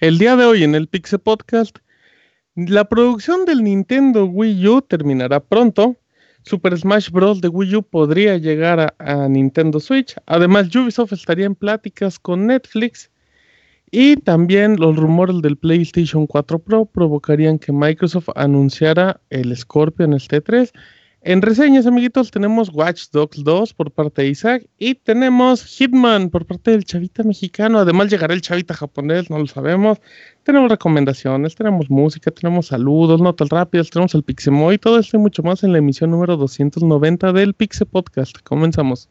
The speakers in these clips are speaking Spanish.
El día de hoy en el Pixel Podcast, la producción del Nintendo Wii U terminará pronto. Super Smash Bros. de Wii U podría llegar a, Nintendo Switch. Además, Ubisoft estaría en pláticas con Netflix. Y también los rumores del PlayStation 4 Pro provocarían que Microsoft anunciara el Scorpion este 3 en reseñas, amiguitos, tenemos Watch Dogs 2 por parte de Isaac y tenemos Hitman por parte del chavita mexicano. Además, llegará el chavita japonés, no lo sabemos. Tenemos recomendaciones, tenemos música, tenemos saludos, notas rápidas, tenemos el Pixemoy, todo esto y mucho más en la emisión número 290 del Pixe Podcast. Comenzamos.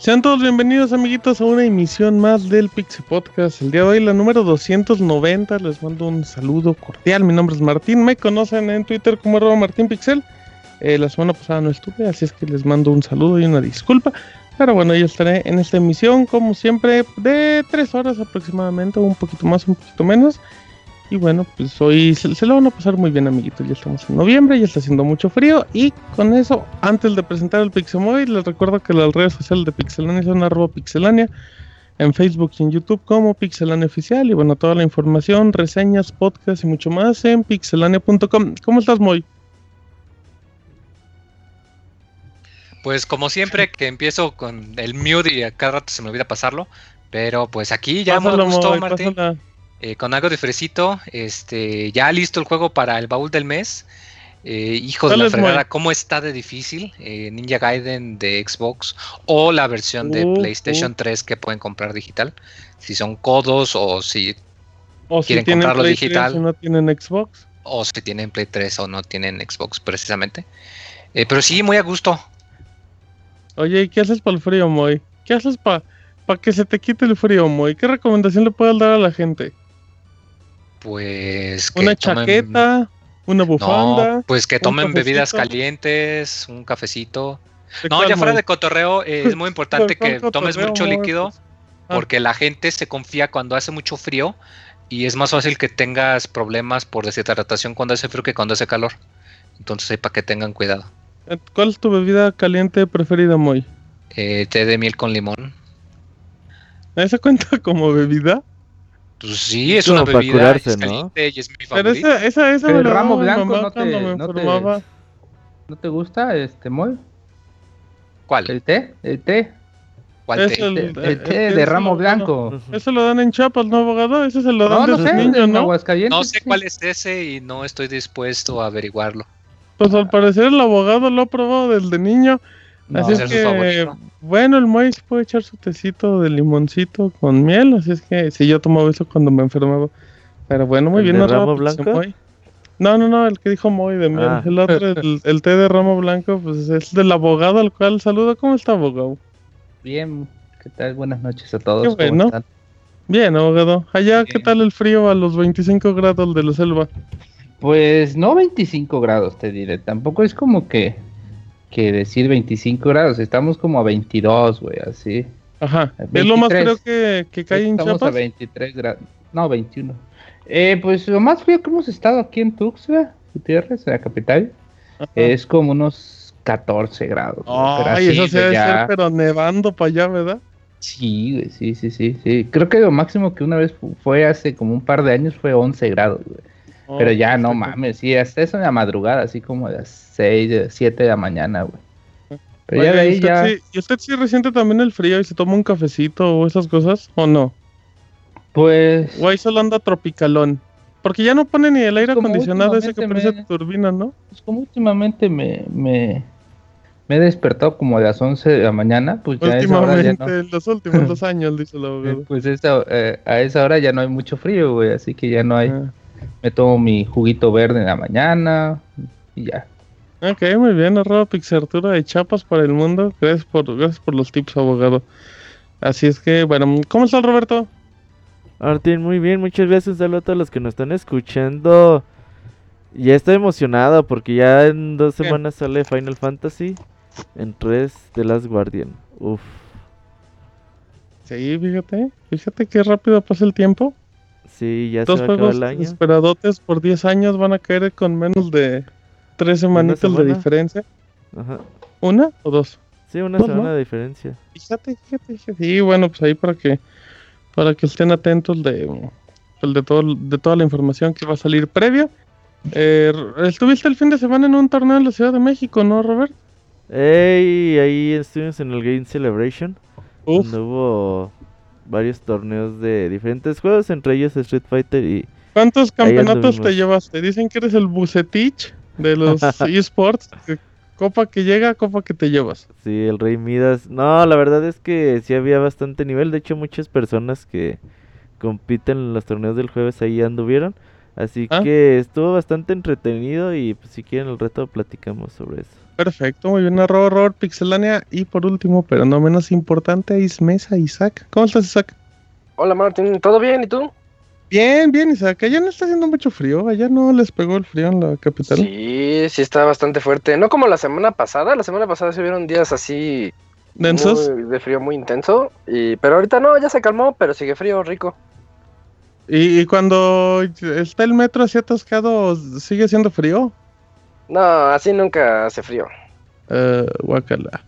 Sean todos bienvenidos amiguitos a una emisión más del Pixie Podcast. El día de hoy la número 290. Les mando un saludo cordial. Mi nombre es Martín. Me conocen en Twitter como Martín Pixel. Eh, la semana pasada no estuve, así es que les mando un saludo y una disculpa. Pero bueno, yo estaré en esta emisión como siempre de tres horas aproximadamente, un poquito más, un poquito menos. Y bueno, pues hoy se, lo van a pasar muy bien, amiguitos. Ya estamos en noviembre, ya está haciendo mucho frío. Y con eso, antes de presentar el Pixemoy, les recuerdo que las redes sociales de Pixelania son arroba pixelania. En Facebook y en YouTube como Pixelania Oficial. Y bueno, toda la información, reseñas, podcasts y mucho más en pixelania.com. ¿Cómo estás, Moy? Pues como siempre que empiezo con el mute y a cada rato se me olvida pasarlo. Pero pues aquí ya me gustó, Martín. Eh, con algo de fresito. Este, ya listo el juego para el baúl del mes. Eh, hijo de la fregada, ¿cómo está de difícil? Eh, Ninja Gaiden de Xbox o la versión de uh, PlayStation 3 uh. que pueden comprar digital. Si son codos o si quieren comprarlo digital. O no tienen Xbox. O si tienen Play 3 o no tienen Xbox precisamente. pero sí, muy a gusto. Oye, ¿y qué haces para el frío, Moy? ¿Qué haces para que se te quite el frío, Moy? ¿Qué recomendación le puedes dar a la gente? Pues. una chaqueta, una bufanda. pues que tomen bebidas calientes, un cafecito. No, ya fuera de cotorreo, eh, es muy importante que tomes mucho líquido ah. porque la gente se confía cuando hace mucho frío y es más fácil que tengas problemas por deshidratación cuando hace frío que cuando hace calor. Entonces, para que tengan cuidado. Eh, ¿Cuál es tu bebida caliente preferida, Moy? Eh, té de miel con limón. ¿Esa cuenta como bebida? Pues sí, es una bebida curarse, ¿no? y es mi Pero esa, esa, esa el ramo blanco no te, no te, no, te, gusta, este, Moy? ¿Cuál? ¿El té? ¿El té? ¿Cuál té? El, el, té de ramo blanco. Eso lo dan en Chiapas, ¿no, abogado? Ese se lo dan no, no sé, niños, ¿no? No sé cuál es ese y no estoy dispuesto a averiguarlo. Pues al parecer el abogado lo ha probado desde niño. Así es que, bueno, el Moy puede echar su tecito de limoncito con miel, así es que si yo tomaba eso cuando me enfermaba. Pero bueno, muy bien. ¿De ramo blanco? No, no, no, el que dijo Moy de miel. Ah. El otro, el, té de ramo blanco, pues es del abogado al cual saludo. ¿Cómo está, abogado? Bien, ¿qué tal? Buenas noches a todos. Qué bueno. Bien, abogado. Allá, ¿qué tal el frío a los 25 grados de la selva? Pues no 25 grados, te diré. Tampoco es como que que decir 25 grados. Estamos como a 22, güey, así. Ajá. es lo más creo que, que cae en Chiapas. Estamos a 23 grados. No, 21. Eh, pues lo más frío que hemos estado aquí en Tuxtla, Gutiérrez, en la capital, es como unos 14 grados. Ay, eso se debe ser, pero nevando para allá, ¿verdad? Sí, güey, sí, sí, sí, sí. Creo que lo máximo que una vez fue hace como un par de años fue 11 grados, güey. Pero ya no mames, sí, hasta eso en la madrugada, así como de las 6, 7 de la mañana, güey. Pero ya de ahí ya... ¿Y usted sí resiente también el frío y se toma un cafecito o esas cosas? ¿O no? Pues. Ahí solo anda tropicalón. Porque ya no pone ni el aire acondicionado ese que parece turbina, ¿no? Pues como últimamente me, me, me he despertado como a las 11 de la mañana, pues ya Últimamente, esa hora los últimos dos años, dice el abogado. Pues eh, a esa hora ya no hay mucho frío, güey, así que ya no hay. Ah. Me tomo mi juguito verde en la mañana y ya. Ok, muy bien, arroba Pixartura de Chapas para el mundo. Gracias por, gracias por los tips, abogado. Así es que, bueno, ¿cómo está Roberto? Martín, muy bien, muchas gracias. Un saludo a todos los que nos están escuchando. Ya estoy emocionado porque ya en dos semanas sale Final Fantasy en 3 de Last Guardian. Uf. Sí, fíjate, fíjate qué rápido pasa el tiempo. Sí, ya Dos se va el año. esperadotes por 10 años van a caer con menos de 3 semanitas de diferencia. Ajá. ¿Una o dos? Sí, una semana de diferencia. Fíjate, fíjate, fíjate. Y bueno, pues ahí para que para que estén atentos de, de, todo, de toda la información que va a salir previa. Eh, estuviste el fin de semana en un torneo en la Ciudad de México, ¿no, Robert? Ey, ahí estuvimos en el Game Celebration. Donde hubo varios torneos de diferentes juegos, entre ellos Street Fighter y... ¿Cuántos campeonatos te llevaste? Dicen que eres el Bucetich de los esports. Copa que llega, copa que te llevas. Sí, el Rey Midas. No, la verdad es que sí había bastante nivel. De hecho, muchas personas que compiten en los torneos del jueves ahí anduvieron. Así ah. que estuvo bastante entretenido y pues, si quieren el reto platicamos sobre eso. Perfecto, muy bien, arroba Robert Pixelania. Y por último, pero no menos importante, Ismesa Isaac. ¿Cómo estás, Isaac? Hola, Martín. ¿Todo bien? ¿Y tú? Bien, bien, Isaac. Allá no está haciendo mucho frío. Allá no les pegó el frío en la capital. Sí, sí está bastante fuerte. No como la semana pasada. La semana pasada se vieron días así. ¿Densos? de frío muy intenso. Y, pero ahorita no, ya se calmó, pero sigue frío, rico. ¿Y, cuando está el metro así atascado, sigue siendo frío? No, así nunca hace frío. Uh, guacala.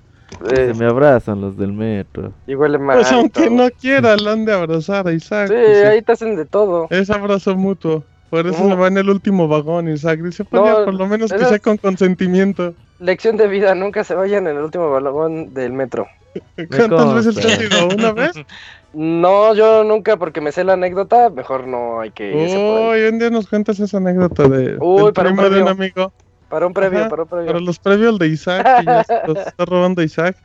Se me abrazan los del metro. Y huele mal. Pues aunque no quiera, la han de abrazar a Isaac. Sí, ahí te hacen de todo. Es abrazo mutuo. Por eso se va en el último vagón, Isaac. Dice, pues por lo menos que sea con consentimiento. Lección de vida, nunca se vayan en el último vagón del metro. ¿Cuántas veces te has ido? ¿Una vez? No, yo nunca, porque me sé la anécdota, mejor no hay que irse Uy, un día nos cuentas esa anécdota de, Uy, primo de un amigo. Para un previo, para un previo. Para los previos de Isaac, que ya está robando Isaac.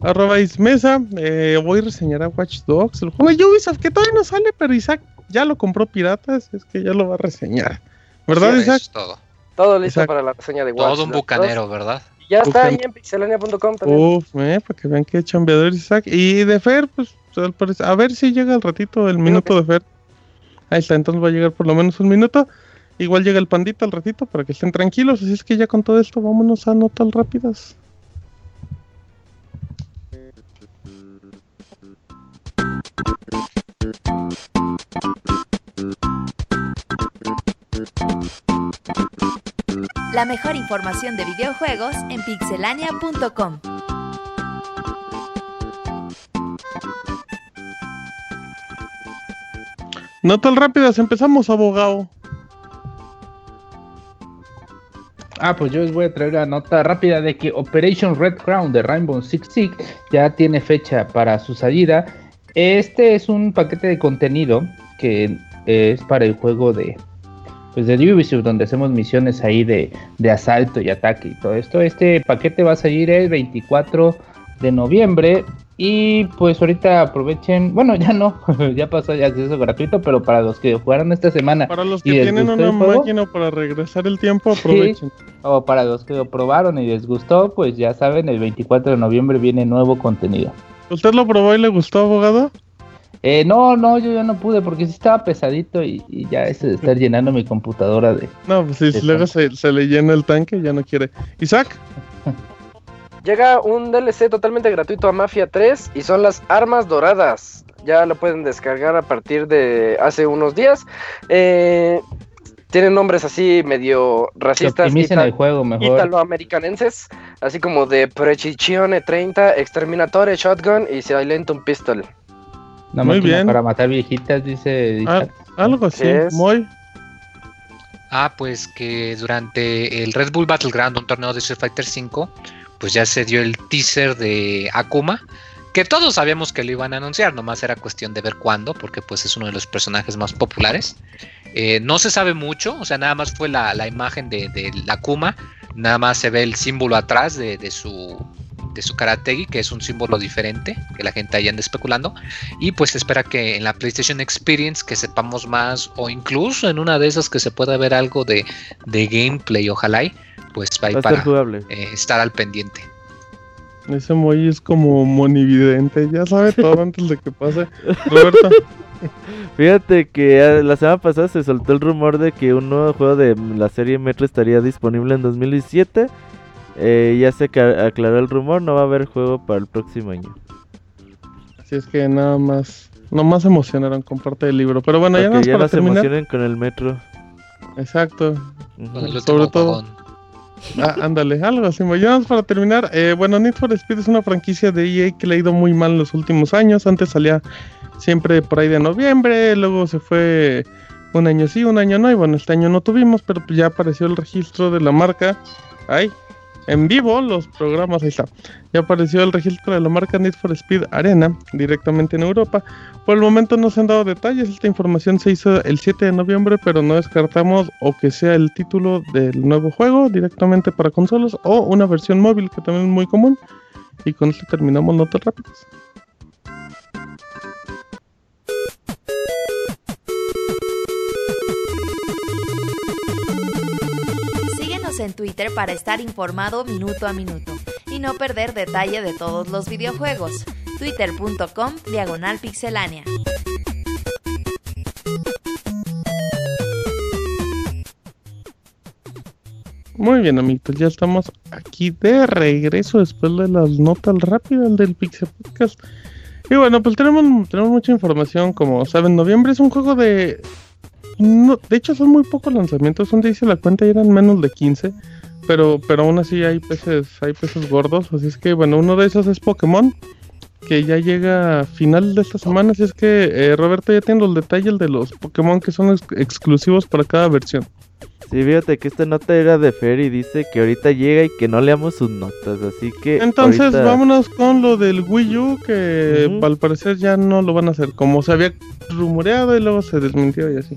Arroba Ismesa, eh, voy a reseñar a Watch Dogs, el juego de Ubisoft que todavía no sale, pero Isaac ya lo compró piratas, es que ya lo va a reseñar. ¿Verdad, Isaac? todo. Todo listo para la reseña de Watch Todo un bucanero, ¿verdad? Ya está ahí en pixelania.com también. Uf, eh, para que vean que chambeador Isaac. Y de Fer, pues, a ver si llega el ratito, el minuto de Fer. Ahí está, entonces va a llegar por lo menos un minuto. Igual llega el pandito al ratito para que estén tranquilos. Así es que ya con todo esto vámonos a notas rápidas. La mejor información de videojuegos en pixelania.com. Notas rápidas, empezamos, abogado. Ah, pues yo les voy a traer una nota rápida de que Operation Red Crown de Rainbow Six Siege ya tiene fecha para su salida. Este es un paquete de contenido que es para el juego de pues de Ubisoft donde hacemos misiones ahí de, de asalto y ataque y todo esto. Este paquete va a salir el 24 de noviembre y pues ahorita aprovechen, bueno ya no, ya pasó ya acceso gratuito, pero para los que jugaron esta semana. Para los que tienen una máquina para regresar el tiempo, aprovechen. o para los que lo probaron y les gustó, pues ya saben, el 24 de noviembre viene nuevo contenido. ¿Usted lo probó y le gustó, abogado? Eh, no, no, yo ya no pude porque sí estaba pesadito y, ya ese de estar llenando mi computadora de... No, pues si luego se, se le llena el tanque, ya no quiere. Isaac. Llega un DLC totalmente gratuito a Mafia 3 y son las armas doradas. Ya lo pueden descargar a partir de hace unos días. Eh, tienen nombres así medio racistas. el juego mejor. Italoamericanenses, así como de Precisione 30, Exterminatore Shotgun y Silentum Pistol. Muy bien. Para matar viejitas, dice. Ah, algo así, muy. Ah, pues que durante el Red Bull Battleground, un torneo de Street Fighter V, pues ya se dio el teaser de Akuma, que todos sabíamos que lo iban a anunciar, nomás era cuestión de ver cuándo, porque pues es uno de los personajes más populares. Eh, no se sabe mucho, o sea, nada más fue la, imagen de, de, la Akuma, nada más se ve el símbolo atrás de, de su de su Karategi, que es un símbolo diferente, que la gente ahí anda especulando. Y pues espera que en la PlayStation Experience que sepamos más, o incluso en una de esas que se pueda ver algo de, gameplay, ojalá, y pues va, a para eh, estar al pendiente. Ese Moy es como monividente, ya sabe todo antes de que pase. Roberto. Fíjate que ah, la semana pasada se soltó el rumor de que un nuevo juego de la serie Metro estaría disponible en 2017 eh, ya se aclaró el rumor, no va a haber juego para el próximo año. Así es que nada más, no más emocionaron con parte del libro. Pero bueno, ya, no ya se emocionen con el metro. Exacto. Sobre todo. Ah, ándale, algo así. Ya para terminar. Eh, bueno, Need for Speed es una franquicia de EA que le ha ido muy mal en los últimos años. Antes salía siempre por ahí de noviembre, luego se fue un año sí, un año no. Y bueno, este año no tuvimos, pero ya apareció el registro de la marca. Ay, en vivo los programas, ahí está. Ya apareció el registro de la marca Need for Speed Arena directamente en Europa. Por el momento no se han dado detalles, esta información se hizo el 7 de noviembre, pero no descartamos o que sea el título del nuevo juego directamente para consolas o una versión móvil que también es muy común. Y con esto terminamos notas rápidas. En Twitter para estar informado minuto a minuto y no perder detalle de todos los videojuegos. Twitter.com Diagonal Pixelánea. Muy bien, amigos, ya estamos aquí de regreso después de las notas rápidas del Pixel Podcast. Y bueno, pues tenemos, tenemos mucha información. Como saben, noviembre es un juego de no, de hecho son muy pocos lanzamientos, donde dice la cuenta y eran menos de 15, pero, pero aún así hay peces, hay peces gordos, así es que bueno, uno de esos es Pokémon, que ya llega a final de esta semana, así es que eh, Roberto ya tiene los detalles de los Pokémon que son exclusivos para cada versión. Sí, fíjate que esta nota era de Fer y dice que ahorita llega y que no leamos sus notas, así que... Entonces vámonos con lo del Wii U, que al parecer ya no lo van a hacer, como se había rumoreado y luego se desmintió y así.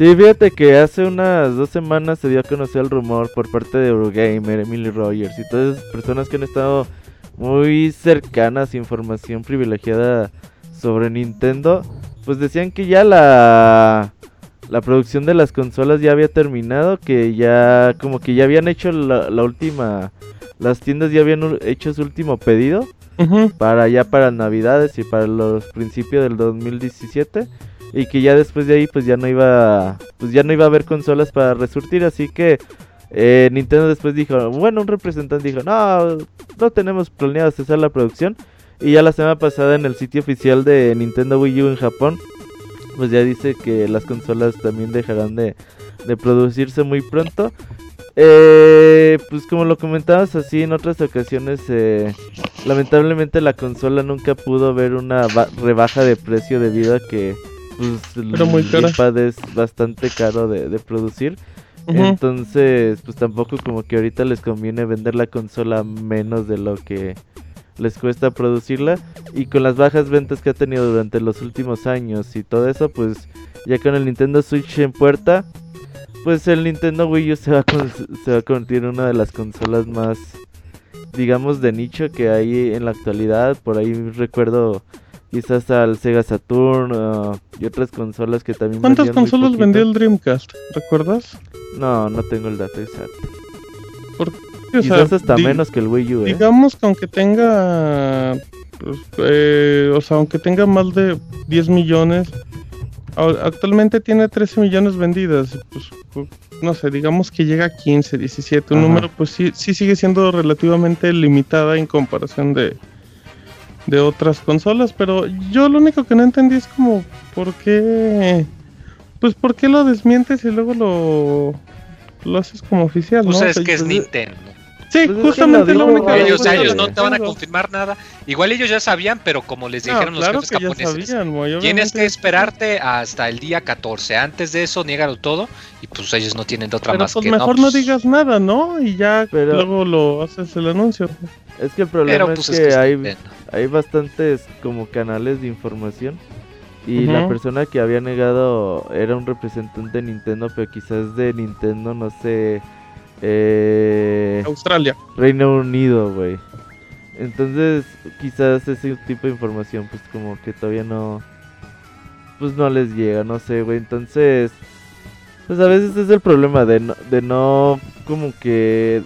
Sí, fíjate que hace unas dos semanas se dio a conocer el rumor por parte de Eurogamer, Emily Rogers y todas esas personas que han estado muy cercanas, información privilegiada sobre Nintendo, pues decían que ya la, la producción de las consolas ya había terminado, que ya como que ya habían hecho la, última, las tiendas ya habían hecho su último pedido para ya para navidades y para los principios del 2017 y que ya después de ahí pues ya no iba pues ya no iba a haber consolas para resurtir así que eh, Nintendo después dijo bueno un representante dijo no no tenemos planeado cesar la producción y ya la semana pasada en el sitio oficial de Nintendo Wii U en Japón pues ya dice que las consolas también dejarán de, de producirse muy pronto. Eh, pues como lo comentabas así en otras ocasiones, eh, lamentablemente la consola nunca pudo ver una rebaja de precio debido a que pues muy el es bastante caro de, producir. Entonces, pues tampoco como que ahorita les conviene vender la consola menos de lo que les cuesta producirla. Y con las bajas ventas que ha tenido durante los últimos años y todo eso, pues ya con el Nintendo Switch en puerta, pues el Nintendo Wii U se va, a se va a convertir en una de las consolas más, digamos, de nicho que hay en la actualidad. Por ahí recuerdo quizás al Sega Saturn uh, y otras consolas que también ¿Cuántas consolas vendió el Dreamcast? ¿Recuerdas? No, no tengo el dato exacto. quizás hasta menos que el Wii U. ¿eh? Digamos que aunque tenga, pues, eh, o sea, aunque tenga más de 10 millones, actualmente tiene 13 millones vendidas. Pues, no sé, digamos que llega a 15, 17, un número pues sí, sí sigue siendo relativamente limitada en comparación de de otras consolas, pero yo lo único que no entendí es como por qué pues por qué lo desmientes y luego lo lo haces como oficial, pues es que es Nintendo. Sí, pues justamente lo único. Ellos, ellos no te van a confirmar nada. Igual ellos ya sabían, pero como les dijeron los jefes japoneses, tienes que esperarte hasta el día 14. Antes de eso, niégalo todo. Y pues ellos no tienen de otra pero más pues que mejor no, pues digas nada, ¿no? Y ya luego lo haces el anuncio. Es que el problema es, pues, que, hay, hay bastantes como canales de información. Y la persona que había negado era un representante de Nintendo, pero quizás de Nintendo, no sé eh, Australia. Reino Unido, güey. Entonces, quizás ese tipo de información, pues como que todavía no... Pues no les llega, no sé, güey. Entonces, pues a veces es el problema de no, de no como que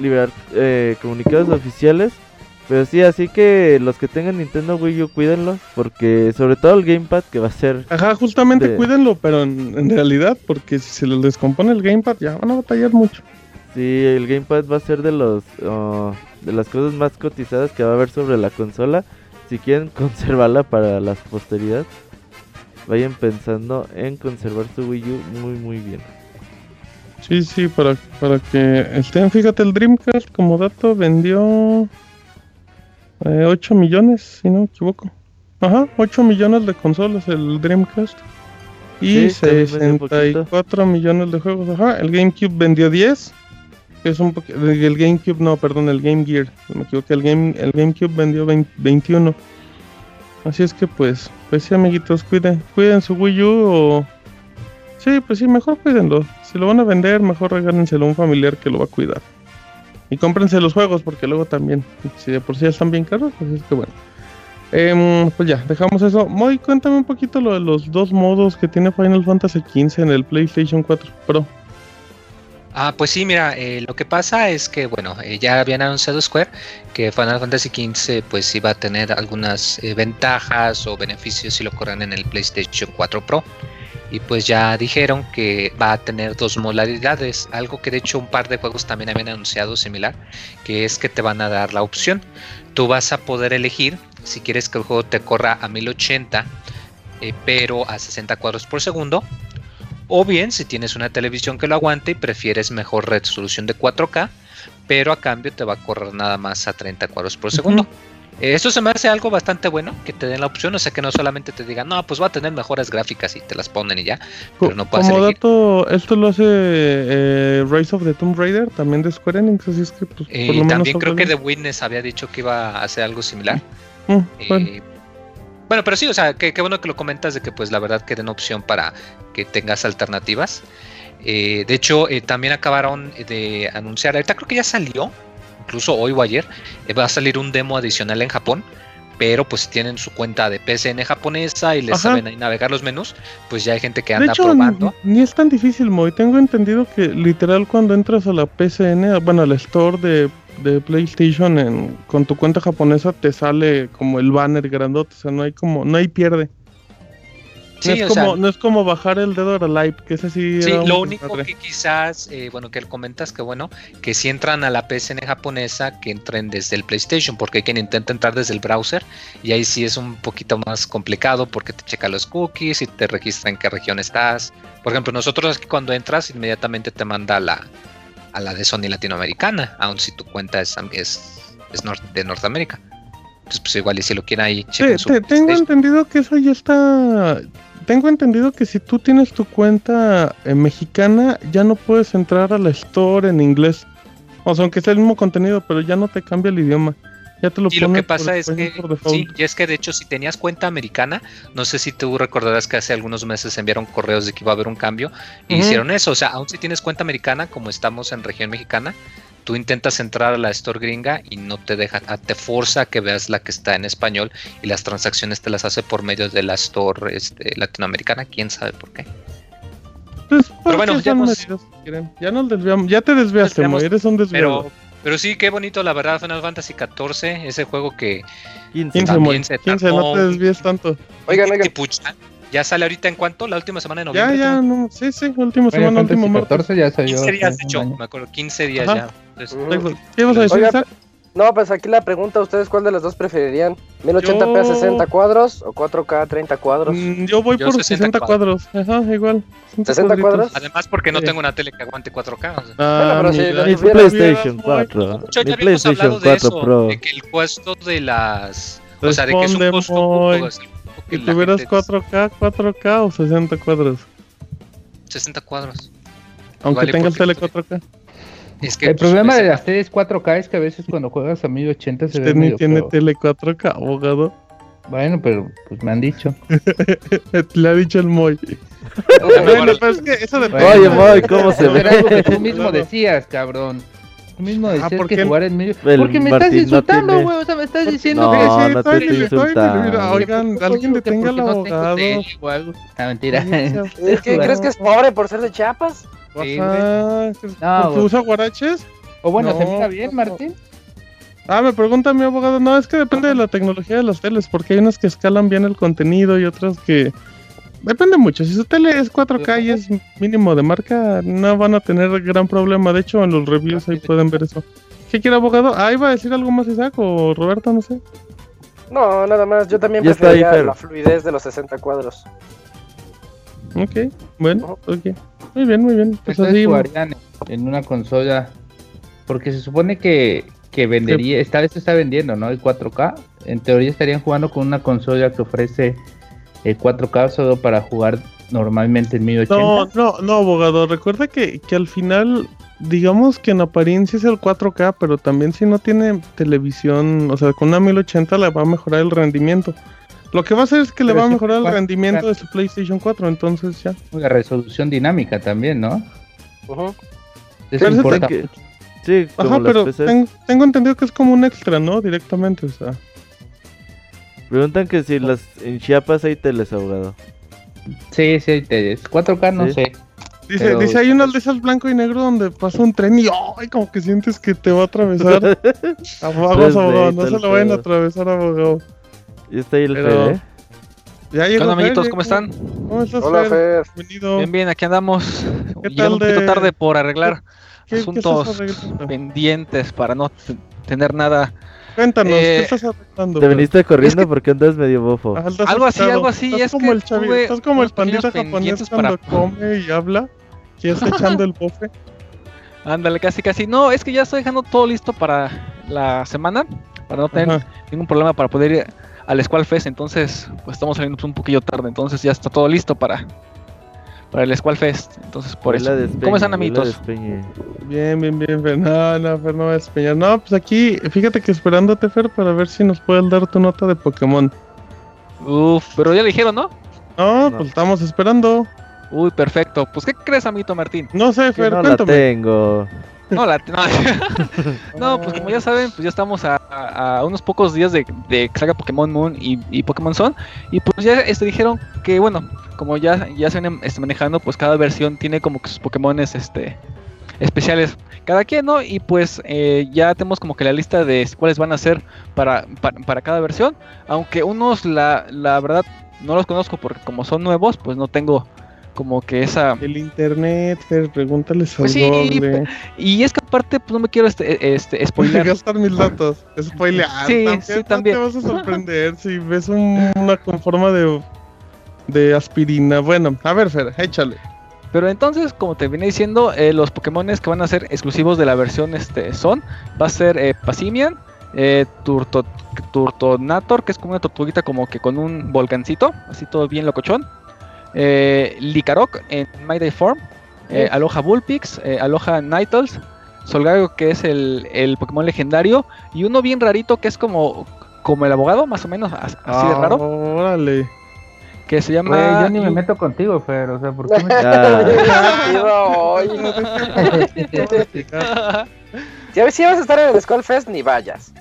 liberar eh, comunicados oficiales. Pero sí, así que los que tengan Nintendo Wii U, cuídenlo. Porque sobre todo el Gamepad que va a ser... Ajá, justamente cuídenlo, pero en, en, realidad, porque si se les descompone el Gamepad ya van a batallar mucho. Sí, el Gamepad va a ser de los oh, de las cosas más cotizadas que va a haber sobre la consola. Si quieren conservarla para la posteridad, vayan pensando en conservar su Wii U muy muy bien. Sí, sí, para, para que estén, fíjate, el Dreamcast como dato vendió eh, 8 millones, si no me equivoco. Ajá, 8 millones de consolas el Dreamcast. Y 64 millones de juegos. Ajá, el GameCube vendió 10 es un el GameCube, no, perdón, el Game Gear, me equivoqué, el Game el GameCube vendió 21. Así es que pues, pues sí, amiguitos, cuiden, cuiden su Wii U o Sí, pues sí, mejor cuídenlo. Si lo van a vender, mejor regálenselo a un familiar que lo va a cuidar. Y cómprense los juegos porque luego también, si de por sí están bien caros, pues es que bueno. Em, pues ya, dejamos eso. Moy, cuéntame un poquito lo de los dos modos que tiene Final Fantasy XV en el PlayStation 4 Pro. Ah, pues sí, mira, eh, lo que pasa es que, bueno, eh, ya habían anunciado Square que Final Fantasy XV pues iba a tener algunas eh, ventajas o beneficios si lo corren en el PlayStation 4 Pro. Y pues ya dijeron que va a tener dos modalidades, algo que de hecho un par de juegos también habían anunciado similar, que es que te van a dar la opción. Tú vas a poder elegir si quieres que el juego te corra a 1080, pero a 60 cuadros por segundo, o bien, si tienes una televisión que lo aguante y prefieres mejor resolución de 4K, pero a cambio te va a correr nada más a 30 cuadros por segundo. Eso se me hace algo bastante bueno, que te den la opción, o sea que no solamente te digan, no, pues va a tener mejores gráficas y te las ponen y ya, pero no puedes Como dato, esto lo hace eh, Rise of the Tomb Raider, también de Square Enix, así es que pues, por lo También creo que The Witness había dicho que iba a hacer algo similar. Mm, eh, bueno, pero sí, o sea, qué bueno que lo comentas de que pues la verdad que den opción para que tengas alternativas. Eh, de hecho, eh, también acabaron de anunciar, ahorita creo que ya salió, incluso hoy o ayer, eh, va a salir un demo adicional en Japón, pero pues tienen su cuenta de PSN japonesa y les saben ahí navegar los menús, pues ya hay gente que anda probando. Ni es tan difícil, Moy. Tengo entendido que literal cuando entras a la PSN, bueno, al store de de PlayStation con tu cuenta japonesa te sale como el banner grandote, o sea, no hay como, no hay pierde. No, es como, no es como bajar el dedo a live, que ese sí. Sí, lo único que quizás, eh, bueno, que comentas que bueno, que si entran a la PSN japonesa, que entren desde el PlayStation, porque hay quien intenta entrar desde el browser y ahí sí es un poquito más complicado porque te checa los cookies y te registra en qué región estás. Por ejemplo, nosotros aquí cuando entras inmediatamente te manda la, a la de Sony latinoamericana, aun si tu cuenta es, es, de Norteamérica. Entonces, pues igual y si lo quieren ahí, Tengo entendido que eso ya está... Tengo entendido que si tú tienes tu cuenta eh, mexicana, ya no puedes entrar a la store en inglés. O sea, aunque sea el mismo contenido, pero ya no te cambia el idioma. Ya te lo y lo que pasa es que sí, y es que de hecho si tenías cuenta americana, no sé si tú recordarás que hace algunos meses enviaron correos de que iba a haber un cambio y hicieron eso, o sea, aún si tienes cuenta americana, como estamos en región mexicana, tú intentas entrar a la store gringa y no te deja, ah, te forza a que veas la que está en español y las transacciones te las hace por medio de la store este, latinoamericana, quién sabe por qué. Pues, Pero bueno, ya, nos... ya, nos desviamos, ya te desviaste, eres un desviado. Pero sí, qué bonito, la verdad, Final Fantasy XIV, ese juego que 15, también se 15 no te desvíes tanto. Oigan, oigan. ya sale ahorita en cuánto, la última semana de noviembre. Ya, ya, no, sí, sí, última semana, último martes. 14 ya salió. 15 días, de hecho, me acuerdo, 15 días ya. ¿Qué ibas a decir, No, pues aquí la pregunta, ¿ustedes cuál de las dos preferirían? ¿1080p a 60 cuadros o 4K a 30 cuadros? Mm, yo voy por 60 cuadros. Ajá, igual. ¿60 cuadros? Además porque no tengo una tele que aguante 4K. O sea. ah, bueno, pero mi, si mi PlayStation 4. Mucho, mi PlayStation 4 eso, Pro. De que el costo de las... Responde, o sea, de que es un costo... Si tuvieras 4K, 4K o 60 cuadros. 60 cuadros. Aunque vale tenga el tele 4K. Es que, el pues, problema de las teles 4K es que a veces cuando juegas a 1080 se ve medio tiene tele 4K, abogado. Bueno, pero pues me han dicho. Le ha dicho el Moy. bueno, pero es que eso depende. Oye, Moy, ¿cómo se ve? Era algo que tú mismo decías, cabrón. Tú mismo decías ah, que jugar en medio. porque me estás insultando, güey. No o sea, me estás diciendo no, que. No, no te estoy insultando. Oigan, alguien detenga al abogado. Ah, mentira. ¿Es que crees que es pobre por ser de Chiapas? Sí, no, guaraches? O bueno, ¿se mira bien, Martín? Ah, me pregunta mi abogado. No, es que depende de la tecnología de las teles, porque hay unas que escalan bien el contenido y otras que. Depende mucho. Si su tele es 4K y es mínimo de marca, no van a tener gran problema. De hecho, en los reviews ahí pueden ver eso. ¿Qué quiere abogado? Ah, iba a decir algo más Isaac o Roberto, no sé. No, nada más. Yo también preferiría la fluidez de los 60 cuadros. Ok, bueno, ok. Muy bien, muy bien. Pues así, jugarían en una consola. Porque se supone que, que vendería, esta vez se está vendiendo, ¿no? El 4K. En teoría estarían jugando con una consola que ofrece el 4K solo para jugar normalmente en 1080. No, no, no, abogado. Recuerda que, que al final, digamos que en apariencia es el 4K, pero también si no tiene televisión, o sea, con una 1080 le va a mejorar el rendimiento. Lo que va a hacer es que le va a mejorar el rendimiento de su PlayStation 4, entonces ya. La resolución dinámica también, ¿no? Eso importa. Que... Sí, como Ajá, pero tengo, entendido que es como un extra, ¿no? Directamente, o sea. Preguntan que si las en Chiapas hay teles, abogado. Sí, sí hay teles. 4K no sé. Dice, dice, hay unas de esas blanco y negro donde pasa un tren y ¡ay! como que sientes que te va a atravesar. Abogado, abogado, no se lo vayan a atravesar, abogado. Y está ahí el Pero... ¿eh? Ya ¿Qué onda, amiguitos? ¿Cómo están? ¿Cómo estás, Hola, Fer? Bienvenido. Bien, bien, aquí andamos. ¿Qué tal un poquito tarde por arreglar asuntos pendientes para no tener nada. Cuéntanos, ¿qué eh, estás arreglando? Te viniste corriendo porque andas medio bofo. Ah, algo así, algo así. Estás es como el chavi, estás como el pandita japonés cuando come y habla, que está echando el bofe. Ándale, casi, casi. No, es que ya estoy dejando todo listo para la semana, para no tener ningún problema para poder ir al Squall Fest, entonces pues estamos saliendo un poquillo tarde, entonces ya está todo listo para, para el Squall Fest, entonces por eso. ¿Cómo están amitos? Bien, bien, bien, Fer. No, no, Fer, no va a despeñar. No, pues aquí, fíjate que esperándote, Fer, para ver si nos puedes dar tu nota de Pokémon. Uf, pero ya le dijeron, ¿no? No, pues estamos esperando. Uy, perfecto. Pues, ¿qué crees, amito Martín? No sé, Fer, no cuéntame. La tengo. No, la, no, pues como ya saben, pues ya estamos a, unos pocos días de, de que salga Pokémon Moon y, Pokémon Sun. Y pues ya este, dijeron que, bueno, como ya, ya se vienen este, manejando, pues cada versión tiene como que sus Pokémones este, especiales cada quien, ¿no? Y pues eh, ya tenemos como que la lista de cuáles van a ser para, para, cada versión. Aunque unos, la, la verdad, no los conozco porque como son nuevos, pues no tengo como que esa... El internet, pregúntales pues sí, y, es que aparte, pues no me quiero este, este spoiler. gastar mis datos, spoilear. Sí, sí, también. te vas a sorprender si ves una con forma de, de aspirina. Bueno, a ver, Fer, échale. Pero entonces, como te vine diciendo, eh, los Pokémon que van a ser exclusivos de la versión este, son, va a ser eh, Pasimian, eh, Turtonator, que es como una tortuguita como que con un volcancito, así todo bien locochón eh, Licarok en My Day Form, eh, Aloha Bullpix, eh, Aloha Nightals, Solgago que es el, Pokémon legendario, y uno bien rarito que es como, como el abogado, más o menos, así de raro. Órale. Que se llama. yo ni me meto contigo, pero, o sea, ¿por qué me.? si a ver si vas a estar en el Skull Fest, ni vayas.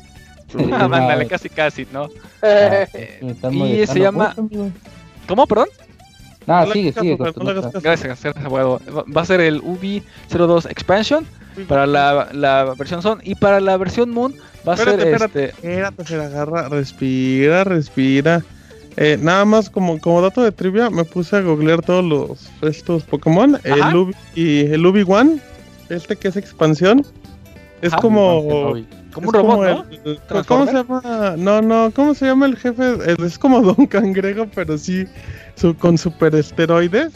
ah, mándale, casi, casi, ¿no? Ah, y se llama. ¿Cómo, perdón? Ah, sigue, sigue. Gracias, gracias, Va a ser el UV02 Expansion para la, la, versión Sun y para la versión Moon va a ser espérate, este. Espérate, se agarra, respira, respira. Eh, nada más como, como dato de trivia, me puse a googlear todos los estos Pokémon. El Ubi, y el Ubi One, este que es expansión, es como, Como un robot, ¿no? ¿Cómo se llama? No, no, ¿cómo se llama el jefe? Es como Don Cangrejo, pero sí su, con super esteroides.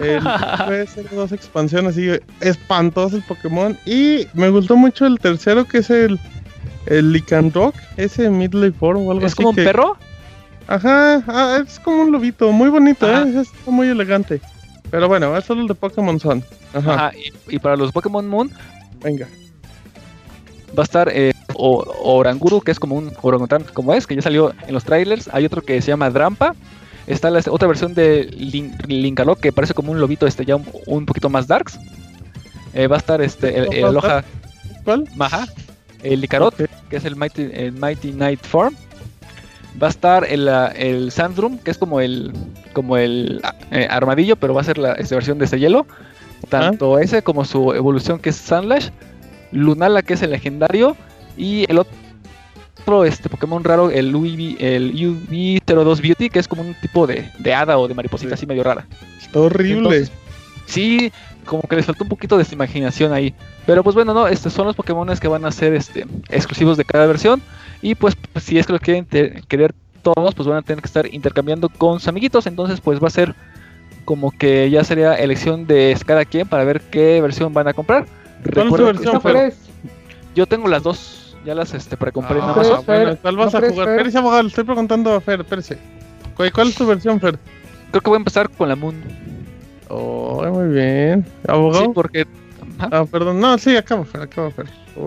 El, puede ser dos expansiones así espantoso el Pokémon. Y me gustó mucho el tercero que es el, el Lycanroc, ese Midley Form o algo así. ¿Es como un perro? Ajá, ah, es como un lobito, muy bonito, ¿eh? es muy elegante. Pero bueno, es solo el de Pokémon Sun. Ajá. y, para los Pokémon Moon, venga. Va a estar eh, Oranguru, que es como un orangután, como es, que ya salió en los trailers. Hay otro que se llama Drampa. Está la otra versión de Link, que parece como un lobito este ya un, poquito más darks. Eh, va a estar este el, el ¿Cuál? Maja. El Licarot, que es el Mighty, el Mighty Night Form. Va a estar el, el Sandrum, que es como el como el eh, armadillo, pero va a ser la esta versión de ese hielo. Tanto ese como su evolución que es Sandlash. Lunala, que es el legendario. Y el otro este Pokémon raro, el UV, el UV02 Beauty, que es como un tipo de, de hada o de mariposita así medio rara. Está horrible. sí, como que les faltó un poquito de imaginación ahí. Pero pues bueno, no, estos son los Pokémon que van a ser este, exclusivos de cada versión. Y pues, si es que los quieren querer todos, pues van a tener que estar intercambiando con sus amiguitos. Entonces, pues va a ser como que ya sería elección de cada quien para ver qué versión van a comprar. ¿Cuál versión, Fer? Yo tengo las dos, ya las este, precompré en ah, Amazon. ¿Cuál vas a jugar? Fer, abogado, le estoy preguntando a Fer, espérese. ¿Cuál es tu versión, Fer? Creo que voy a empezar con la Moon. Oh, muy bien. ¿Abogado? Sí, porque Ah, perdón, no, sí, acabo, acabo,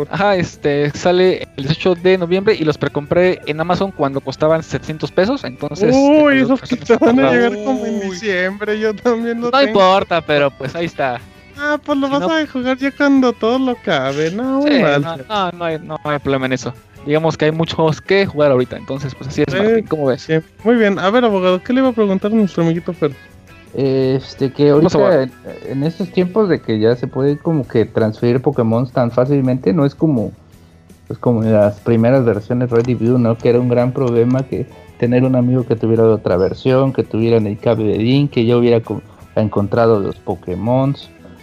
Ajá, este, sale el 18 de noviembre y los precompré en Amazon cuando costaban 700 pesos, entonces... Uy, este, esos que te van a llegar como en diciembre, yo también lo No importa, pero pues ahí está. Ah, pues lo vas a jugar ya cuando todo lo cabe, no, sí, no, no, no, hay, no hay problema en eso. Digamos que hay muchos que jugar ahorita, entonces pues así es, Martín, ¿cómo ves? Muy bien, a ver, abogado, ¿qué le iba a preguntar a nuestro amiguito Fer? Este, que ahorita en, estos tiempos de que ya se puede como que transferir Pokémon tan fácilmente, no es como pues como en las primeras versiones Ready View, ¿no? Que era un gran problema que tener un amigo que tuviera otra versión, que tuviera el cable de link, que ya hubiera encontrado los Pokémon.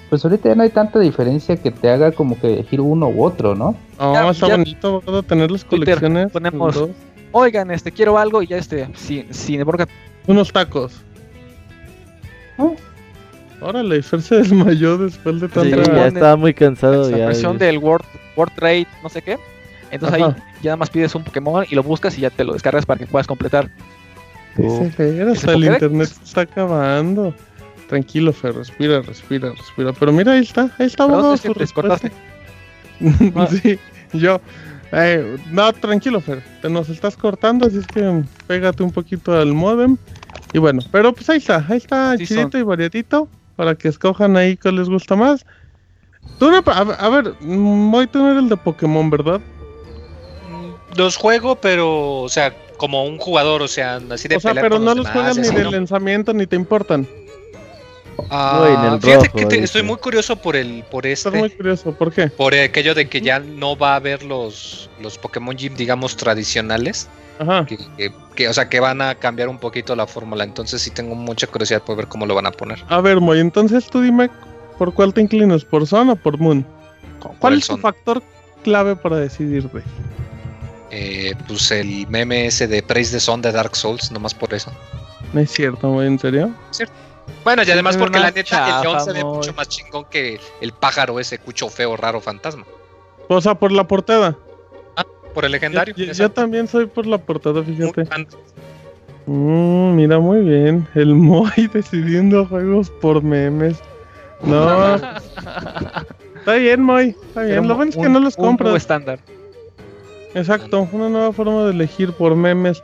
Pues ahorita ya no hay tanta diferencia que te haga como que elegir uno u otro, ¿no? No, está bonito tener las colecciones. Ponemos, oigan, este, quiero algo y ya este, sin, sin Unos tacos. Ahora la Fer se desmayó después de tanta... Sí, ya estaba muy cansado. La versión del World, World Trade, no sé qué. Entonces ahí ya nada más pides un Pokémon y lo buscas y ya te lo descargas para que puedas completar. Dice hasta el internet se está acabando. Tranquilo, Fer, respira, respira, respira. Pero mira, ahí está, ahí está bueno, su respuesta. sí, yo. Eh, no, tranquilo, Fer, te nos estás cortando, así es que pégate un poquito al modem y bueno, pero pues ahí está, ahí está chidito y variadito para que escojan ahí cuál les gusta más. Tú a, ver, voy a tener el de Pokémon, ¿verdad? Los juego, pero, o sea, como un jugador, o sea, así de O sea, pero no los juegas ni de lanzamiento ni te importan. Ah, fíjate que estoy muy curioso por el por este. Estoy muy curioso, ¿por qué? Por aquello de que ya no va a haber los, los Pokémon Gym, digamos, tradicionales. Ajá. Que, o sea, que van a cambiar un poquito la fórmula. Entonces sí tengo mucha curiosidad por ver cómo lo van a poner. A ver, Moy, entonces tú dime por cuál te inclinas, por Sun o por Moon. ¿Cuál es tu factor clave para decidirte? Eh, pues el meme ese de Praise the Sun de Dark Souls, nomás por eso. No es cierto, Moy, ¿en serio? Cierto. Bueno, y además porque la neta el león se ve mucho más chingón que el pájaro ese cucho feo, raro, fantasma. O sea, por la portada. Ah, por el legendario. Yo, también soy por la portada, fíjate. Mm, mira, muy bien. El Moy decidiendo juegos por memes. No. está bien, Moy. Está bien. Lo bueno es que no los compras. estándar. Exacto, una nueva forma de elegir por memes.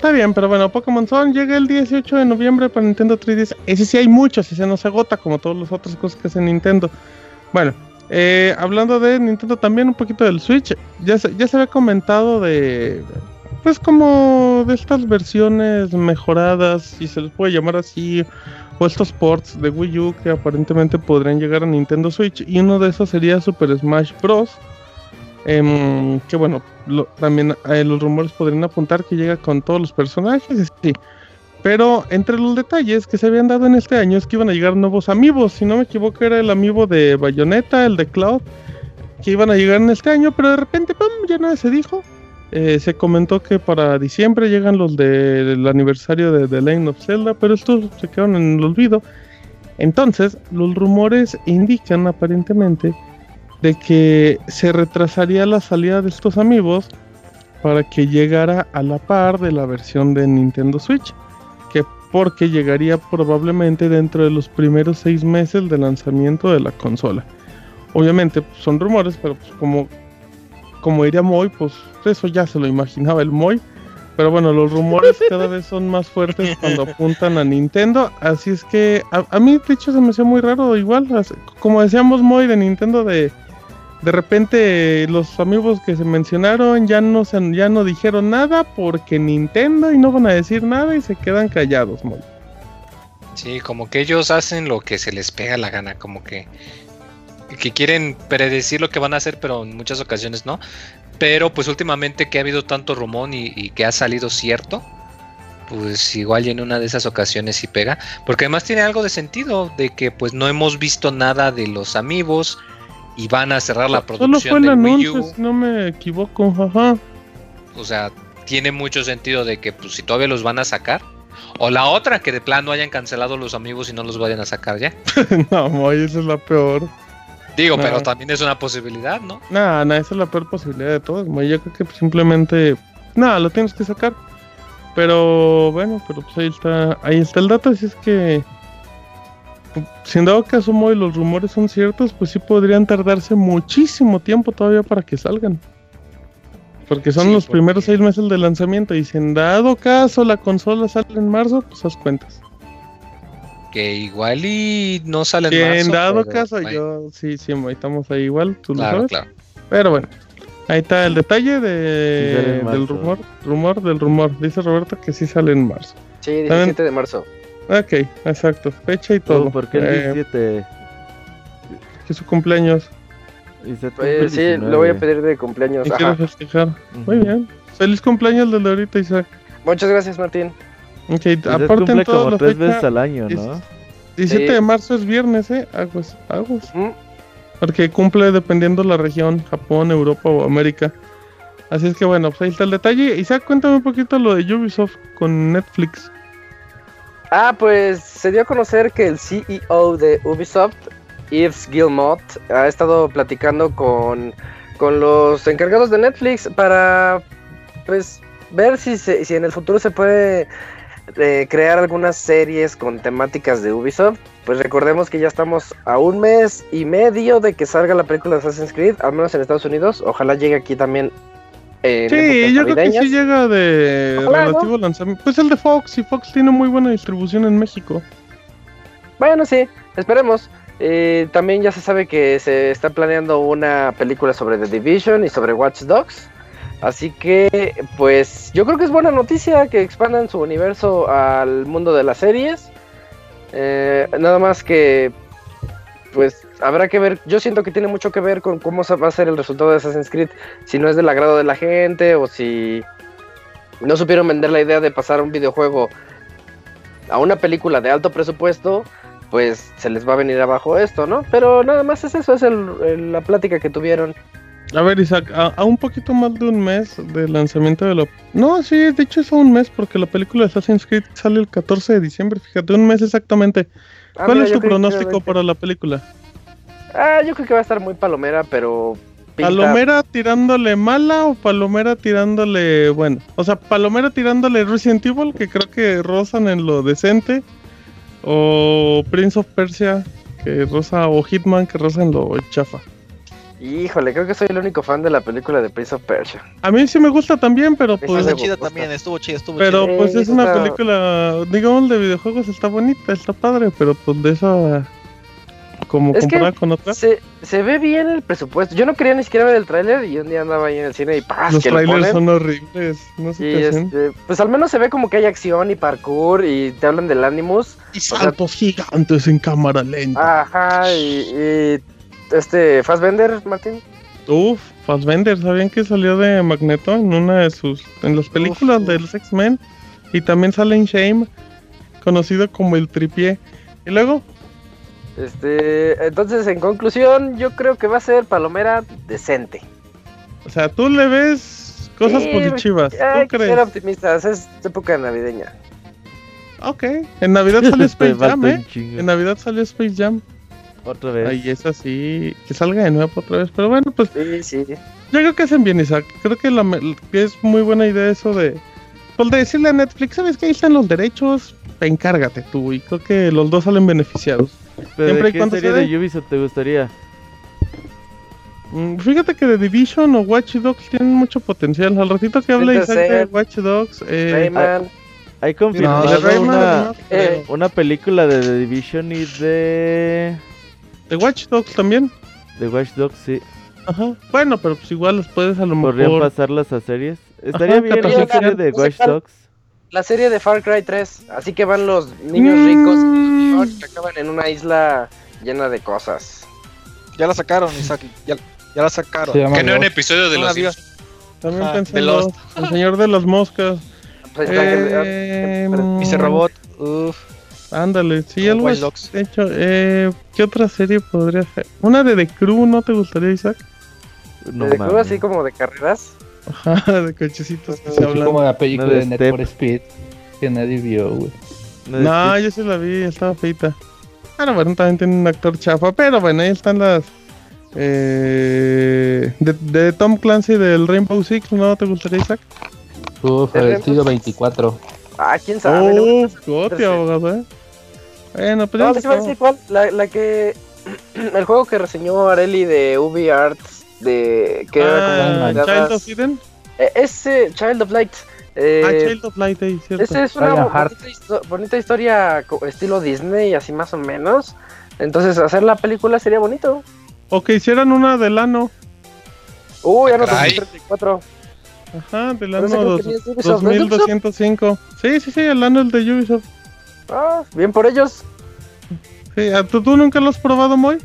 Está bien, pero bueno, Pokémon Sun llega el 18 de noviembre para Nintendo 3DS. Ese sí hay muchos, ese no se agota como todas las otras cosas que hace Nintendo. Bueno, eh, hablando de Nintendo también un poquito del Switch, ya se, ya se había comentado de, pues como de estas versiones mejoradas, si se les puede llamar así, o estos ports de Wii U que aparentemente podrían llegar a Nintendo Switch. Y uno de esos sería Super Smash Bros. Em, que bueno, también eh, los rumores podrían apuntar que llega con todos los personajes, sí. Pero entre los detalles que se habían dado en este año es que iban a llegar nuevos amigos. Si no me equivoco, era el amigo de Bayonetta, el de Cloud que iban a llegar en este año, pero de repente, ¡pum! ya nada se dijo. Eh, se comentó que para diciembre llegan los del aniversario de The Lane of Zelda, pero estos se quedaron en el olvido. Entonces, los rumores indican aparentemente de que se retrasaría la salida de estos amigos para que llegara a la par de la versión de Nintendo Switch, que porque llegaría probablemente dentro de los primeros seis meses de lanzamiento de la consola. Obviamente pues, son rumores, pero pues como, como diría Moy, pues eso ya se lo imaginaba el Moy. Pero bueno, los rumores cada vez son más fuertes cuando apuntan a Nintendo. Así es que a, mí, de hecho, se me hacía muy raro. Igual, como decíamos Moy de Nintendo, de de repente los amigos que se mencionaron ya no se, ya no dijeron nada porque Nintendo y no van a decir nada y se quedan callados. Sí, como que ellos hacen lo que se les pega la gana, como que que quieren predecir lo que van a hacer, pero en muchas ocasiones no. Pero pues últimamente que ha habido tanto rumor y, que ha salido cierto, pues igual en una de esas ocasiones sí pega. Porque además tiene algo de sentido, de que pues no hemos visto nada de los amigos y van a cerrar la producción Solo fue el anuncio, no me equivoco, ajá. O sea, tiene mucho sentido de que pues si todavía los van a sacar. O la otra, que de plano hayan cancelado los amigos y no los vayan a sacar ya. no, esa es la peor. Digo, pero también es una posibilidad, ¿no? Nada, nada, esa es la peor posibilidad de todos. Yo creo que simplemente, nada, lo tienes que sacar. Pero bueno, pero pues ahí está, ahí está el dato, así es que si en dado caso Moy los rumores son ciertos, pues sí podrían tardarse muchísimo tiempo todavía para que salgan. Porque son los primeros seis meses de lanzamiento y si en dado caso la consola sale en marzo, pues haz cuentas que igual y no salen más. En dado caso, yo sí, sí, estamos ahí igual, tú lo sabes. Claro. Pero bueno, ahí está el detalle de, del rumor, rumor del rumor. Dice Roberto que sí sale en marzo. Sí, 17 de marzo. Ok, exacto, fecha y todo. ¿Por qué el 17? Eh, que es su cumpleaños. Pues, sí, lo voy a pedir de cumpleaños. Quiero festejar. Muy bien. Feliz cumpleaños de ahorita, Isaac. Muchas gracias, Martín. Ok, aparte en como tres veces al año, ¿no? 17 de marzo es viernes, ¿eh? Aguas, aguas. Porque cumple dependiendo la región, Japón, Europa o América. Así es que bueno, pues ahí está el detalle. Isaac, cuéntame un poquito lo de Ubisoft con Netflix. Ah, pues se dio a conocer que el CEO de Ubisoft, Yves Guillemot, ha estado platicando con, con los encargados de Netflix para pues ver si, si en el futuro se puede de crear algunas series con temáticas de Ubisoft, pues recordemos que ya estamos a un mes y medio de que salga la película de Assassin's Creed, al menos en Estados Unidos. Ojalá llegue aquí también. Sí, yo creo que sí llega de relativo lanzamiento. Pues el de Fox, y Fox tiene muy buena distribución en México. Bueno, sí, esperemos. Eh, también ya se sabe que se está planeando una película sobre The Division y sobre Watch Dogs. Así que, pues, yo creo que es buena noticia que expandan su universo al mundo de las series. Eh, nada más que, pues, habrá que ver. Yo siento que tiene mucho que ver con cómo va a ser el resultado de Assassin's Creed. Si no es del agrado de la gente o si no supieron vender la idea de pasar un videojuego a una película de alto presupuesto, pues se les va a venir abajo esto, ¿no? Pero nada más es eso, es la plática que tuvieron. A ver, Isaac, a, un poquito más de un mes de lanzamiento de lo... No, sí, de hecho es a un mes porque la película de Assassin's Creed sale el 14 de diciembre, fíjate, un mes exactamente. Ah, ¿Cuál es tu pronóstico para la película? Ah, yo creo que va a estar muy palomera, pero... ¿Palomera tirándole mala o palomera tirándole... bueno, o sea, palomera tirándole Resident Evil, que creo que rozan en lo decente, o Prince of Persia, que rosa, o Hitman, que rosa en lo chafa? Híjole, creo que soy el único fan de la película de Prince of Persia. A mí sí me gusta también, pero pues. Estuvo chida también, estuvo chida, estuvo Pero pues es una película, digamos, de videojuegos está bonita, está padre, pero pues de esa. Como comparada con otras. Se, se, ve bien el presupuesto. Yo no quería ni siquiera ver el tráiler y un día andaba ahí en el cine y ¡paz! Los trailers son horribles, no sé qué este, Pues al menos se ve como que hay acción y parkour y te hablan del Animus. Y saltos gigantes en cámara lenta. Ajá, y este Fassbender, Martín. Uf, Fassbender, ¿sabían que salió de Magneto en una de sus en las películas de los X-Men? Y también sale en Shame, conocido como el tripié. ¿Y luego? Este, entonces, en conclusión, yo creo que va a ser Palomera decente. O sea, tú le ves cosas positivas. Hay que ser optimistas, es época navideña. Ok, en Navidad salió Space Jam, ¿eh? En Navidad salió Space Jam. Otra vez. Ahí es así, que salga de nuevo otra vez. Pero bueno, pues. Sí, sí. Yo creo que hacen bien, Isaac. Creo que, la, que es muy buena idea eso de. Pues de decirle a Netflix, ¿sabes que Ahí están los derechos, encárgate tú. Y creo que los dos salen beneficiados. Siempre ¿Qué serie de Ubisoft te gustaría? Mm, fíjate que The Division o Watch Dogs tienen mucho potencial. Al ratito que hable Isaac de Watch Dogs, eh, Rayman. Hay confirmado una, eh. una película de The Division y de... De Watch Dogs también. De Watch Dogs, sí. Ajá. Bueno, pero pues igual las puedes a lo mejor... Podrían pasarlas a series. Estaría bien la serie de Watch Dogs. La serie de Far Cry 3. Así que van los niños ricos mm. que acaban en una isla llena de cosas. Ya la sacaron, Isaac. Ya, ya la sacaron. que no en episodio de los También ah, pensé El Señor de las Moscas. Pues eh, Mr. Robot. Uf. Ándale, sí, algo de hecho, eh, ¿qué otra serie podría ser? ¿Una de The Crew no te gustaría, Isaac? No, ¿De The Crew así como de carreras? Ajá, de cochecitos que se hablan. como la película de, de Net for Speed que nadie vio, güey. No, yo sí la vi, estaba feita. Ah, bueno, también tiene un actor chafa, pero bueno, ahí están las... Eh, de, Tom Clancy del Rainbow Six, ¿no te gustaría, Isaac? Uf, el estudio 24. Ah, quién sabe. Uf, gote, abogado, eh. Bueno, pues no, ya. No, cuál. La, la que. el juego que reseñó Areli de Ubi Arts. De. Que ah, era como. Child of Eden. E, ese Child of Light. Eh, ah, Child of Light, ahí, cierto. Esa es una bonita, bonita, historia estilo Disney, así más o menos. Entonces, hacer la película sería bonito. O que hicieran una del ano. Uy, ano 2034. Ajá, del ano 2205. Sí, sí, sí, el ano el de Ubisoft. Ah, bien por ellos. Sí, ¿tú, ¿tú nunca lo has probado, Moy?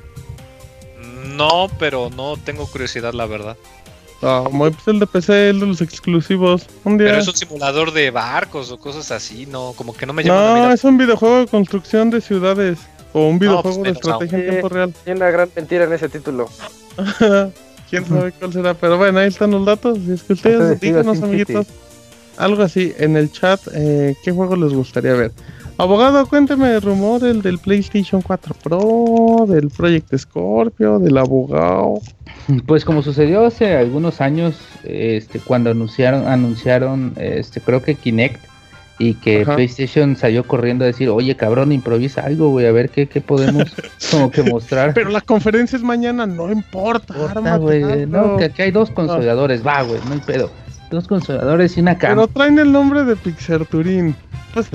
No, pero no tengo curiosidad, la verdad. Ah, Moy, pues el de PC, el de los exclusivos. Un día... Pero es un simulador de barcos o cosas así, no, como que no me llama No, es un videojuego de construcción de ciudades. O un videojuego pues de estrategia en tiempo real. Tiene una gran mentira en ese título. Quién sabe cuál será, pero bueno, ahí están los datos. Si es que ustedes, díganos, amiguitos, algo así en el chat, eh, ¿qué juego les gustaría ver? Abogado, cuénteme el rumor el del PlayStation 4 Pro, del Project Scorpio, del abogado. Pues como sucedió hace algunos años, este, cuando anunciaron, anunciaron, este, creo que Kinect y que PlayStation salió corriendo a decir, oye cabrón, improvisa algo, güey, a ver qué, qué podemos como que mostrar. Pero la conferencia es mañana, no importa. no, que aquí hay dos consoladores, va, güey, no hay pedo. Dos consoladores y una cámara. Pero traen el nombre de Pixar Turín. Pues.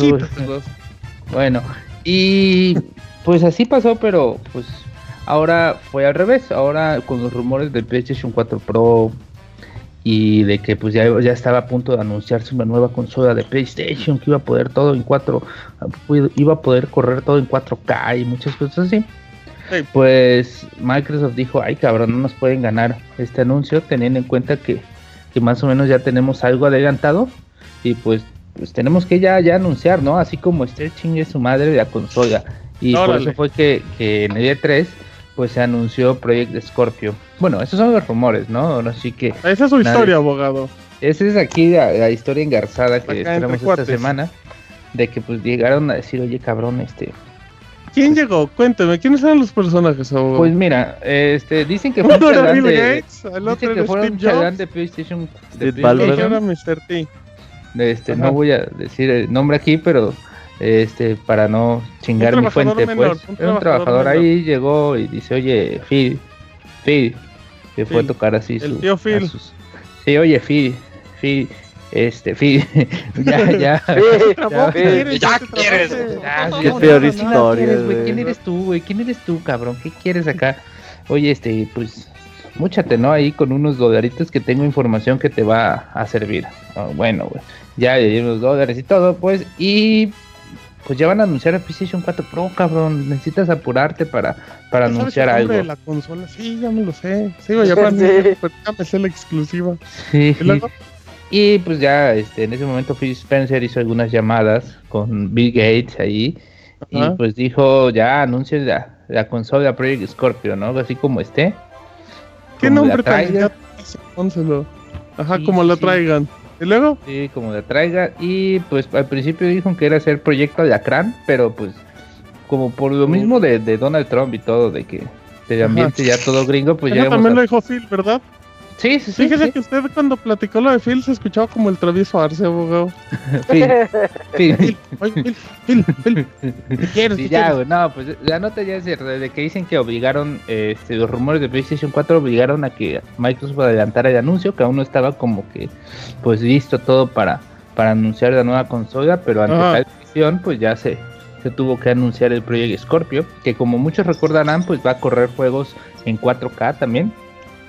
Bueno, y pues así pasó, pero pues ahora fue al revés. Ahora con los rumores del PlayStation 4 Pro y de que pues ya, ya estaba a punto de anunciarse una nueva consola de PlayStation que iba a poder todo en 4 iba a poder correr todo en 4K y muchas cosas así. Pues Microsoft dijo, ay cabrón, no nos pueden ganar este anuncio teniendo en cuenta que, que más o menos ya tenemos algo adelantado y pues pues tenemos que ya, ya anunciar, ¿no? Así como esté chingue su madre de la consola. Y por eso fue que, que en el E3 pues se anunció Project Scorpio. Bueno, esos son los rumores, ¿no? Así que... Esa es su historia, abogado. Esa es aquí la, historia engarzada que tenemos esta semana. De que pues llegaron a decir, oye cabrón, este... ¿Quién llegó? Cuénteme, ¿quiénes eran los personajes, abogado? Pues mira, este, dicen que fue un chalán de... Dicen que fueron un de PlayStation... De PlayStation. Mr. T. Este, no voy a decir el nombre aquí, pero este para no chingar mi fuente, pues. Un, trabajador, ahí llegó y dice, oye, Phil, Phil, que fue a tocar así el tío Phil. Sí, oye, Phil, Phil, este, Phil, ya, ya. ya, quieres. Qué peor historia. ¿Quién eres tú, güey? ¿Quién eres tú, cabrón? ¿Qué quieres acá? Oye, este, pues múchate, ¿no? Ahí con unos dolaritos que tengo información que te va a servir. Ah, bueno, güey. Ya le di unos dólares y todo, pues. Y pues ya van a anunciar el PlayStation 4 Pro, cabrón. Necesitas apurarte para, para anunciar algo. De la consola? Sí, ya me lo sé. Sigo ya para mí, pues, ya sé la exclusiva. Sí. ¿Y, pues ya este, en ese momento Phil Spencer hizo algunas llamadas con Bill Gates ahí. Y pues dijo, ya anuncios ya la consola Project Scorpio, ¿no? Así como esté. ¿Qué nombre traigan? Ajá, como la traigan. ¿Y luego? Sí, como la traiga. Y pues al principio dijo que era hacer proyecto de Acran, pero pues como por lo mismo de, de Donald Trump y todo, de que el ambiente ya todo gringo, pues ya. También lo dijo Phil, ¿verdad? Sí, sí, sí. Fíjese que usted cuando platicó lo de Phil se escuchaba como el travieso Arce, abogado. Phil, Phil, Phil, Phil, Phil, ¿Qué sí, ya, güey, no, pues la nota ya es cierta, de que dicen que obligaron, este, los rumores de PlayStation 4 obligaron a que Microsoft adelantara el anuncio, que aún no estaba como que, pues listo todo para, para anunciar la nueva consola, pero ante tal decisión, pues ya se, se tuvo que anunciar el Project Scorpio, que como muchos recordarán, pues va a correr juegos en 4K también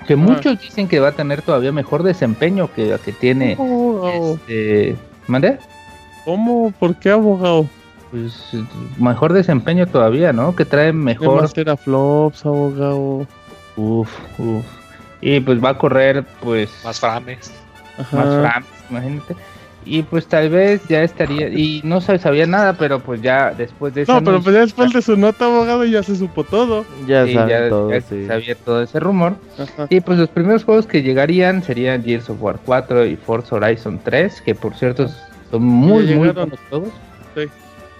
que muchos dicen que va a tener todavía mejor desempeño que la que tiene oh. este ¿Mande? ¿Cómo? ¿Por qué abogado? Pues mejor desempeño todavía, ¿no? Que trae mejor flops, abogado. Uf, uf. Y pues va a correr pues más frames. Más frames, imagínate. Y pues tal vez ya estaría, y no se sabía nada, pero pues ya después de eso. No, pero pues ya después de su nota abogado ya se supo todo. Ya, todo, sabía todo ese rumor. Y pues los primeros juegos que llegarían serían Gears of War 4 y Forza Horizon 3, que por cierto son muy, muy buenos juegos. Sí.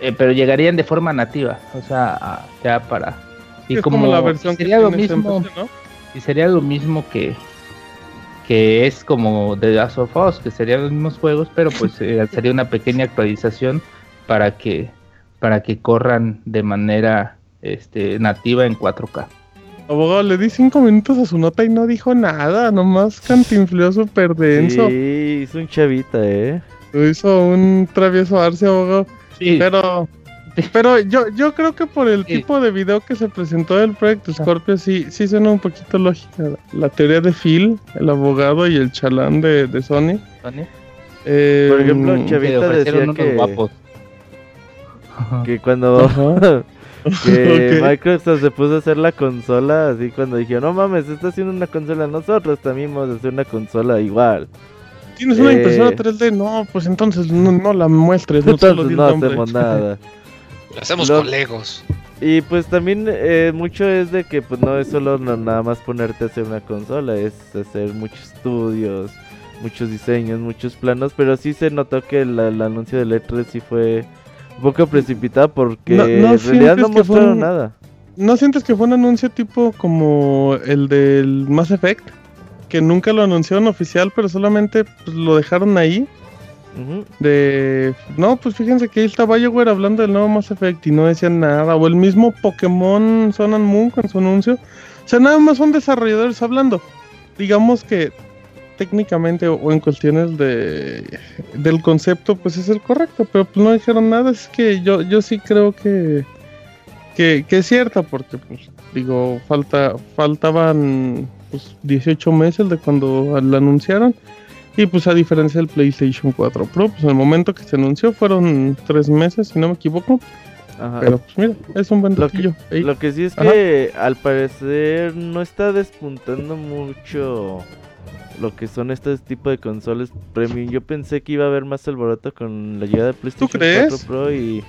Eh, pero llegarían de forma nativa, o sea, ya para... Y como, la versión sería lo mismo, Y sería lo mismo que que es como The Last of Us, que serían los mismos juegos, pero pues eh, sería una pequeña actualización para que para que corran de manera este, nativa en 4K. Abogado, le di cinco minutos a su nota y no dijo nada, nomás cantinfló súper denso. Sí, hizo un chavita, eh. Hizo un travieso Arce, abogado. Sí. Pero pero yo, yo creo que por el tipo de video que se presentó del proyecto Scorpio, sí, sí suena un poquito lógica. La teoría de Phil, el abogado y el chalán de, de Sony. Eh, por ejemplo, Chavita decía que, que cuando que Microsoft se puso a hacer la consola, así cuando dijeron, no mames, está haciendo una consola, nosotros también vamos a hacer una consola igual. ¿Tienes una impresora 3D? Eh, no, pues entonces no, la muestres. No, no hacemos nada. Lo hacemos con Legos. Y pues también eh, mucho es de que pues no es solo nada más ponerte a hacer una consola, es hacer muchos estudios, muchos diseños, muchos planos, pero sí se notó que el anuncio de E3 sí fue un poco precipitado porque en realidad no mostraron nada. ¿No sientes que fue un anuncio tipo como el del Mass Effect? Que nunca lo anunciaron oficial, pero solamente pues, lo dejaron ahí de. No, pues fíjense que ahí está BioWare hablando del nuevo Mass Effect y no decían nada. O el mismo Pokémon Sun and Moon con su anuncio. O sea, nada más son desarrolladores hablando. Digamos que técnicamente o en cuestiones de del concepto pues es el correcto, pero pues no dijeron nada, es que yo yo sí creo que que, es cierto porque pues digo, falta faltaban pues 18 meses de cuando la anunciaron y pues a diferencia del PlayStation 4 Pro, pues en el momento que se anunció fueron tres meses, si no me equivoco. Pero pues mira, es un buen lo que, lo que sí es que al parecer no está despuntando mucho lo que son este tipo de consolas premium. Yo pensé que iba a haber más alboroto con la llegada de PlayStation 4 Pro y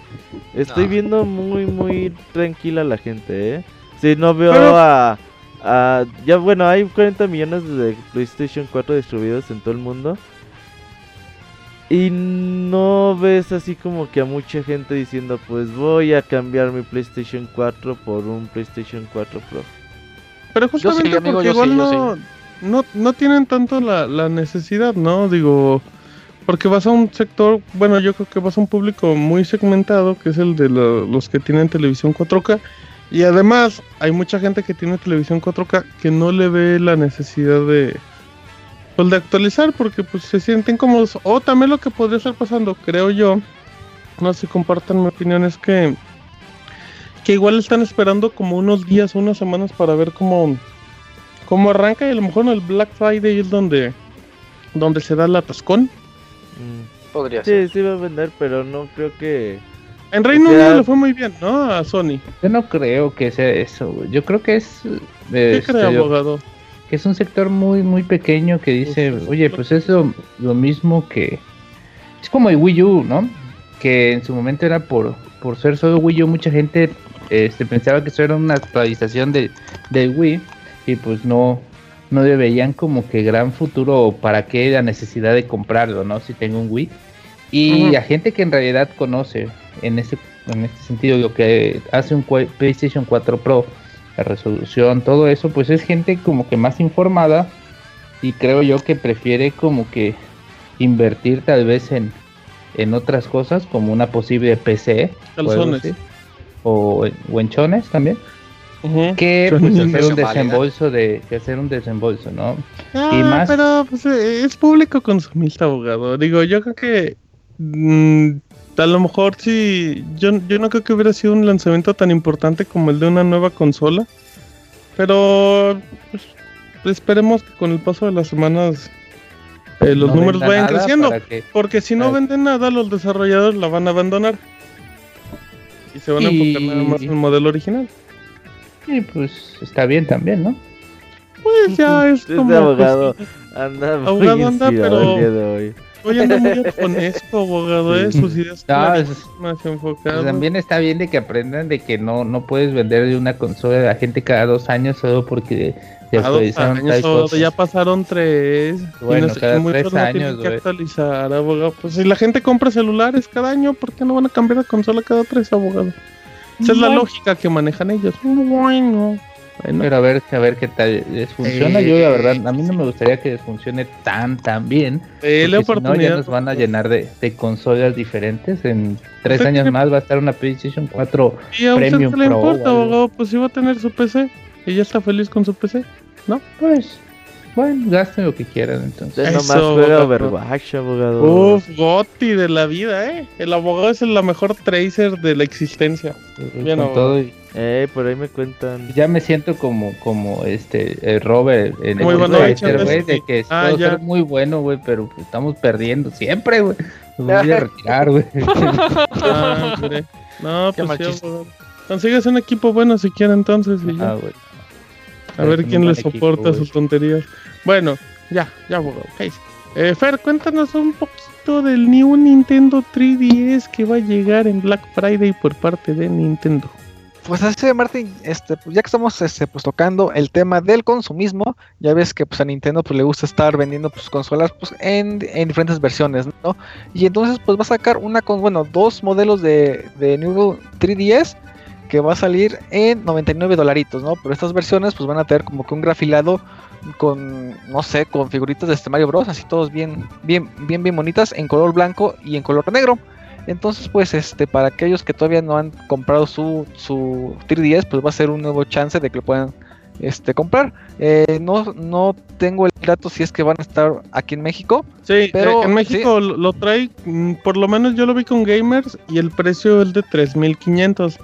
estoy viendo muy muy tranquila la gente, ¿eh? Si no veo a Ah, ya bueno, hay 40 millones de PlayStation 4 distribuidos en todo el mundo. Y no ves así como que a mucha gente diciendo, pues voy a cambiar mi PlayStation 4 por un PlayStation 4 Pro. Pero justamente porque igual no, no, no, tienen tanto la, la, necesidad, ¿no? Digo, porque vas a un sector, bueno, yo creo que vas a un público muy segmentado, que es el de los que tienen televisión 4K. Y además, hay mucha gente que tiene televisión 4K que no le ve la necesidad de pues de actualizar porque pues se sienten cómodos. O también lo que podría estar pasando, creo yo, no sé si compartan mi opinión, es que que igual están esperando como unos días, unas semanas para ver cómo cómo arranca y a lo mejor en el Black Friday es donde donde se da la atascón. Mm. Podría ser. Sí, sí va a vender, pero no creo que en Reino Unido le fue muy bien, ¿no? A Sony. Yo no creo que sea eso, Yo creo que es. ¿Qué este, cree, abogado? Que es un sector muy, muy pequeño que dice, oye, pues es lo, mismo que. Es como el Wii U, ¿no? Que en su momento era por, por ser solo Wii U, mucha gente este, pensaba que eso era una actualización de, de Wii y pues no, no veían como que gran futuro para qué la necesidad de comprarlo, ¿no? Si tengo un Wii. Y a gente que en realidad conoce en este, en este sentido lo que hace un PlayStation 4 Pro, la resolución, todo eso, pues es gente como que más informada y creo yo que prefiere como que invertir tal vez en, en otras cosas como una posible PC o, o en chones también que pues, hacer un desembolso de que hacer un desembolso, ¿no? y ah, más... pero pues, eh, es público consumista, abogado. Digo, yo creo que mm, a lo mejor sí, yo, yo no creo que hubiera sido un lanzamiento tan importante como el de una nueva consola, pero pues, esperemos que con el paso de las semanas eh, los números vayan creciendo, porque si no venden nada, los desarrolladores la van a abandonar y se van a enfocar nada más en el modelo original. Y pues está bien también, ¿no? Pues ya es como. Este abogado anda abogado anda, pero. hoy. Oye, anda muy esto, abogado, ¿eh? Sus ideas más enfocadas. Pues también está bien de que aprendan de que no, no puedes vender una consola a la gente cada dos años solo porque te actualizaron años Ya pasaron tres. Bueno, no cada tres años, que actualizar, abogado. Pues si la gente compra celulares cada año, ¿por qué no van a cambiar de consola cada tres, abogado? Esa es la lógica que manejan ellos. Bueno. Pero a ver, a ver qué tal les funciona. Yo, la verdad, a mí no me gustaría que les funcione tan, tan bien. Eh, porque si no, ya nos van a llenar de, de consolas diferentes. En tres años más va a estar una PlayStation 4 ¿Y a Premium usted le importa, abogado? Pues si va a tener su PC. Y ya está feliz con su PC, ¿no? Pues bueno, gasten lo que quieran entonces. Eso, nomás juega Overwatch, abogado. Uf, Gotti de la vida, eh. El abogado es el mejor tracer de la existencia. Bien, todo Eh, por ahí me cuentan. Ya me siento como, como este el Robert en muy el bueno, tracer, güey, de que ah, ser muy bueno, güey, pero estamos perdiendo siempre, güey. Me voy a retirar, güey. ah, no, pues sí, Consigues un equipo bueno si quieres entonces. Y ya. Ah, güey. A ver quién le soporta sus tonterías. Bueno, ya, ya, okay. eh, Fer, cuéntanos un poquito del New Nintendo 3DS que va a llegar en Black Friday por parte de Nintendo. Pues así, Martín, este, pues ya que estamos este, pues, tocando el tema del consumismo, ya ves que pues a Nintendo pues le gusta estar vendiendo pues consolas pues en, diferentes versiones, ¿no? Y entonces pues va a sacar una con, bueno, dos modelos de, de New 3DS que va a salir en 99 dolaritos, ¿no? Pero estas versiones pues van a tener como que un grafilado con, no sé, con figuritas de este Mario Bros. Así todos bien, bien, bien, bien bonitas en color blanco y en color negro. Entonces, pues, este, para aquellos que todavía no han comprado su, su 3DS, pues va a ser un nuevo chance de que lo puedan este, comprar. Eh, no, no tengo el dato si es que van a estar aquí en México. Sí, pero eh, en México lo, trae, mm, por lo menos yo lo vi con Gamers y el precio es de 3500.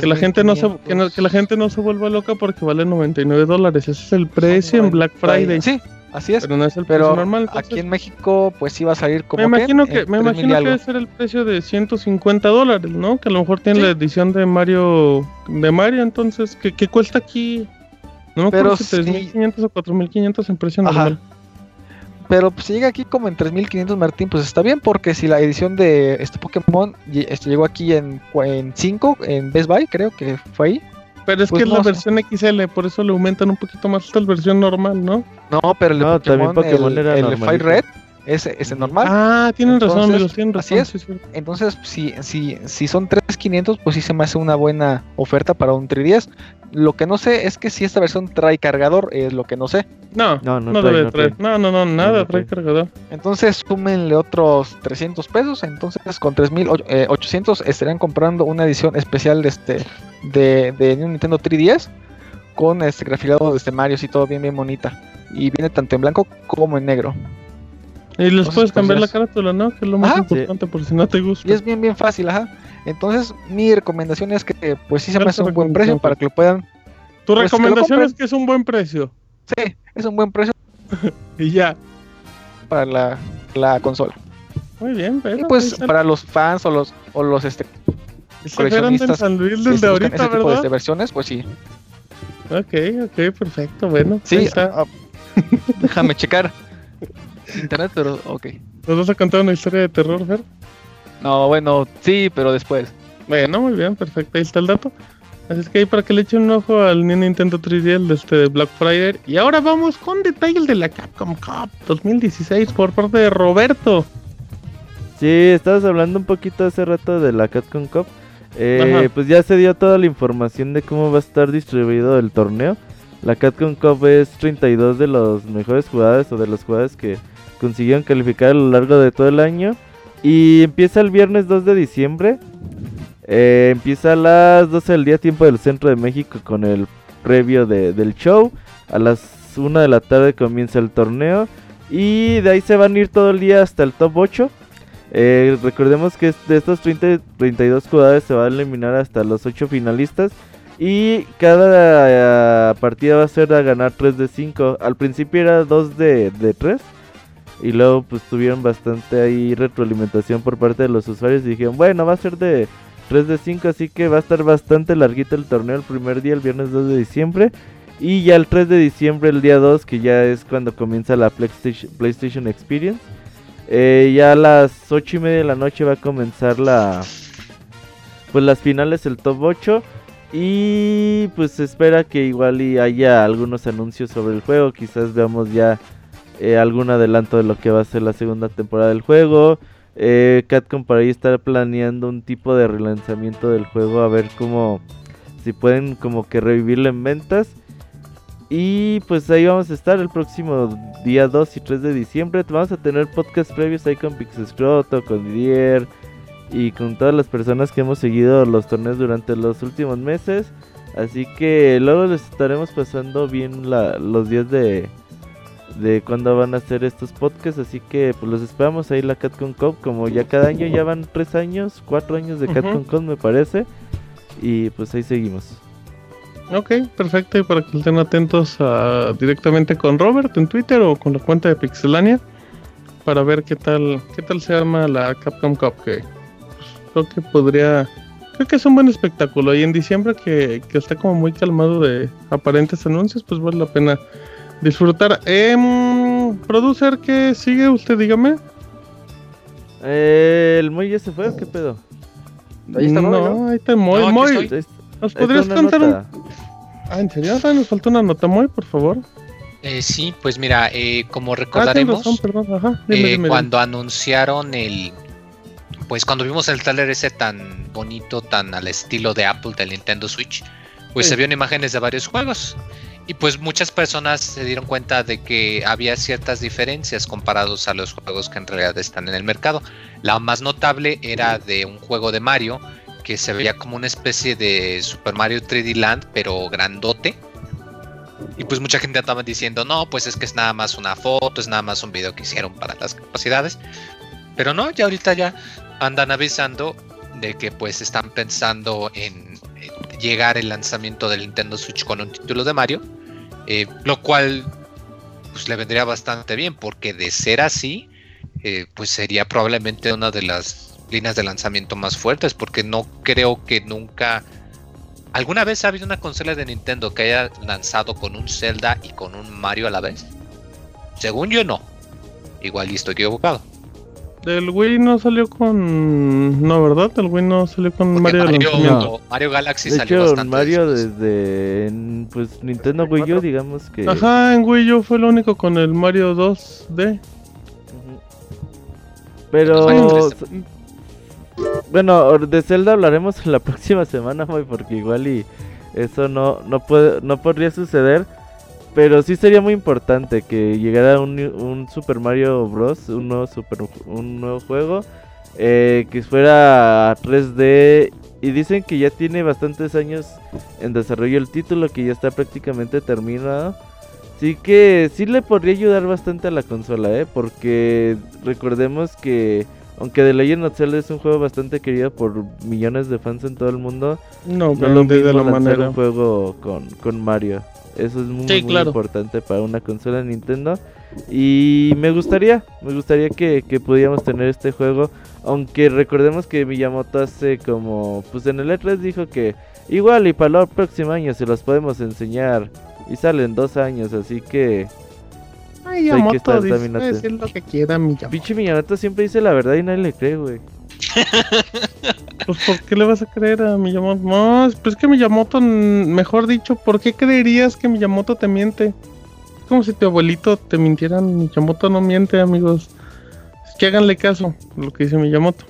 Que la, gente no se, que, la gente no se vuelva loca porque vale 99 dólares. Ese es el precio en Black Friday. Sí, así es. Pero no es el precio normal. Aquí en México, pues sí va a salir como. Me imagino que, me imagino que debe ser el precio de 150 dólares, ¿no? Que a lo mejor tiene la edición de Mario. De Mario, entonces, ¿qué, cuesta aquí? No me acuerdo si 3.500 o 4.500 en precio normal. Pero pues, si llega aquí como en 3500 Martín, pues está bien, porque si la edición de este Pokémon este, llegó aquí en, en 5, en Best Buy, creo que fue ahí. Pero es pues que es la versión XL, por eso le aumentan un poquito más esta versión normal, ¿no? No, pero el de Pokémon, Pokémon, el, el Fire Red es, es normal. Ah, tienen razón, amigos, tienen razón. Así es. Entonces, si, si, si son 3500, pues sí se me hace una buena oferta para un 3DS. Lo que no sé es que si esta versión trae cargador, es lo que no sé. No, no, no, no debe traer. No, no, no, nada trae cargador. Entonces, súmenle otros 300 pesos. Entonces, con 3800 eh, estarían comprando una edición especial de este de, de Nintendo 3DS con este grafilado de este Mario y todo bien, bien bonita. Y viene tanto en blanco como en negro. Y les puedes cambiar la carátula, ¿no? Que es lo más importante por si no te gusta. Y es bien, bien fácil, ajá. Entonces, mi recomendación es que, pues sí se me hace un buen precio para que lo puedan. Tu pues, recomendación es que es un buen precio. Sí, es un buen precio. y ya. Para la, la consola. Muy bien, pero. Y pues para los fans o los, o los este, coleccionistas San Luis desde ahorita, ese tipo de versiones, pues sí. Ok, ok, perfecto, bueno. Sí, ah, déjame checar internet, pero ok. ¿Nos vas a contar una historia de terror, Fer? No, bueno, sí, pero después. Bueno, muy bien, perfecto, ahí está el dato. Así es que ahí para que le echen un ojo al Nintendo 3DS de este Black Friday. Y ahora vamos con detalles de la Capcom Cup 2016 por parte de Roberto. Sí, estabas hablando un poquito hace rato de la Capcom Cup. Eh, pues ya se dio toda la información de cómo va a estar distribuido el torneo. La Capcom Cup es 32 de los mejores jugadores o de los jugadores que consiguieron calificar a lo largo de todo el año. Y empieza el viernes 2 de diciembre. Eh, empieza a las 12 del día, tiempo del centro de México, con el previo del show. A las 1 de la tarde comienza el torneo. Y de ahí se van a ir todo el día hasta el top 8. Eh, recordemos que de estos 30, 32 jugadores se va a eliminar hasta los 8 finalistas. Y cada eh, partida va a ser a ganar 3 de 5. Al principio era 2 de, de 3. Y luego pues tuvieron bastante ahí retroalimentación por parte de los usuarios y dijeron, bueno, va a ser de 3 de 5, así que va a estar bastante larguito el torneo el primer día, el viernes 2 de diciembre. Y ya el 3 de diciembre, el día 2, que ya es cuando comienza la PlayStation, Experience. Eh, ya a las 8 y media de la noche va a comenzar la... Pues las finales, el top 8. Y pues se espera que igual y haya algunos anuncios sobre el juego. Quizás veamos ya eh, algún adelanto de lo que va a ser la segunda temporada del juego. Eh, Catcom por ahí está planeando un tipo de relanzamiento del juego a ver cómo si pueden como que revivirlo en ventas. Y pues ahí vamos a estar el próximo día 2 y 3 de diciembre. Vamos a tener podcast previos ahí con Pixescroto, con Didier y con todas las personas que hemos seguido los torneos durante los últimos meses. Así que luego les estaremos pasando bien los días de, de cuándo van a hacer estos podcasts. Así que pues los esperamos ahí la CatCon Cup. Como ya cada año ya van tres años, cuatro años de CatCon Cup me parece. Y pues ahí seguimos. Ok, perfecto. Y para que estén atentos directamente con Robert en Twitter o con la cuenta de Pixelania para ver qué tal qué tal se arma la Capcom Cup. Que pues, creo que podría. Creo que es un buen espectáculo. Y en diciembre que, que está como muy calmado de aparentes anuncios, pues vale la pena disfrutar. Eh, producer, ¿qué sigue usted? Dígame. Eh, ¿El Moy ya se fue qué pedo? Ahí está no, ahí está Moy. No, Moy, ¿nos podrías cantar un... Ah, ¿en serio? Nos falta una nota, Moy, por favor. Eh, sí, pues mira, eh, como ah, recordaremos, eh, cuando anunciaron el, pues cuando vimos el trailer ese tan bonito, tan al estilo de Apple del Nintendo Switch, pues se vieron imágenes de varios juegos. Y pues muchas personas se dieron cuenta de que había ciertas diferencias comparados a los juegos que en realidad están en el mercado. La más notable era de un juego de Mario que se veía como una especie de Super Mario 3D Land, pero grandote. Y pues mucha gente estaba diciendo, no, pues es que es nada más una foto, es nada más un video que hicieron para las capacidades. Pero no, ya ahorita ya andan avisando de que pues están pensando en llegar el lanzamiento del Nintendo Switch con un título de Mario, eh, lo cual pues le vendría bastante bien, porque de ser así, eh, pues sería probablemente una de las líneas de lanzamiento más fuertes, porque no creo que nunca... ¿Alguna vez ha habido una consola de Nintendo que haya lanzado con un Zelda y con un Mario a la vez? Según yo no. Igual y estoy equivocado. El Wii no salió con. No, ¿verdad? El Wii no salió con Mario, Mario, Mario Galaxy de salió hecho, bastante Mario desde. pues Nintendo Wii U, digamos que. Ajá, en Wii U fue el único con el Mario 2D. Pero. Bueno, de Zelda hablaremos la próxima semana, porque igual y eso no, no, puede, no podría suceder. Pero sí sería muy importante que llegara un, un Super Mario Bros. Un nuevo, super, un nuevo juego. Eh, que fuera 3D. Y dicen que ya tiene bastantes años en desarrollo el título, que ya está prácticamente terminado. Así que sí le podría ayudar bastante a la consola, ¿eh? Porque recordemos que aunque The Legend of Zelda es un juego bastante querido por millones de fans en todo el mundo, no, no lo mismo de la manera. un juego con, con Mario. Eso es muy, importante para una consola de Nintendo. Y me gustaría, me gustaría que, que pudiéramos tener este juego. Aunque recordemos que Miyamoto hace como, pues en el E3 dijo que igual y para el próximo año se los podemos enseñar. Y salen dos años, así que... Ay, Miyamoto que estar dice lo que quiera Miyamoto. Pinche Miyamoto siempre dice la verdad y nadie le cree, güey. Pues ¿por qué le vas a creer a Miyamoto? No, pues es que Miyamoto, mejor dicho, ¿por qué creerías que Miyamoto te miente? Es como si tu abuelito te mintiera. Miyamoto no miente, amigos. Es que háganle caso a lo que dice Miyamoto.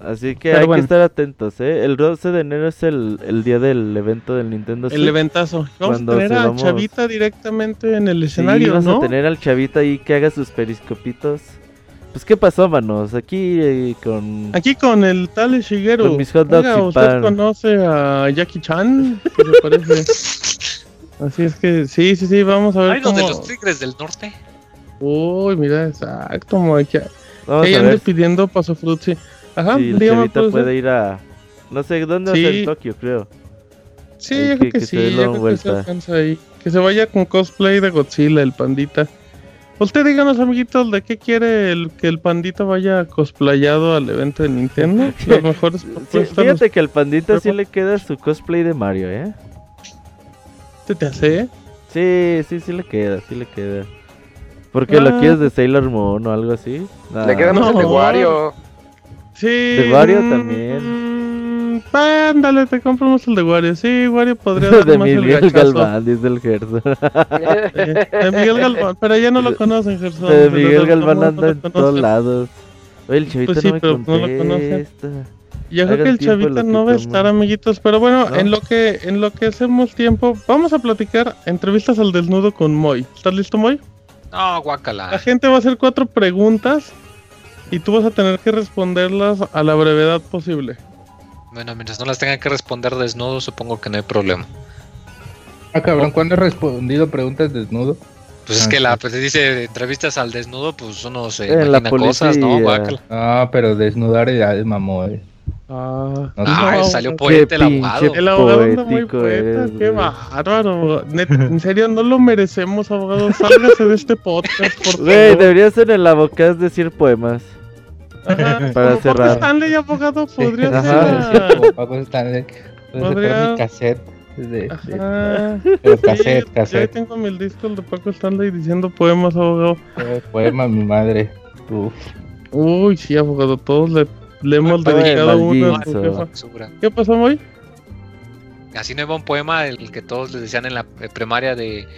Así que hay que estar atentos, ¿eh? El 12 de enero es el, día del evento del Nintendo Switch. El eventazo. Vamos a tener al Chavita directamente en el escenario, vamos a tener al Chavita ahí que haga sus periscopitos. Pues, ¿qué pasó, manos? Aquí eh, con... Aquí con el tal Shigeru. Con mis hot dogs ¿usted conoce a Jackie Chan? ¿Qué le parece? Así es que, sí, sí, sí, vamos a ver ¿Hay cómo... de los Tigres del Norte? Uy, mira, exacto, como que... Vamos a ver. pidiendo paso frutti. Ajá, sí, el Chavita puede ir a... No sé, ¿dónde sí. va a ser Tokio, creo? Sí, yo creo que, sí, yo creo que se alcanza ahí. Que se vaya con cosplay de Godzilla, el pandita. Usted díganos, amiguitos, de qué quiere el, que el pandita vaya cosplayado al evento de Nintendo. Los mejores Fíjate que al pandita sí le queda su cosplay de Mario, ¿eh? ¿Te te hace? Sí, sí, sí le queda, sí le queda. ¿Por qué lo ah. quieres de Sailor Moon o algo así? Le queda más el de Wario. Sí. De Wario también. Ándale, te compramos el de Wario. Sí, Wario podría dar de Miguel Galván, dice el Gerson. de Miguel Galván, pero ya no lo conocen, Gerson. De Miguel Galván anda en todos lados. Oye, el chavito pues sí, no me pero no lo conocen. Yo creo que el chavito no va a estar, amiguitos, pero bueno, en lo que en lo que hacemos tiempo, vamos a platicar entrevistas al desnudo con Moy. ¿Estás listo, Moy? No, guacala. La gente va a hacer cuatro preguntas y tú vas a tener que responderlas a la brevedad posible. Bueno, mientras no las tengan que responder desnudo, supongo que no hay problema. Ah, cabrón, ¿cuándo he respondido preguntas desnudo? Pues es que la pues dice entrevistas al desnudo, pues uno se imagina cosas, ¿no? Ah, pero desnudar ya es mamón. Ah, ah salió poeta el abogado. El abogado anda muy poeta, qué bárbaro. en serio, no lo merecemos, abogado. Sálgase de este podcast, por favor. Güey, debería ser el abogado decir poemas. Para cerrar. Paco Stanley, abogado, podría ser. Paco Stanley. Podría mi cassette. De, Pero cassette, sí, cassette. Ya tengo mi disco de Paco Stanley diciendo poemas, abogado. Eh, poema, mi madre. Uf. Uy, sí, abogado, todos le, le hemos dedicado uno. ¿Qué pasó, hoy? Así no iba un poema el que todos les decían en la primaria de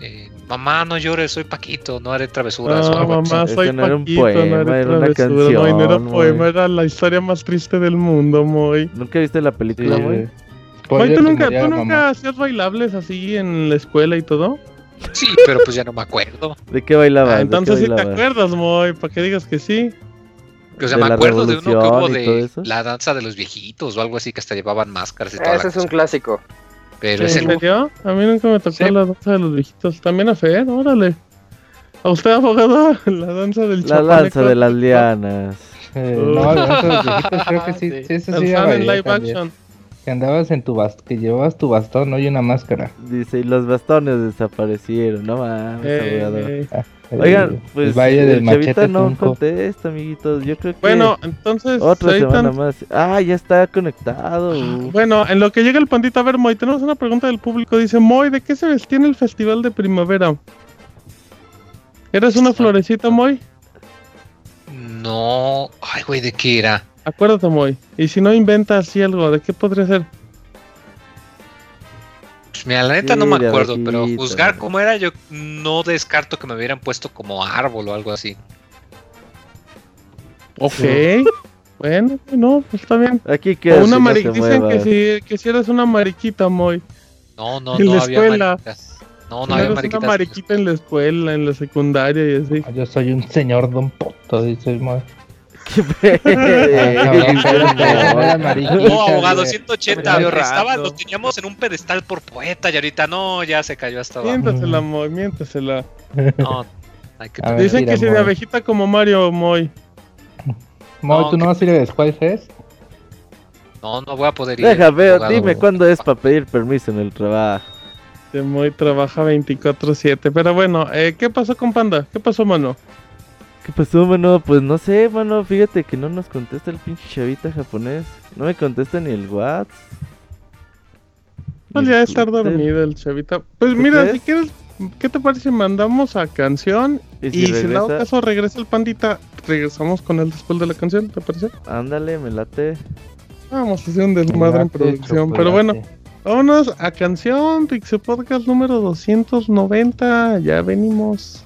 eh, mamá, no llores, soy Paquito, no haré travesuras. No, mamá, soy Paquito, no era un poema, no era una canción. No, era poema, era la historia más triste del mundo, Moy. ¿Nunca viste la película, Moy? Moy, ¿tú nunca, ¿tú nunca hacías bailables así en la escuela y todo? Sí, pero pues ya no me acuerdo. ¿De qué bailaba? Ah, entonces sí te acuerdas, Moy, para que digas que sí. O sea, me acuerdo de uno que hubo de la danza de los viejitos o algo así que hasta llevaban máscaras y todo. Ese es un clásico. Pero el... serio? A mí nunca me tocó la danza de los viejitos. También a Fer, órale. ¿A usted, abogado? La danza del La danza de las lianas. Eh, no, la danza de los viejitos creo que sí. sí eso sí en live action. Que andabas en tu bastón, que llevabas tu bastón, no y una máscara. Dice, y los bastones desaparecieron, no mames, eh, abogado. Oigan, pues el Valle del Machete no contesta, amiguitos. Yo creo que Bueno, entonces otra semana más. Ah, ya está conectado. Bueno, en lo que llega el pandito, a ver, Moy, tenemos una pregunta del público. Dice, Moy, ¿de qué se vestía en el festival de primavera? ¿Eres una florecita, Moy? No, ay, güey, ¿de qué era? Acuérdate, Moy. Y si no inventa así algo, ¿de qué podría ser? Mira, la neta no me acuerdo, pero juzgar cómo era, yo no descarto que me hubieran puesto como árbol o algo así. Ok. bueno, no, pues está bien. Aquí una Dicen que si, que si eres una mariquita, Moy. No, no, en no la había escuela. No, no había mariquitas. una mariquita en la escuela, en la secundaria y así. Ah, yo soy un señor don Poto, dice Moy. No, abogado, 180. Estaba, lo teníamos en un pedestal por poeta y ahorita no, ya se cayó hasta abajo. Miéntasela, Moy, miéntasela. No, hay que Dicen que si de abejita como Mario, Moy. Moy, ¿tú no vas a ir a Squad No, no voy a poder ir. Deja, veo, dime cuándo es para pedir permiso en el trabajo. Moy trabaja 24-7. Pero bueno, eh, ¿qué pasó con Panda? ¿Qué pasó, mano? ¿Qué pasó, mano? Pues no sé, mano. Fíjate que no nos contesta el pinche chavita japonés. No me contesta ni el WhatsApp. No, ya estar dormido el chavita. Pues mira, si quieres, ¿qué te parece mandamos a canción? Y si, en dado caso regresa el pandita, regresamos con él después de la canción, ¿te parece? Ándale, me late. Vamos a hacer un desmadre en producción, pero bueno. Vámonos a canción, Pixel Podcast número 290. Ya venimos.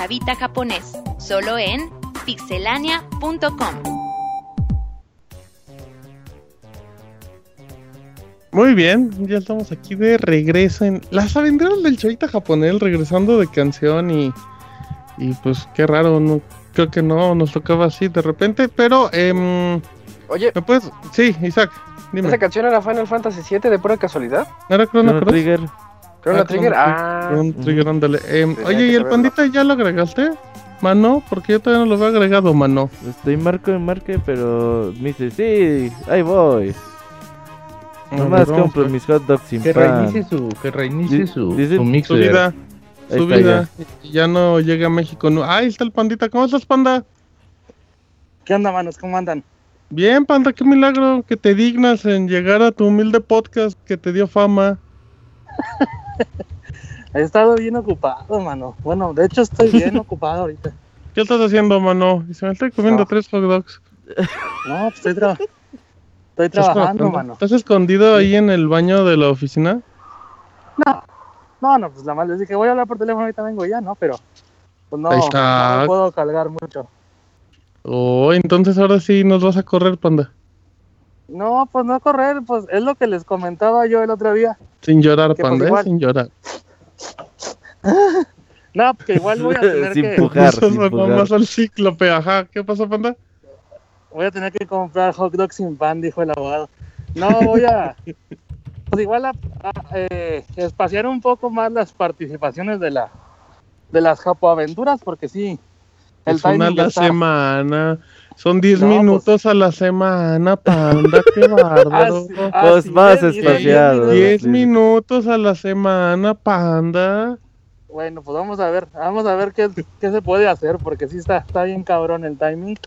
chavita japonés, solo en pixelania.com. Muy bien, ya estamos aquí de regreso en las aventuras del chavita japonés, regresando de canción y, y pues qué raro, no creo que no nos tocaba así de repente, pero eh, Oye, ¿me puedes? Sí, Isaac, dime. ¿Esa canción era Final Fantasy VII de pura casualidad? ¿Era Chrono Trigger? Chrono Trigger, ah. Chrono Trigger, ándale. Eh, oye, ¿y el pandita ya lo agregaste? Mano, porque yo todavía no lo he agregado, mano. Estoy marco en marque, pero me dice, sí, ahí voy. Nomás compro mis hot dogs sin que pan. Reinicie su, que reinicie su, Dice- su mixer. Su vida, su vida. Ya no llega a México. No. Ahí está el pandita. ¿Cómo estás, panda? ¿Qué onda, manos? ¿Cómo andan? Bien, panda, qué milagro que te dignas en llegar a tu humilde podcast que te dio fama. He estado bien ocupado, mano. Bueno, de hecho estoy bien ocupado ahorita. ¿Qué estás haciendo, mano? Dice, me estoy comiendo No. tres hot dogs. No, pues estoy, tra- estoy ¿Estás trabajando, trabajando? mano. ¿Estás escondido ahí en el baño de la oficina? No, no, no, pues nada más les dije, voy a hablar por teléfono, ahorita vengo ya, ¿no? Pero, pues no, Ahí está. no me puedo cargar mucho. Oh, entonces ahora sí nos vas a correr, panda. No, pues no correr, pues es lo que les comentaba yo el otro día. Sin llorar, Que pues panda, ¿eh? sin llorar. No, que igual voy a tener Sin que, sin más al cíclope, ajá. ¿Qué pasó, panda? voy a tener que comprar hot dogs sin pan, dijo el abogado. No, voy a, pues igual a, a, eh, espaciar un poco más las participaciones de la, de las japoaventuras, porque sí, es una a la semana. Son 10 pues minutos a la semana, panda, qué bárbaro. pues más espaciado. 10 minutos a la semana, panda. Bueno, pues vamos a ver, vamos a ver qué, qué se puede hacer, porque sí está, está bien cabrón el timing.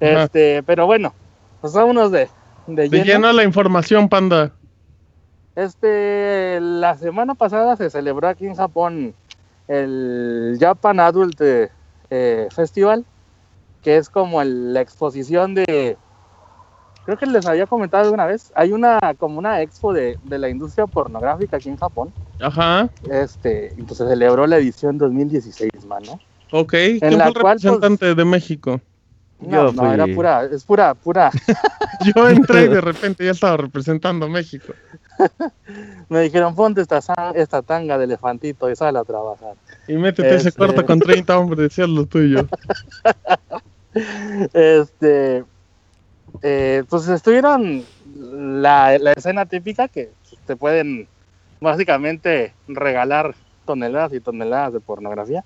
Este, pero bueno, pues vámonos de, de, de lleno. la información, panda. Este, la semana pasada se celebró aquí en Japón el Japan Adult eh, Festival, que es como la exposición de, creo que les había comentado alguna vez, hay una como una expo de, de, la industria pornográfica aquí en Japón. Ajá. Este, entonces pues, se celebró la edición 2016, mano. Ok, ¿quién fue el pues, representante de México? No, no, era pura, es pura, pura. Yo entré y de repente ya estaba representando a México. Me dijeron, ponte esta, esta tanga de elefantito y sale a trabajar. Y métete ese este cuarto con 30 hombres, decía lo tuyo. este, eh, pues estuvieron la, la, escena típica que te pueden básicamente regalar toneladas y toneladas de pornografía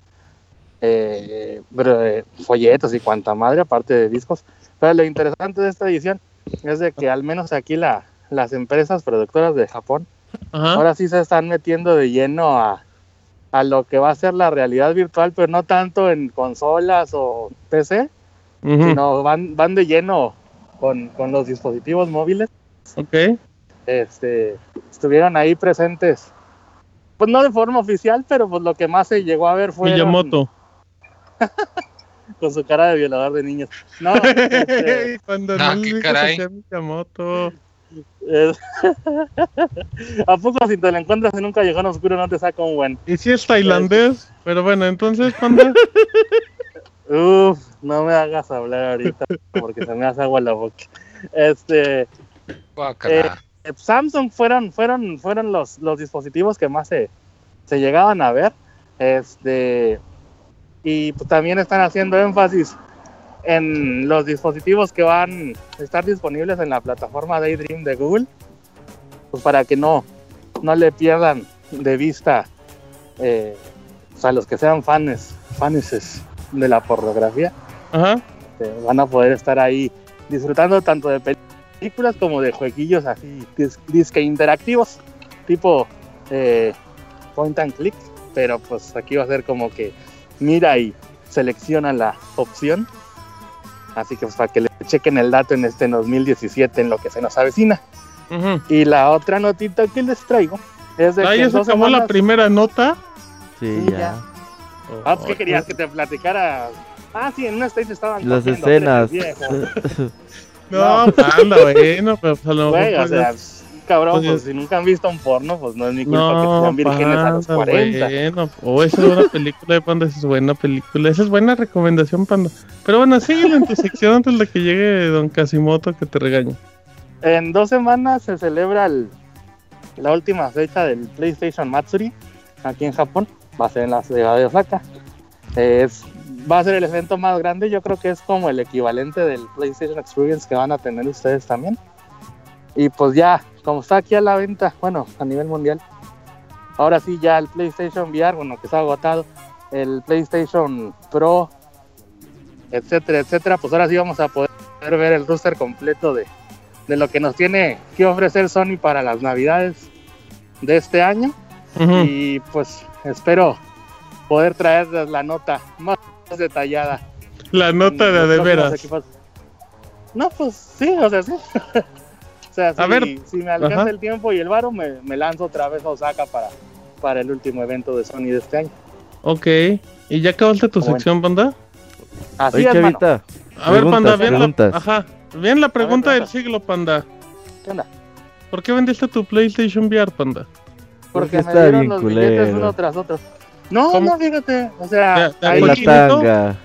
eh, eh, folletos y cuanta madre, aparte de discos. Pero lo interesante de esta edición es de que al menos aquí la, las empresas productoras de Japón ahora sí se están metiendo de lleno a, a, lo que va a ser la realidad virtual, pero no tanto en consolas o PC, sino van, van de lleno con, con los dispositivos móviles. Ok. Este, estuvieron ahí presentes pues no de forma oficial, pero pues lo que más se llegó a ver fue Miyamoto. Con su cara de violador de niños. No, este... cuando no, qué caray. ¿A poco si te lo encuentras en un callejón oscuro no te saca un buen? ¿Y si es tailandés? Pero bueno, entonces, panda. Uf, no me hagas hablar ahorita porque se me hace agua la boca. Este. Eh, Samsung fueron, fueron, fueron los, los dispositivos que más se, se llegaban a ver. Este y pues, también están haciendo énfasis en los dispositivos que van a estar disponibles en la plataforma Daydream de Google, pues para que no, no le pierdan de vista eh, pues, a los que sean fans, fans de la pornografía. Eh, van a poder estar ahí disfrutando tanto de películas como de jueguillos así, disque interactivos, tipo eh, point and click, pero pues aquí va a ser como que mira y selecciona la opción. Así que pues, para que le chequen el dato en este 2017 en lo que se nos avecina. Y la otra notita que les traigo es de Ahí se acabó la primera nota. Sí, ya. Ah, pues, ¿qué querías que te platicara? Ah, sí, en una stage estaban las escenas. no, no, anda, bueno, pero pues, a lo mejor. o sea, cabrón, pues, si nunca han visto un porno, pues no es mi culpa que sean vírgenes a los 40. Bueno, o esa es buena película de Panda, esa es buena película, esa es buena recomendación, Panda. Pero bueno, síguelo en tu sección antes de que llegue Don Casimoto que te regañe. En dos semanas se celebra la última fecha del PlayStation Matsuri aquí en Japón. Va a ser en la ciudad de Osaka. Es, va a ser el evento más grande. Yo creo que es como el equivalente del PlayStation Experience que van a tener ustedes también. Y pues ya, como está aquí a la venta, bueno, a nivel mundial, ahora sí ya el PlayStation VR, bueno, que está agotado, el PlayStation Pro, etcétera, etcétera, pues ahora sí vamos a poder ver el roster completo de, de lo que nos tiene que ofrecer Sony para las navidades de este año. Y pues espero poder traerles la nota más detallada. La nota de de veras. No, pues sí, o sea, sí. sea, si, a ver. si me alcanza el tiempo y el varo, me, me, lanzo otra vez a Osaka para, para el último evento de Sony de este año. Ok. ¿Y ya acabaste tu sección, Panda? Así es, A ver, Panda, bien la, ajá, bien la pregunta del siglo, Panda. ¿Qué onda? ¿Por qué vendiste tu PlayStation VR, Panda? Porque, me dieron los billetes uno tras otro. No, no, fíjate. O sea, ahí la tanga.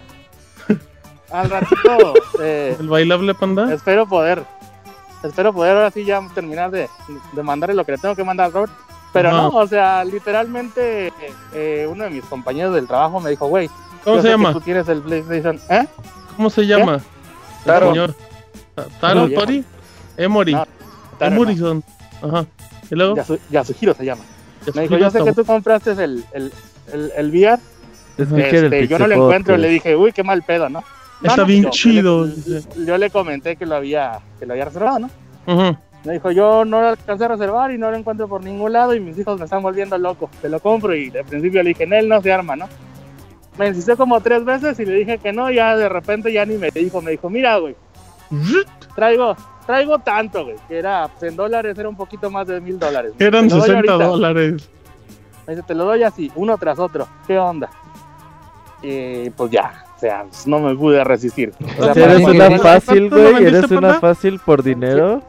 Al ratito. Eh, ¿El bailable, Panda? Espero poder espero poder ahora sí ya terminar de, de mandarle lo que le tengo que mandar a Robert. Pero no, o sea, literalmente eh, uno de mis compañeros del trabajo me dijo, güey, ¿cómo se llama? tú tienes el PlayStation, ¿eh? ¿Cómo se llama? Taro. Señor. ¿Taro, Tori? Emory. No, Emorison. Ajá. ¿Y luego? Yasu, Yasuhiro se llama. me dijo, yo sé que tú compraste el, el, el, el VR Este, yo no lo encuentro, le dije, uy, qué mal pedo, ¿no? Está bien chido. yo le comenté que lo había, que lo había reservado, ¿no? Me dijo, yo no lo alcancé a reservar y no lo encuentro por ningún lado y mis hijos me están volviendo loco. Te lo compro y de principio le dije, en él no se arma, ¿no? Me insistió como tres veces y le dije que no, ya de repente ya ni me dijo, me dijo, mira, güey, traigo, traigo tanto, güey, que era, en dólares era un poquito más de mil dólares. Eran 60 dólares. Me dice, te lo doy así, uno tras otro, ¿qué onda? Y pues ya, sea, pues, no me pude resistir. O sea, eres una fácil, güey, eres una fácil por dinero.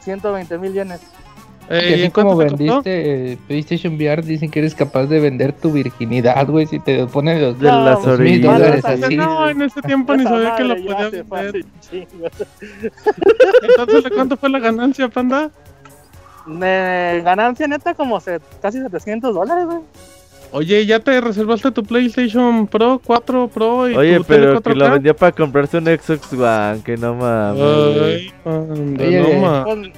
120 mil yenes. Eh, ¿Y así como vendiste eh, PlayStation VR, dicen que eres capaz de vender tu virginidad, güey, si te ponen los de las orillas. No, en ese tiempo ni sabía que lo podía vender. Entonces, ¿cuánto fue la ganancia, panda? De ganancia neta como se, casi 700 dólares, güey. Oye, ¿ya te reservaste tu PlayStation Pro 4 Pro y Oye, pero que lo vendía para comprarse un Xbox One, que no mames. Ay, no mames.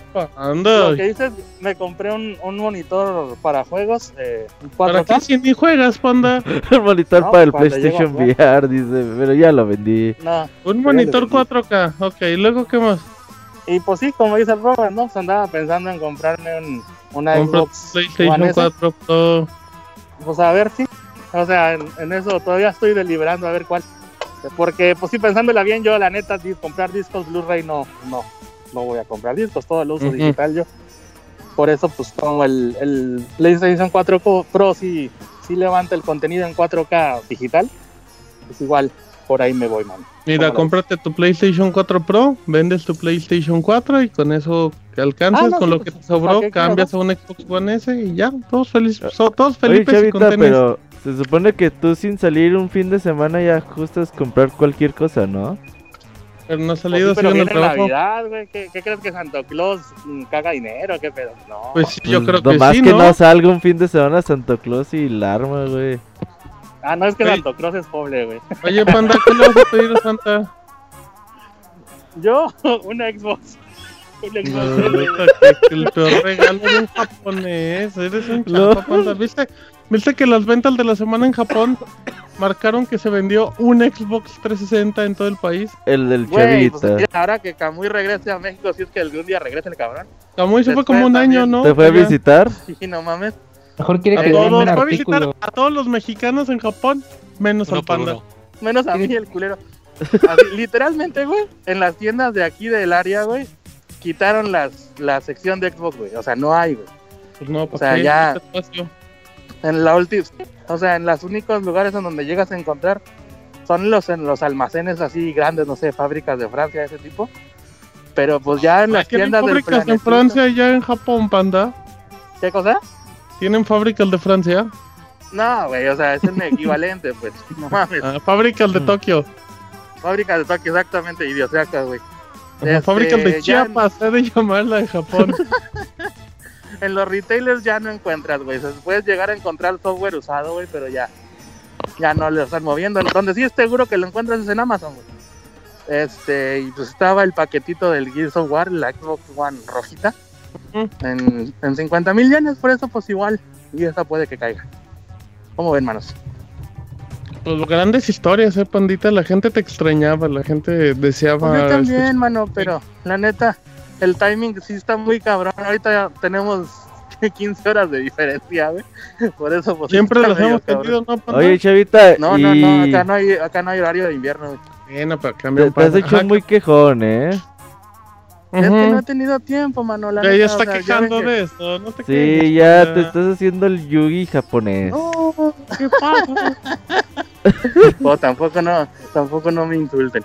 Lo que dices, me compré un, un monitor para juegos, eh, 4K. ¿Para qué si ni juegas, panda? un monitor para el PlayStation VR, dice, pero ya lo vendí. No, un monitor 4K, ok, ¿y luego qué más? Y pues sí, como dice el Robert, ¿no? Pues andaba pensando en comprarme un, una Xbox PlayStation 4 Pro pues a ver si, o sea, en, eso todavía estoy deliberando a ver cuál. Porque, pues sí, pensándola bien, yo la neta, comprar discos Blu-ray no, no, no voy a comprar discos, todo lo uso digital yo. Por eso, pues como el, el PlayStation 4 Pro sí, sí levanta el contenido en 4K digital, pues igual por ahí me voy, man. Mira, cómprate tu PlayStation 4 Pro, vendes tu PlayStation 4 y con eso que alcances, ah, con lo que te sobró, cambias a un Xbox One S y ya, todos felices, todos felices y pero se supone que tú sin salir un fin de semana ya ajustas comprar cualquier cosa, ¿no? Pero no ha salido pues sí, pero viene Navidad, güey. ¿Qué, crees que Santo Claus caga dinero? ¿Qué pedo? No. Pues sí, yo creo que sí, que no salga un fin de semana Santo Claus y la arma, güey. Ah, no es que Santo Claus es pobre, güey. Oye, panda, ¿qué le vas a pedir a Santa? Yo, una Xbox. Una Xbox. el peor regalo de un japonés. Eres un chapa, panda. ¿Viste? ¿Viste que las ventas de la semana en Japón marcaron que se vendió un Xbox 360 en todo el país? El del chavita. Pues, ahora que Kamui regrese a México, si es que algún día regrese el cabrón. Kamui se fue como un año, ¿no? ¿Te fue a visitar? Sí, no mames. Mejor quiere que todos, un a visitar a todos los mexicanos en Japón, menos al panda. Menos a mí, el culero. literalmente, güey, en las tiendas de aquí del área, güey, quitaron las, la sección de Xbox, güey. O sea, no hay, güey. Pues no, o sea, ya. En la última, o sea, en los únicos lugares en donde llegas a encontrar son los en los almacenes así grandes, no sé, fábricas de Francia, de ese tipo. Pero pues ya en las tiendas del fábricas en Francia y ya en Japón, panda? ¿Qué cosa? ¿Tienen fábricas de Francia? No, güey, o sea, es el equivalente, pues. No mames. Ah, fábricas de Tokio. Fábricas de Tokio, exactamente, idiosiacas, güey. Este, fábricas de Chiapas, he de llamarla de Japón. en los retailers ya no encuentras, güey. puedes llegar a encontrar software usado, güey, pero ya. Ya no lo están moviendo. Donde sí es seguro que lo encuentras es en Amazon, güey. Este, y pues estaba el paquetito del Gears of War, la Xbox One rojita en, en 50 mil yenes, por eso pues igual, y esa puede que caiga. ¿Cómo ven, manos? Pues grandes historias, eh, pandita, la gente te extrañaba, la gente deseaba... Pues yo también, mano, pero la neta, el timing sí está muy cabrón, ahorita ya tenemos 15 horas de diferencia, güey. Por eso, pues. Siempre los hemos tenido, ¿no? Oye, chavita. No, no, no, acá no hay, acá no hay horario de invierno, güey. Bueno, para cambiar Te, te has hecho muy quejón, ¿eh? Es que no he tenido tiempo, mano. La ya, está quejando de esto. No te sí, ya te estás haciendo el yugi japonés. No, ¿qué pasa? oh, tampoco no, tampoco no me insulten.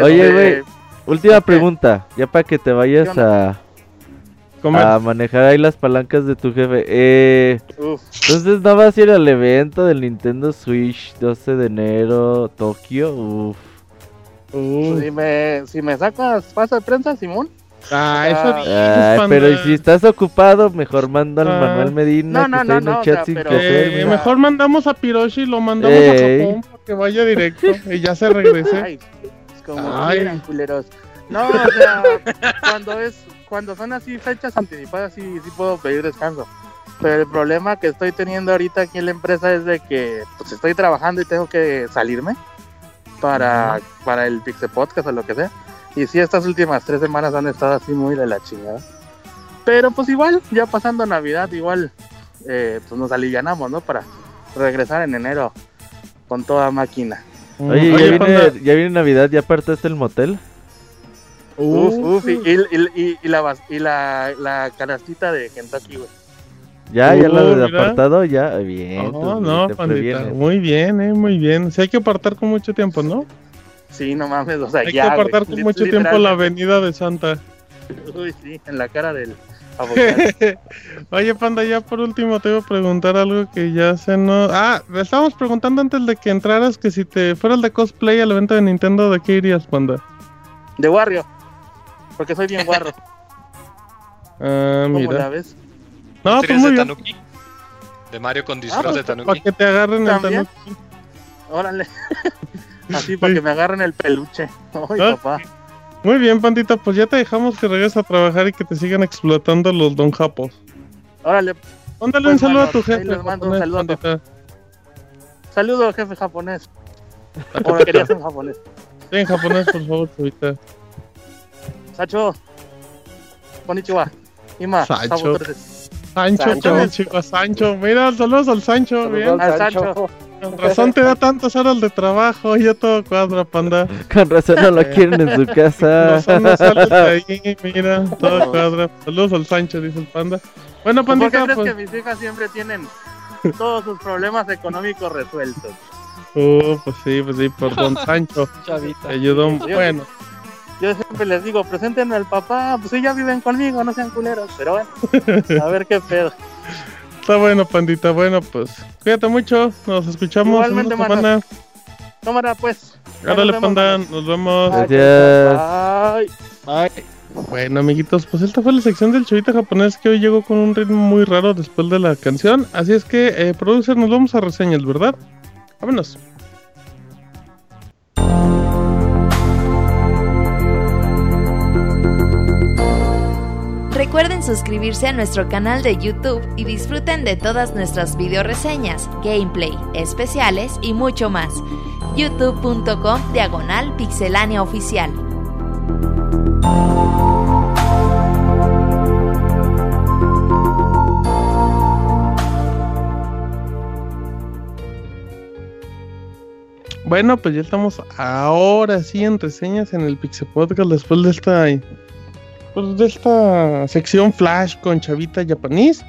Oye, este, güey, última pregunta, ya para que te vayas a, a manejar ahí las palancas de tu jefe. Eh, entonces, ¿no vas a ir al evento del Nintendo Switch 12 de enero, Tokio? Uf. Si, me, si me sacas pasa de prensa, Simón. Ah, eso ah, pero si estás ocupado, mejor manda al ah. Manuel Medina no, que no, chat sin eh, Mejor mandamos a Piroshi y lo mandamos a Japón para que vaya directo y ya se regrese. Ay, es como quieran, culeros. No, o sea, cuando es cuando son así fechas anticipadas sí, sí puedo pedir descanso. Pero el problema que estoy teniendo ahorita aquí en la empresa es de que pues estoy trabajando y tengo que salirme para, para el Pixel Podcast o lo que sea. Y sí, estas últimas tres semanas han estado así muy de la chingada. Pero pues igual, ya pasando Navidad, igual eh, pues nos alivianamos, ¿no? Para regresar en enero con toda máquina. Oye, ¿ya, viene, ¿ya viene Navidad? ¿Ya apartaste el motel? Uf, uf, y, y, y, la, y la, la canastita de Kentucky, güey. Ya, ya lo de apartado, ya, bien. No, no, pandita, muy bien, eh, muy bien. Si hay que apartar con mucho tiempo, ¿no? Sí, no mames, o sea, hay que apartar con mucho tiempo la avenida de Santa. Uy, sí, en la cara del Oye, Panda, ya por último te iba a preguntar algo que ya se no... Ah, estábamos preguntando antes de que entraras que si te fuera el de cosplay al evento de Nintendo, ¿de qué irías, Panda? De Wario. Porque soy bien guarro. ah, mira. ¿Cómo la ves? No, pues muy de Tanuki? De Mario con disfraz ah, de Tanuki. Para que te agarren el Tanuki. Órale. Así, para que me agarren el peluche. Ay, ah. papá. Muy bien, pandita, pues ya te dejamos que regreses a trabajar y que te sigan explotando los don japos. Órale. Mándale un pues, saludo a tu jefe. Les mando un saludo. Saludo, jefe japonés. O me querías en japonés. Sí, en japonés, por favor, ahorita. Sacho. Konnichiwa. Ima. Sacho. Sancho, Sancho. Sancho. Mira, saludos al Sancho. bien. Al Sancho. Con razón te da tantas horas de trabajo, ya todo cuadra, panda. Con razón no lo quieren en su casa. No sales de ahí, mira, todo cuadra. Saludos al Sancho, dice el panda. Bueno, pandita, ¿Por qué crees pues... que mis hijas siempre tienen todos sus problemas económicos resueltos? Uh, pues sí, pues sí, por don Sancho. Chavita. ayudó, bueno. Yo siempre les digo, preséntenme al papá, pues ya viven conmigo, no sean culeros, pero bueno, a ver qué pedo. Está bueno, pandita. Bueno, pues cuídate mucho. Nos escuchamos Igualmente, semana. Cámara, pues. Árale, panda. Nos vemos. Gracias. Bye. Bueno, amiguitos, pues esta fue la sección del chavita japonés que hoy llegó con un ritmo muy raro después de la canción. Así es que, eh, producer, nos vamos a reseñas, ¿verdad? Vámonos. Recuerden suscribirse a nuestro canal de YouTube y disfruten de todas nuestras video reseñas, gameplay, especiales y mucho más. youtube.com diagonal pixelánea oficial. Bueno, pues ya estamos ahora sí en reseñas en el Pixel Podcast después de esta pues, de esta sección Flash con Chavita Japanese.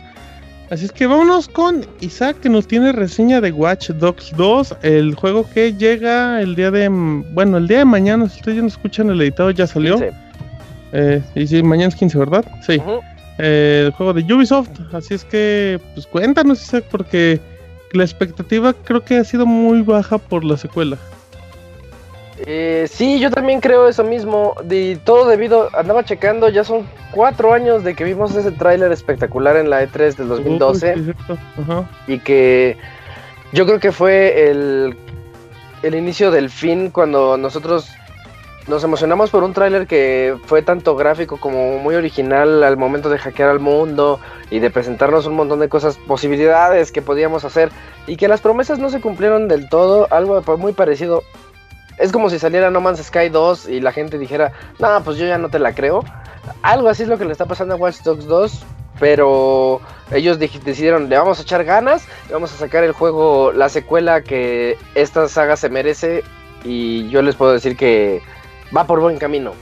Así es que vámonos con Isaac que nos tiene reseña de Watch Dogs 2, el juego que llega el día de, bueno, el día de mañana, si ustedes ya no escuchan el editado ya salió. Eh, y sí, mañana es 15, ¿verdad? Sí. Eh, el juego de Ubisoft, así es que, pues cuéntanos Isaac, porque la expectativa creo que ha sido muy baja por la secuela. Eh, sí, yo también creo eso mismo. Y todo debido, andaba checando, ya son cuatro años de que vimos ese tráiler espectacular en la E3 del 2012. y que yo creo que fue el, el inicio del fin cuando nosotros nos emocionamos por un tráiler que fue tanto gráfico como muy original al momento de hackear al mundo y de presentarnos un montón de cosas, posibilidades que podíamos hacer y que las promesas no se cumplieron del todo, algo muy parecido es como si saliera No Man's Sky 2 y la gente dijera, no, pues yo ya no te la creo. Algo así es lo que le está pasando a Watch Dogs 2. Pero ellos decidieron, le vamos a echar ganas, le vamos a sacar el juego, la secuela que esta saga se merece. Y yo les puedo decir que va por buen camino.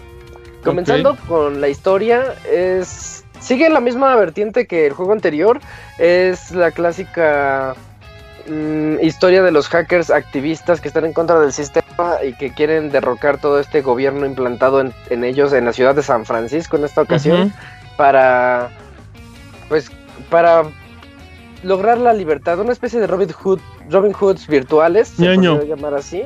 Comenzando con la historia, es sigue la misma vertiente que el juego anterior. Es la clásica Mm, historia de los hackers activistas que están en contra del sistema y que quieren derrocar todo este gobierno implantado en, ellos en la ciudad de San Francisco en esta ocasión para pues para lograr la libertad, una especie de Robin Hood, Robin Hoods virtuales, se puede llamar así,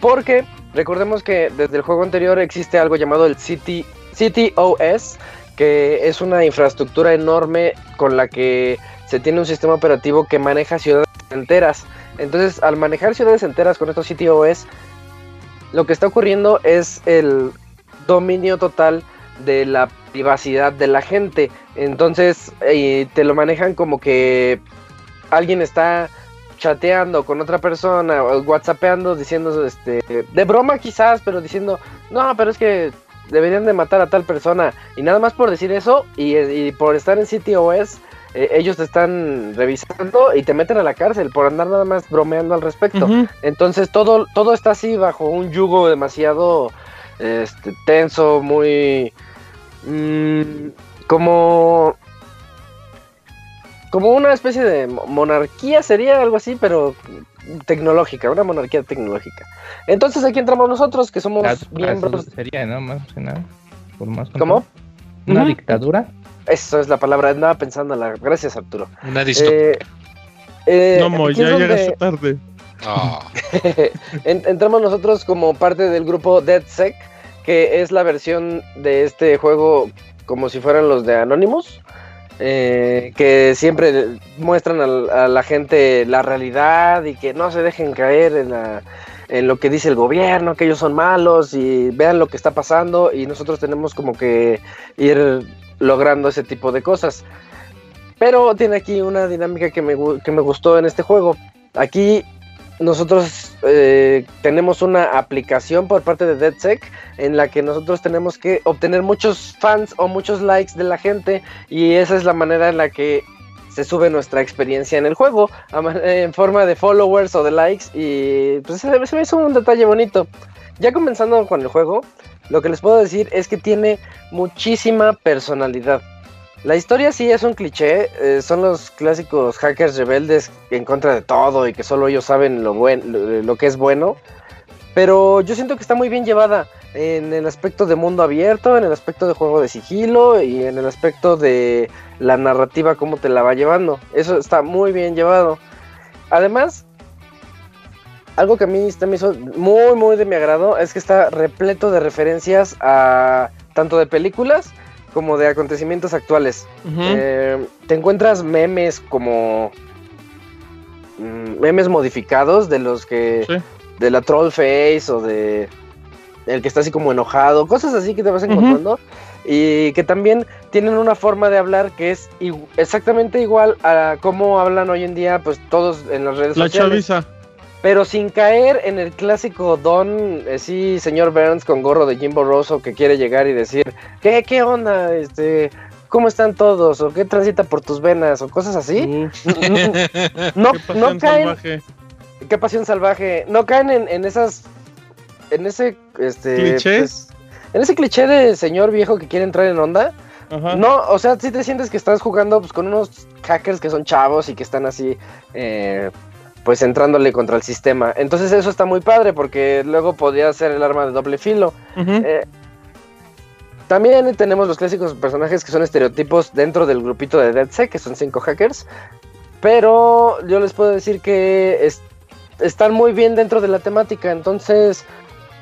porque recordemos que desde el juego anterior existe algo llamado el City CTOS, que es una infraestructura enorme con la que se tiene un sistema operativo que maneja ciudades enteras. Entonces, al manejar ciudades enteras con estos CTOS, lo que está ocurriendo es el dominio total de la privacidad de la gente. Entonces eh, te lo manejan como que alguien está chateando con otra persona o whatsappeando diciendo este de broma quizás pero diciendo no pero es que deberían de matar a tal persona y nada más por decir eso y, por estar en CTOS eh, ellos te están revisando y te meten a la cárcel por andar nada más bromeando al respecto entonces todo todo está así bajo un yugo demasiado este, tenso muy Mm, como como una especie de monarquía sería algo así, pero tecnológica, una monarquía tecnológica. Entonces aquí entramos nosotros, que somos miembros. Sería, ¿no? Más que nada. ¿Cómo? ¿Una dictadura? Eso es la palabra, andaba pensando la. Gracias, Arturo. Una eh, eh, no, ya llegaste tarde. Ah. entramos nosotros como parte del grupo DeadSec que es la versión de este juego como si fueran los de Anonymous. Eh, que siempre muestran a, la gente la realidad y que no se dejen caer en, en, lo que dice el gobierno, que ellos son malos y vean lo que está pasando y nosotros tenemos como que ir logrando ese tipo de cosas. Pero tiene aquí una dinámica que me, que me gustó en este juego. Aquí nosotros eh, tenemos una aplicación por parte de DeadSec en la que nosotros tenemos que obtener muchos fans o muchos likes de la gente y esa es la manera en la que se sube nuestra experiencia en el juego en forma de followers o de likes y pues se me hizo un detalle bonito. Ya comenzando con el juego, lo que les puedo decir es que tiene muchísima personalidad. La historia sí es un cliché, eh, son los clásicos hackers rebeldes en contra de todo y que solo ellos saben lo, lo, que es bueno. Pero yo siento que está muy bien llevada en el aspecto de mundo abierto, en el aspecto de juego de sigilo y en el aspecto de la narrativa, cómo te la va llevando. Eso está muy bien llevado. Además, algo que a mí me hizo muy, muy de mi agrado es que está repleto de referencias a tanto de películas como de acontecimientos actuales. Eh, te encuentras memes como mm, memes modificados de los que de la troll face o de el que está así como enojado, cosas así que te vas encontrando y que también tienen una forma de hablar que es exactamente igual a cómo hablan hoy en día pues todos en las redes sociales pero sin caer en el clásico don, eh, sí, señor Burns con gorro de Jimbo Rosso que quiere llegar y decir, ¿qué, qué onda? Este, ¿Cómo están todos? ¿O qué transita por tus venas? O cosas así. no, no caen. Qué pasión salvaje. No caen en, esas. En ese. Este, ¿Clichés? Pues, en ese cliché de señor viejo que quiere entrar en onda. No, o sea, si te sientes que estás jugando pues, con unos hackers que son chavos y que están así, eh, pues entrándole contra el sistema. Entonces eso está muy padre porque luego podría ser el arma de doble filo. Eh, también tenemos los clásicos personajes que son estereotipos dentro del grupito de DeadSec, que son cinco hackers. Pero yo les puedo decir que están muy bien dentro de la temática. Entonces,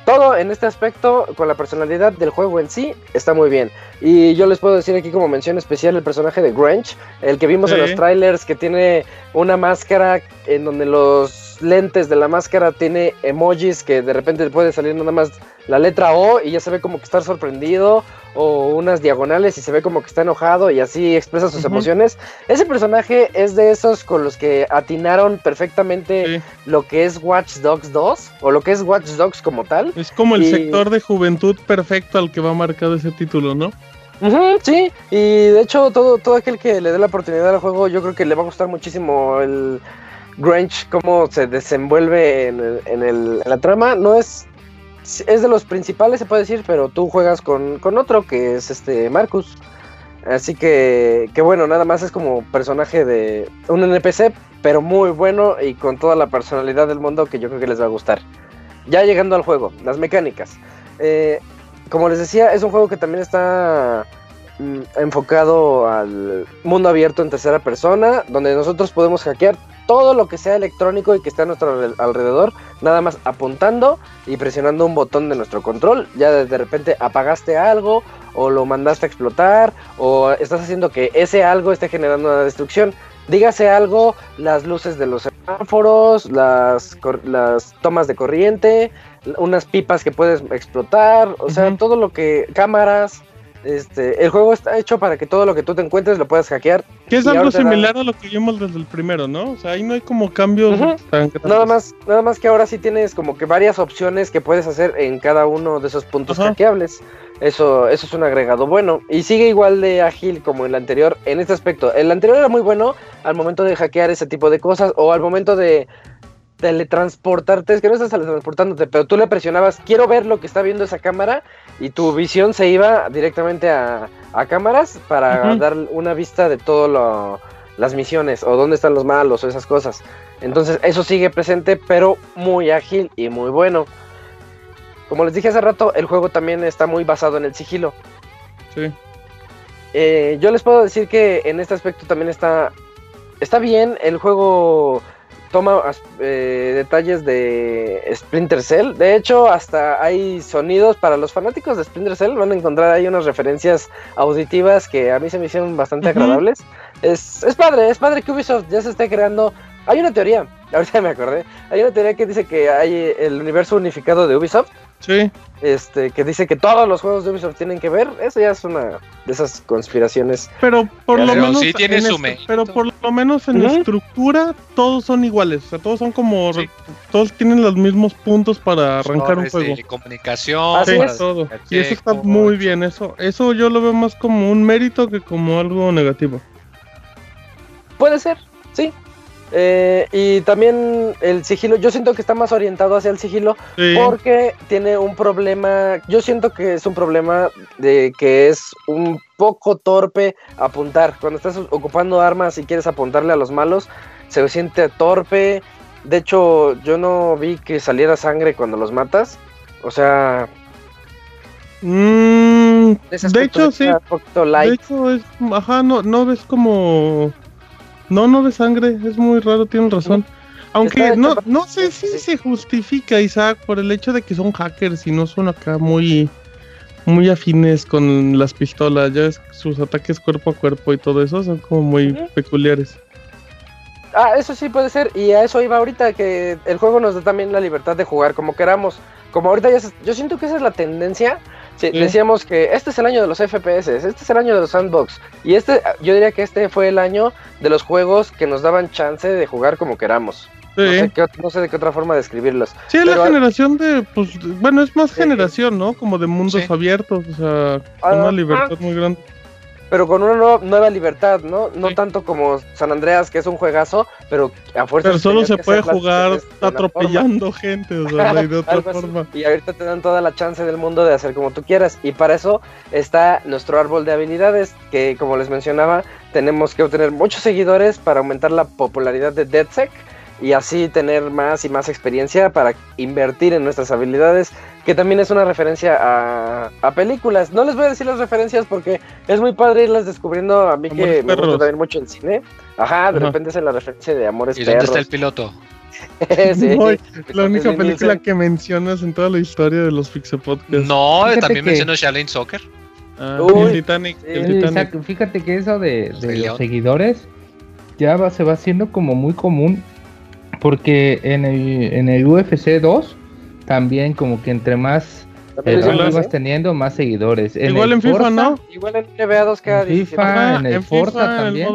todo en este aspecto, con la personalidad del juego en sí, está muy bien. Y yo les puedo decir aquí como mención especial el personaje de Grange, el que vimos en los trailers, que tiene una máscara en donde los lentes de la máscara tiene emojis que de repente puede salir nada más la letra O y ya se ve como que está sorprendido o unas diagonales y se ve como que está enojado y así expresa sus emociones. Ese personaje es de esos con los que atinaron perfectamente lo que es Watch Dogs 2 o lo que es Watch Dogs como tal. Es como el sector de juventud perfecto al que va marcado ese título, ¿no? sí, y de hecho todo, todo aquel que le dé la oportunidad al juego yo creo que le va a gustar muchísimo el Grange, cómo se desenvuelve en, en la trama. No es es de los principales, se puede decir, pero tú juegas con, otro que es este Marcus. Así que, que bueno, nada más es como personaje de un NPC, pero muy bueno y con toda la personalidad del mundo que yo creo que les va a gustar. Ya llegando al juego, las mecánicas. Eh, como les decía, es un juego que también está mm, enfocado al mundo abierto en tercera persona, donde nosotros podemos hackear todo lo que sea electrónico y que esté a nuestro alrededor, nada más apuntando y presionando un botón de nuestro control, ya de repente apagaste algo o lo mandaste a explotar o estás haciendo que ese algo esté generando una destrucción. Dígase algo, las luces de los semáforos, las, las tomas de corriente, unas pipas que puedes explotar, o sea, todo lo que, cámaras, Este, el juego está hecho para que todo lo que tú te encuentres lo puedas hackear. Que es algo similar a lo que vimos desde el primero, ¿no? O sea, ahí no hay como cambios tan Nada más, nada más que ahora sí tienes como que varias opciones que puedes hacer en cada uno de esos puntos hackeables. Eso, eso es un agregado bueno. Y sigue igual de ágil como el anterior en este aspecto. El anterior era muy bueno al momento de hackear ese tipo de cosas o al momento de teletransportarte, es que no estás teletransportándote, pero tú le presionabas, quiero ver lo que está viendo esa cámara, y tu visión se iba directamente a, cámaras para dar una vista de todas las misiones, o dónde están los malos, o esas cosas. Entonces, eso sigue presente, pero muy ágil y muy bueno. Como les dije hace rato, el juego también está muy basado en el sigilo. Sí. Eh, yo les puedo decir que en este aspecto también está, está bien. El juego toma eh, detalles de Splinter Cell. De hecho, hasta hay sonidos para los fanáticos de Splinter Cell. Van a encontrar ahí unas referencias auditivas que a mí se me hicieron bastante agradables. Es, es padre, es padre que Ubisoft ya se esté creando. Hay una teoría, ahorita me acordé. Hay una teoría que dice que hay el universo unificado de Ubisoft Sí. Este, que dice que todos los juegos de Ubisoft tienen que ver. Eso ya es una de esas conspiraciones. Pero por lo menos. tiene su pero por lo menos en la estructura todos son iguales. O sea, todos son como. Todos tienen los mismos puntos para arrancar un juego. comunicación. Sí, todo. Y eso está muy bien. Eso, eso yo lo veo más como un mérito que como algo negativo. Puede ser, sí. Eh, y también el sigilo, yo siento que está más orientado hacia el sigilo porque tiene un problema, yo siento que es un problema de que es un poco torpe apuntar. Cuando estás ocupando armas y quieres apuntarle a los malos, se siente torpe. De hecho, yo no vi que saliera sangre cuando los matas. O sea... Mm, de hecho, sí. De hecho, es, ajá, no, no ves como no, no de sangre, es muy raro, tienes razón. Aunque no, no sé si se justifica, Isaac, por el hecho de que son hackers y no son acá muy, muy afines con las pistolas. Ya ves, sus ataques cuerpo a cuerpo y todo eso son como muy peculiares. Ah, eso sí puede ser, y a eso iba ahorita, que el juego nos da también la libertad de jugar como queramos. Como ahorita ya, yo siento que esa es la tendencia Sí, decíamos que este es el año de los FPS, este es el año de los sandbox. Y este, yo diría que este fue el año de los juegos que nos daban chance de jugar como queramos. No, sé de qué otra forma describirlos. Sí, es la generación de, pues, bueno, es más generación, ¿no? Como de mundos abiertos, o sea, con una libertad muy grande pero con una nueva, libertad, ¿no? No tanto como San Andreas, que es un juegazo, pero a fuerza. Pero solo se puede jugar atropellando gente, o sea, de otra forma. Y ahorita te dan toda la chance del mundo de hacer como tú quieras. Y para eso está nuestro árbol de habilidades, que como les mencionaba, tenemos que obtener muchos seguidores para aumentar la popularidad de DeadSec y así tener más y más experiencia para invertir en nuestras habilidades, que también es una referencia a, películas. No les voy a decir las referencias porque es muy padre irlas descubriendo a mí que me gusta también mucho el cine. Ajá, de repente es la referencia de Amores ¿Y dónde está el piloto? sí, la única película que mencionas en toda la historia de los Pixel Podcasts. No, también mencionas Shaolin Soccer. Ah, el Titanic. fíjate que eso de, los seguidores ya se va haciendo como muy común porque en el, en el UFC 2 también como que entre más eh, vas teniendo más seguidores. Igual en, FIFA, ¿no? Igual en NBA 2 cada en FIFA, en el Forza también,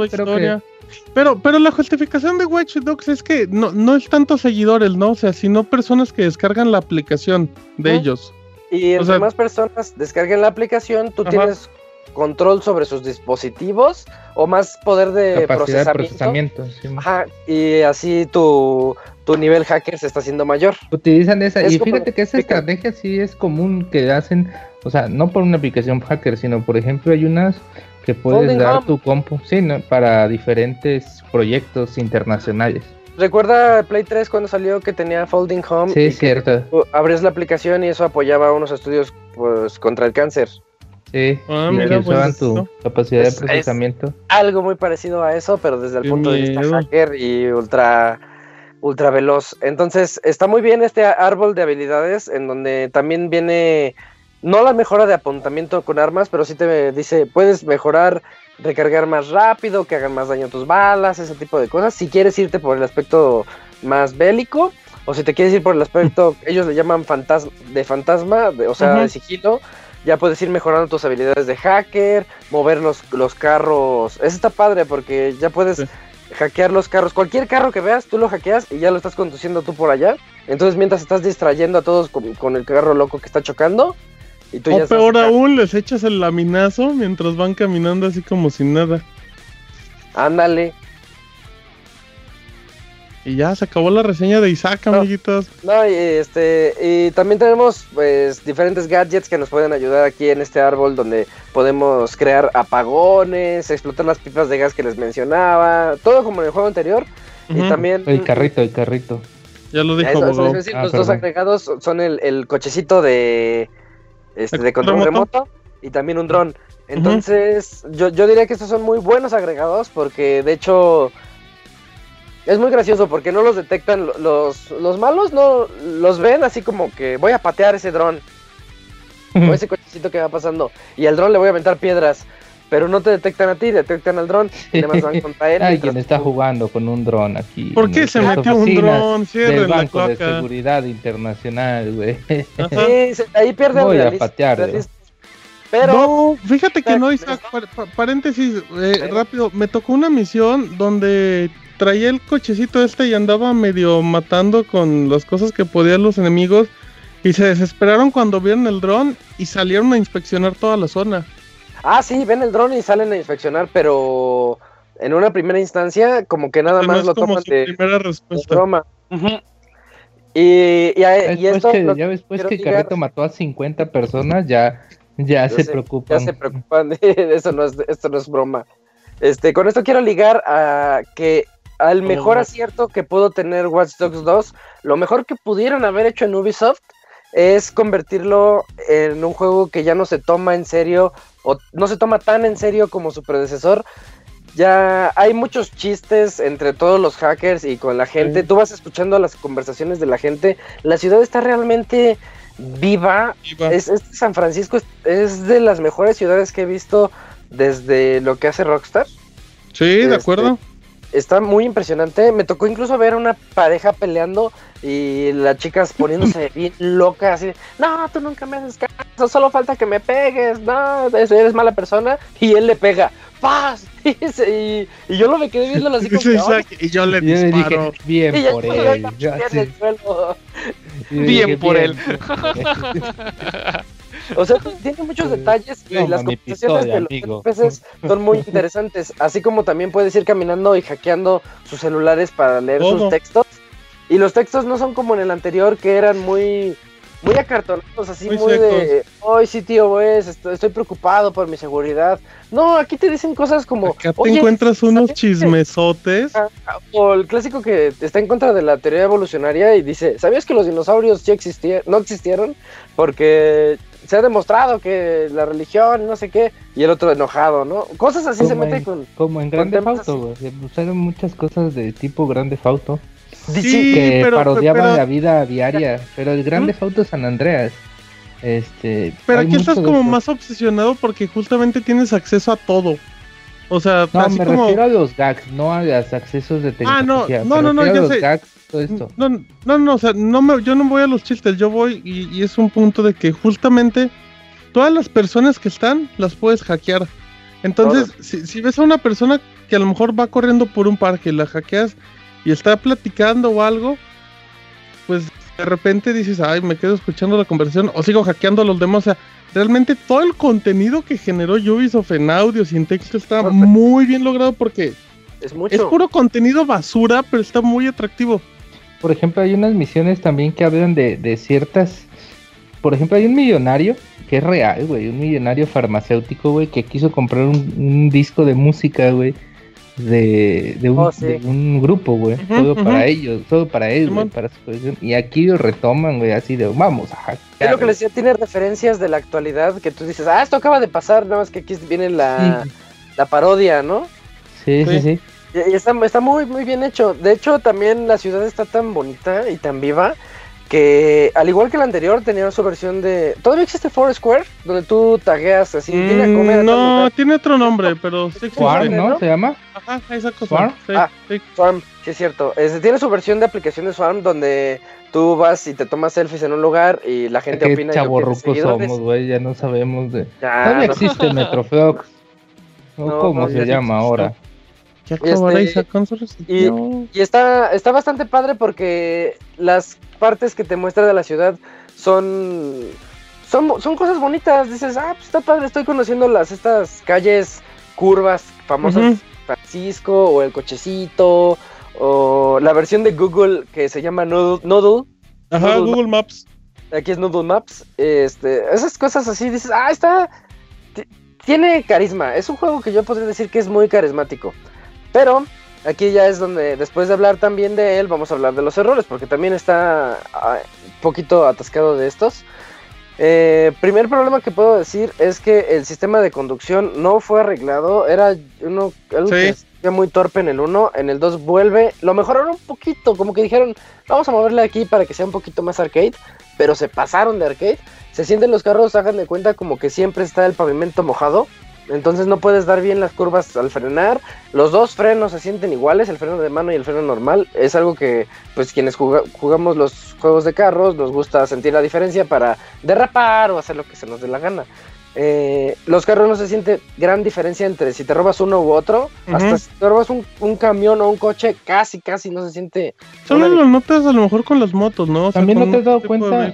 Pero, pero la justificación de Watch Dogs es que no, no es tanto seguidores, ¿no? O sea, sino personas que descargan la aplicación de ellos. Y entre más personas descarguen la aplicación, tú tienes control sobre sus dispositivos o más poder de procesamiento. Ajá, y así tu, tu nivel hacker se está haciendo mayor. Utilizan esa, y fíjate que esa estrategia sí es común que hacen, o sea, no por una aplicación hacker, sino por ejemplo hay unas que puedes dar tu compu, sí, para diferentes proyectos internacionales. ¿Recuerda Play 3 cuando salió que tenía Folding Home? Sí, cierto. abres la aplicación y eso apoyaba a unos estudios pues contra el cáncer. Sí, ah, pues, tu capacidad de procesamiento. algo muy parecido a eso, pero desde el punto de vista hacker y ultra ultra veloz. Entonces, está muy bien este árbol de habilidades en donde también viene no la mejora de apuntamiento con armas, pero sí te dice, puedes mejorar, recargar más rápido, que hagan más daño a tus balas, ese tipo de cosas. Si quieres irte por el aspecto más bélico, o si te quieres ir por el aspecto, ellos le llaman fantasma, de fantasma, o sea, de sigilo, ya puedes ir mejorando tus habilidades de hacker, mover los, los carros. Eso está padre porque ya puedes hackear los carros. Cualquier carro que veas, tú lo hackeas y ya lo estás conduciendo tú por allá. Entonces, mientras estás distrayendo a todos con, el carro loco que está chocando, y tú o peor aún, les echas el laminazo mientras van caminando así como sin nada. Ándale. Y ya se acabó la reseña de Isaac, amiguitos. No, y este, y también tenemos pues diferentes gadgets que nos pueden ayudar aquí en este árbol donde podemos crear apagones, explotar las pipas de gas que les mencionaba, todo como en el juego anterior. Y también el carrito, el carrito. Ya lo dijo. los ah, dos agregados son el, cochecito de este, de control remoto? y también un dron. Entonces, yo, yo diría que estos son muy buenos agregados porque de hecho es muy gracioso porque no los detectan los, los malos, no los ven así como que voy a patear ese dron. o ese cochecito que va pasando. Y al dron le voy a aventar piedras. Pero no te detectan a ti, detectan al dron. Y además van contra él. Alguien está jugando con un dron aquí. ¿Por qué se metió un dron? Del Banco de Seguridad Internacional, güey. Sí, ahí pierde Voy a patear. Pero. No, fíjate que no, Isaac. Paréntesis, eh, rápido. Me tocó una misión donde traía el cochecito este y andaba medio matando con las cosas que podían los enemigos. Y se desesperaron cuando vieron el dron y salieron a inspeccionar toda la zona. Ah, sí, ven el dron y salen a inspeccionar, pero en una primera instancia, como que nada más lo toman de, primera respuesta. broma. Y, y, esto que, ya después que Carreto mató a 50 personas, ya, ya se preocupan. Ya se preocupan de eso, no es, esto no es broma. Este, con esto quiero ligar a que al mejor acierto que pudo tener Watch Dogs 2, lo mejor que pudieron haber hecho en Ubisoft es convertirlo en un juego que ya no se toma en serio o no se toma tan en serio como su predecesor. Ya hay muchos chistes entre todos los hackers y con la gente. Tú vas escuchando las conversaciones de la gente. La ciudad está realmente viva. Es, San Francisco es, de las mejores ciudades que he visto desde lo que hace Rockstar. Sí, de este, acuerdo está muy impresionante. Me tocó incluso ver una pareja peleando y las chicas poniéndose bien locas, así, no, tú nunca me haces caso, solo falta que me pegues, no, eres mala persona. Y él le pega, ¡paz! Y, yo lo me quedé viendo así como y yo le disparo. bien, por él, bien por él. O sea, tiene muchos detalles y las conversaciones de, los peces son muy interesantes. Así como también puedes ir caminando y hackeando sus celulares para leer sus textos. Y los textos no son como en el anterior, que eran muy muy acartonados, así muy, de, hoy sí tío, pues, estoy, estoy, preocupado por mi seguridad. No, aquí te dicen cosas como... Acá te encuentras unos chismesotes. Ah, o el clásico que está en contra de la teoría evolucionaria y dice, ¿sabías que los dinosaurios sí existieron, no existieron? Porque se ha demostrado que la religión, no sé qué, y el otro enojado, ¿no? Cosas así se mete con. Como en Grande Fauto, Usaron muchas cosas de tipo Grande Fauto. Sí, que parodiaban la vida diaria, pero el Grande Fauto San Andreas. Este, pero aquí estás como más obsesionado porque justamente tienes acceso a todo. O sea, no, me refiero a los gags, no a los accesos de tecnología. Ah, no, no, no, no, yo sé. No, no, no, o sea, no me, yo no voy a los chistes, yo voy y, es un punto de que justamente todas las personas que están las puedes hackear. Entonces, si, ves a una persona que a lo mejor va corriendo por un parque, la hackeas y está platicando o algo, pues de repente dices, ay, me quedo escuchando la conversación o sigo hackeando a los demás. O sea, realmente todo el contenido que generó Ubisoft en audio y en texto está muy bien logrado porque es, mucho. es puro contenido basura, pero está muy atractivo. Por ejemplo, hay unas misiones también que hablan de, ciertas... Por ejemplo, hay un millonario que es real, güey, un millonario farmacéutico, güey, que quiso comprar un, disco de música, güey, de, de, un, oh, un, grupo, güey, todo para ellos, todo para él, güey, para su colección. Y aquí lo retoman, güey, así de, vamos a hackear. Es lo que les decía, tiene referencias de la actualidad que tú dices, ah, esto acaba de pasar, nada más que aquí viene la, la parodia, ¿no? sí, sí. sí. Y está, está muy, muy bien hecho. De hecho, también la ciudad está tan bonita y tan viva que al igual que el anterior tenía su versión de... ¿Todavía existe Foursquare? Donde tú tagueas así. Mm, no, tiene otro nombre, pero sí Swarm, ¿no? ¿Se llama? Ajá, exacto. Swarm. Sí, ah, sí. Swarm, sí es cierto. tiene su versión de aplicación de Swarm donde tú vas y te tomas selfies en un lugar y la gente ¿Qué opina. Qué somos, güey, ya no sabemos de... Ya, Todavía no. existe Metroflog. No, ¿Cómo se llama ahora? Este, y, y, está, está bastante padre porque las partes que te muestra de la ciudad son, son, son cosas bonitas. Dices, ah, pues está padre, estoy conociendo las estas calles curvas famosas, Francisco, o el cochecito, o la versión de Google que se llama Noodle. Ajá, Google Maps. Aquí es Noodle Maps. Este, esas cosas así, dices, ah, está. Tiene carisma. Es un juego que yo podría decir que es muy carismático. Pero aquí ya es donde, después de hablar también de él, vamos a hablar de los errores, porque también está un ah, poquito atascado de estos. Eh, primer problema que puedo decir es que el sistema de conducción no fue arreglado, era uno algo que muy torpe en el 1, en el 2 vuelve, lo mejoraron un poquito, como que dijeron, vamos a moverle aquí para que sea un poquito más arcade, pero se pasaron de arcade, se sienten los carros, hagan de cuenta como que siempre está el pavimento mojado, entonces no puedes dar bien las curvas al frenar. Los dos frenos se sienten iguales, el freno de mano y el freno normal. Es algo que, pues, quienes jugamos los juegos de carros nos gusta sentir la diferencia para derrapar o hacer lo que se nos dé la gana. Eh, los carros no se siente gran diferencia entre si te robas uno u otro. Hasta si te robas un, camión o un coche, casi, casi no se siente. Solo lo notas a lo mejor con las motos, ¿no? También no te has dado cuenta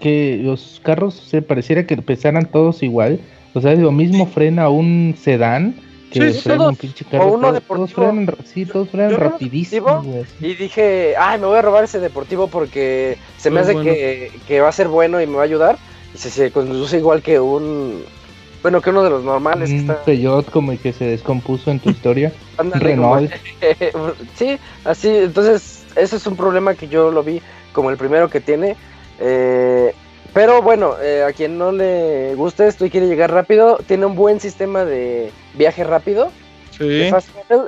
que los carros se pareciera que pesaran todos igual o sea, lo mismo frena un sedán que frena un pinche carro. O uno deportivo. Todos frenan, sí, todos frenan rapidísimo. Y dije, ay, me voy a robar ese deportivo porque se me hace que, va a ser bueno y me va a ayudar. Y se, se conduce igual que un. Bueno, que uno de los normales. Un que como el que se descompuso en tu historia. Renault. sí, así. Entonces, ese es un problema que yo lo vi como el primero que tiene. Eh, pero bueno, eh, a quien no le guste esto y quiere llegar rápido, tiene un buen sistema de viaje rápido. Sí.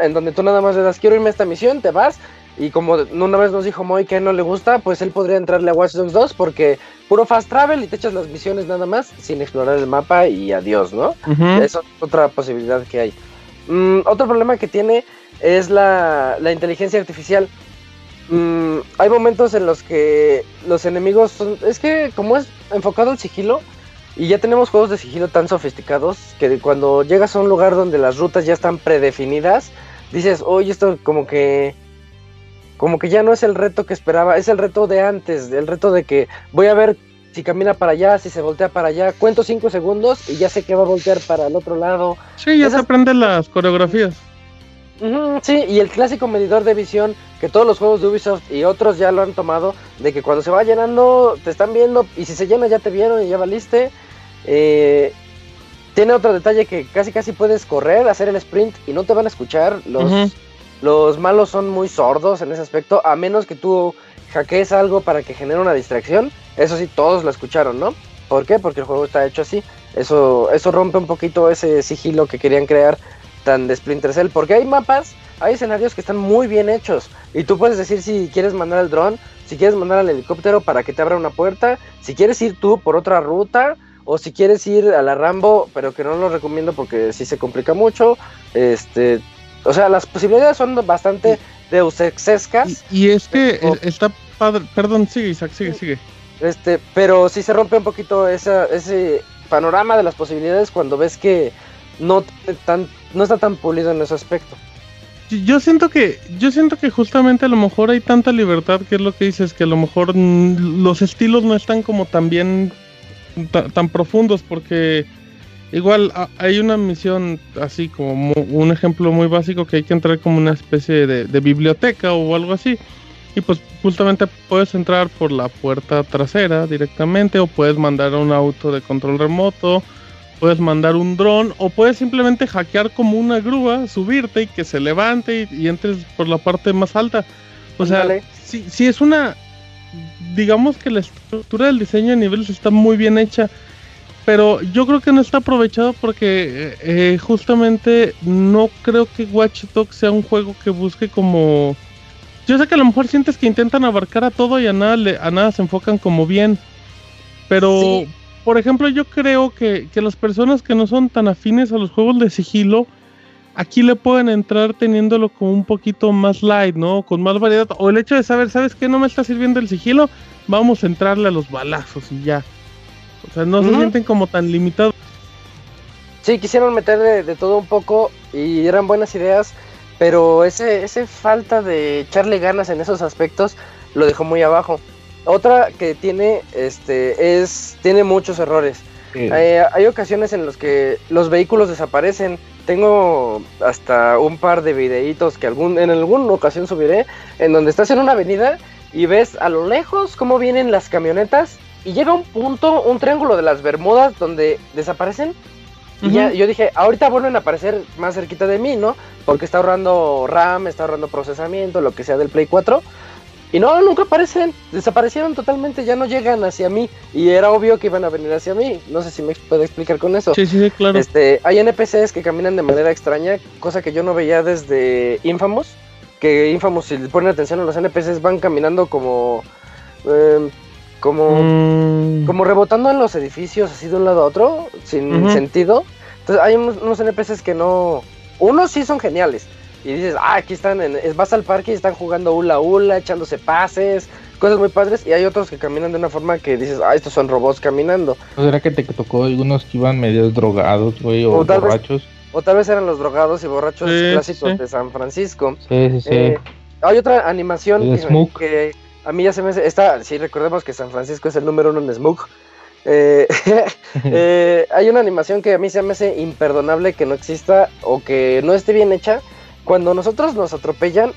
en donde tú nada más le das, quiero irme a esta misión, te vas. Y como una vez nos dijo Moy que no le gusta, pues él podría entrarle a Watch Dogs 2 porque puro fast travel y te echas las misiones nada más sin explorar el mapa y adiós, ¿no? Esa es otra posibilidad que hay. Mm, otro problema que tiene es la, la inteligencia artificial. Mm, hay momentos en los que los enemigos son. Es que, como es enfocado al sigilo, y ya tenemos juegos de sigilo tan sofisticados que cuando llegas a un lugar donde las rutas ya están predefinidas, dices, oye, esto como que. Como que ya no es el reto que esperaba, es el reto de antes, el reto de que voy a ver si camina para allá, si se voltea para allá, cuento 5 segundos y ya sé que va a voltear para el otro lado. Sí, ya se aprenden las coreografías sí, y el clásico medidor de visión que todos los juegos de Ubisoft y otros ya lo han tomado, de que cuando se va llenando te están viendo y si se llena ya te vieron y ya valiste. Eh, tiene otro detalle que casi casi puedes correr, hacer el sprint y no te van a escuchar. Los, los malos son muy sordos en ese aspecto, a menos que tú hackees algo para que genere una distracción. Eso sí, todos lo escucharon, ¿no? ¿Por qué? Porque el juego está hecho así. Eso, eso rompe un poquito ese sigilo que querían crear de Splinter Cell, porque hay mapas, hay escenarios que están muy bien hechos y tú puedes decir si quieres mandar el dron, si quieres mandar al helicóptero para que te abra una puerta, si quieres ir tú por otra ruta o si quieres ir a la Rambo, pero que no lo recomiendo porque si se complica mucho, este, o sea, las posibilidades son bastante deusexescas. Y, y es que está padre, perdón, sigue Isaac, sigue, sigue. Este, pero sí se rompe un poquito esa, ese panorama de las posibilidades cuando ves que no tan no está tan pulido en ese aspecto. Yo siento que yo siento que justamente a lo mejor hay tanta libertad que es lo que dices que a lo mejor los estilos no están como tan bien tan profundos porque igual hay una misión así como un ejemplo muy básico que hay que entrar como una especie de, de biblioteca o algo así y pues justamente puedes entrar por la puerta trasera directamente o puedes mandar un auto de control remoto puedes mandar un dron o puedes simplemente hackear como una grúa, subirte y que se levante y, entres por la parte más alta. O sea, si, es una, digamos que la estructura del diseño de niveles está muy bien hecha, pero yo creo que no está aprovechado porque eh, eh, justamente no creo que Watch Dogs sea un juego que busque como yo sé que a lo mejor sientes que intentan abarcar a todo y a nada, a nada se enfocan como bien. Pero, por ejemplo, yo creo que, que las personas que no son tan afines a los juegos de sigilo, aquí le pueden entrar teniéndolo como un poquito más light, ¿no? Con más variedad. O el hecho de saber, ¿sabes qué? No me está sirviendo el sigilo, vamos a entrarle a los balazos y ya. O sea, no se sienten como tan limitados. Sí, quisieron meter de, todo un poco y eran buenas ideas, pero ese, ese falta de echarle ganas en esos aspectos lo dejó muy abajo. Otra que tiene, este, es, tiene muchos errores. Eh, hay ocasiones en los que los vehículos desaparecen. Tengo hasta un par de videitos que algún, en alguna ocasión subiré, en donde estás en una avenida y ves a lo lejos cómo vienen las camionetas y llega un punto, un triángulo de las Bermudas donde desaparecen. Y ya, yo dije, ahorita vuelven a aparecer más cerquita de mí, ¿no? Porque está ahorrando RAM, está ahorrando procesamiento, lo que sea del Play 4. Y no, nunca aparecen, desaparecieron totalmente, ya no llegan hacia mí. Y era obvio que iban a venir hacia mí. No sé si me puede explicar con eso. Sí, sí, claro. Este, hay NPCs que caminan de manera extraña, cosa que yo no veía desde Infamous. Que Infamous, si le ponen atención a los NPCs, van caminando como. Em, como. Mm. Como rebotando en los edificios, así de un lado a otro, sin sentido. Entonces, hay unos, unos NPCs que no. Unos sí son geniales y dices, ah, aquí están, en, vas al parque y están jugando hula hula, echándose pases, cosas muy padres, y hay otros que caminan de una forma que dices, ah, estos son robots caminando. ¿O será que te tocó algunos que iban medio drogados, güey, o, borrachos? o tal vez eran los drogados y borrachos clásicos de San Francisco. Sí, sí, sí. Eh, hay otra animación que, a mí ya se me hace, está, sí, recordemos que San Francisco es el número uno en Smoke. Eh, eh, hay una animación que a mí se me hace imperdonable que no exista o que no esté bien hecha cuando nosotros nos atropellan,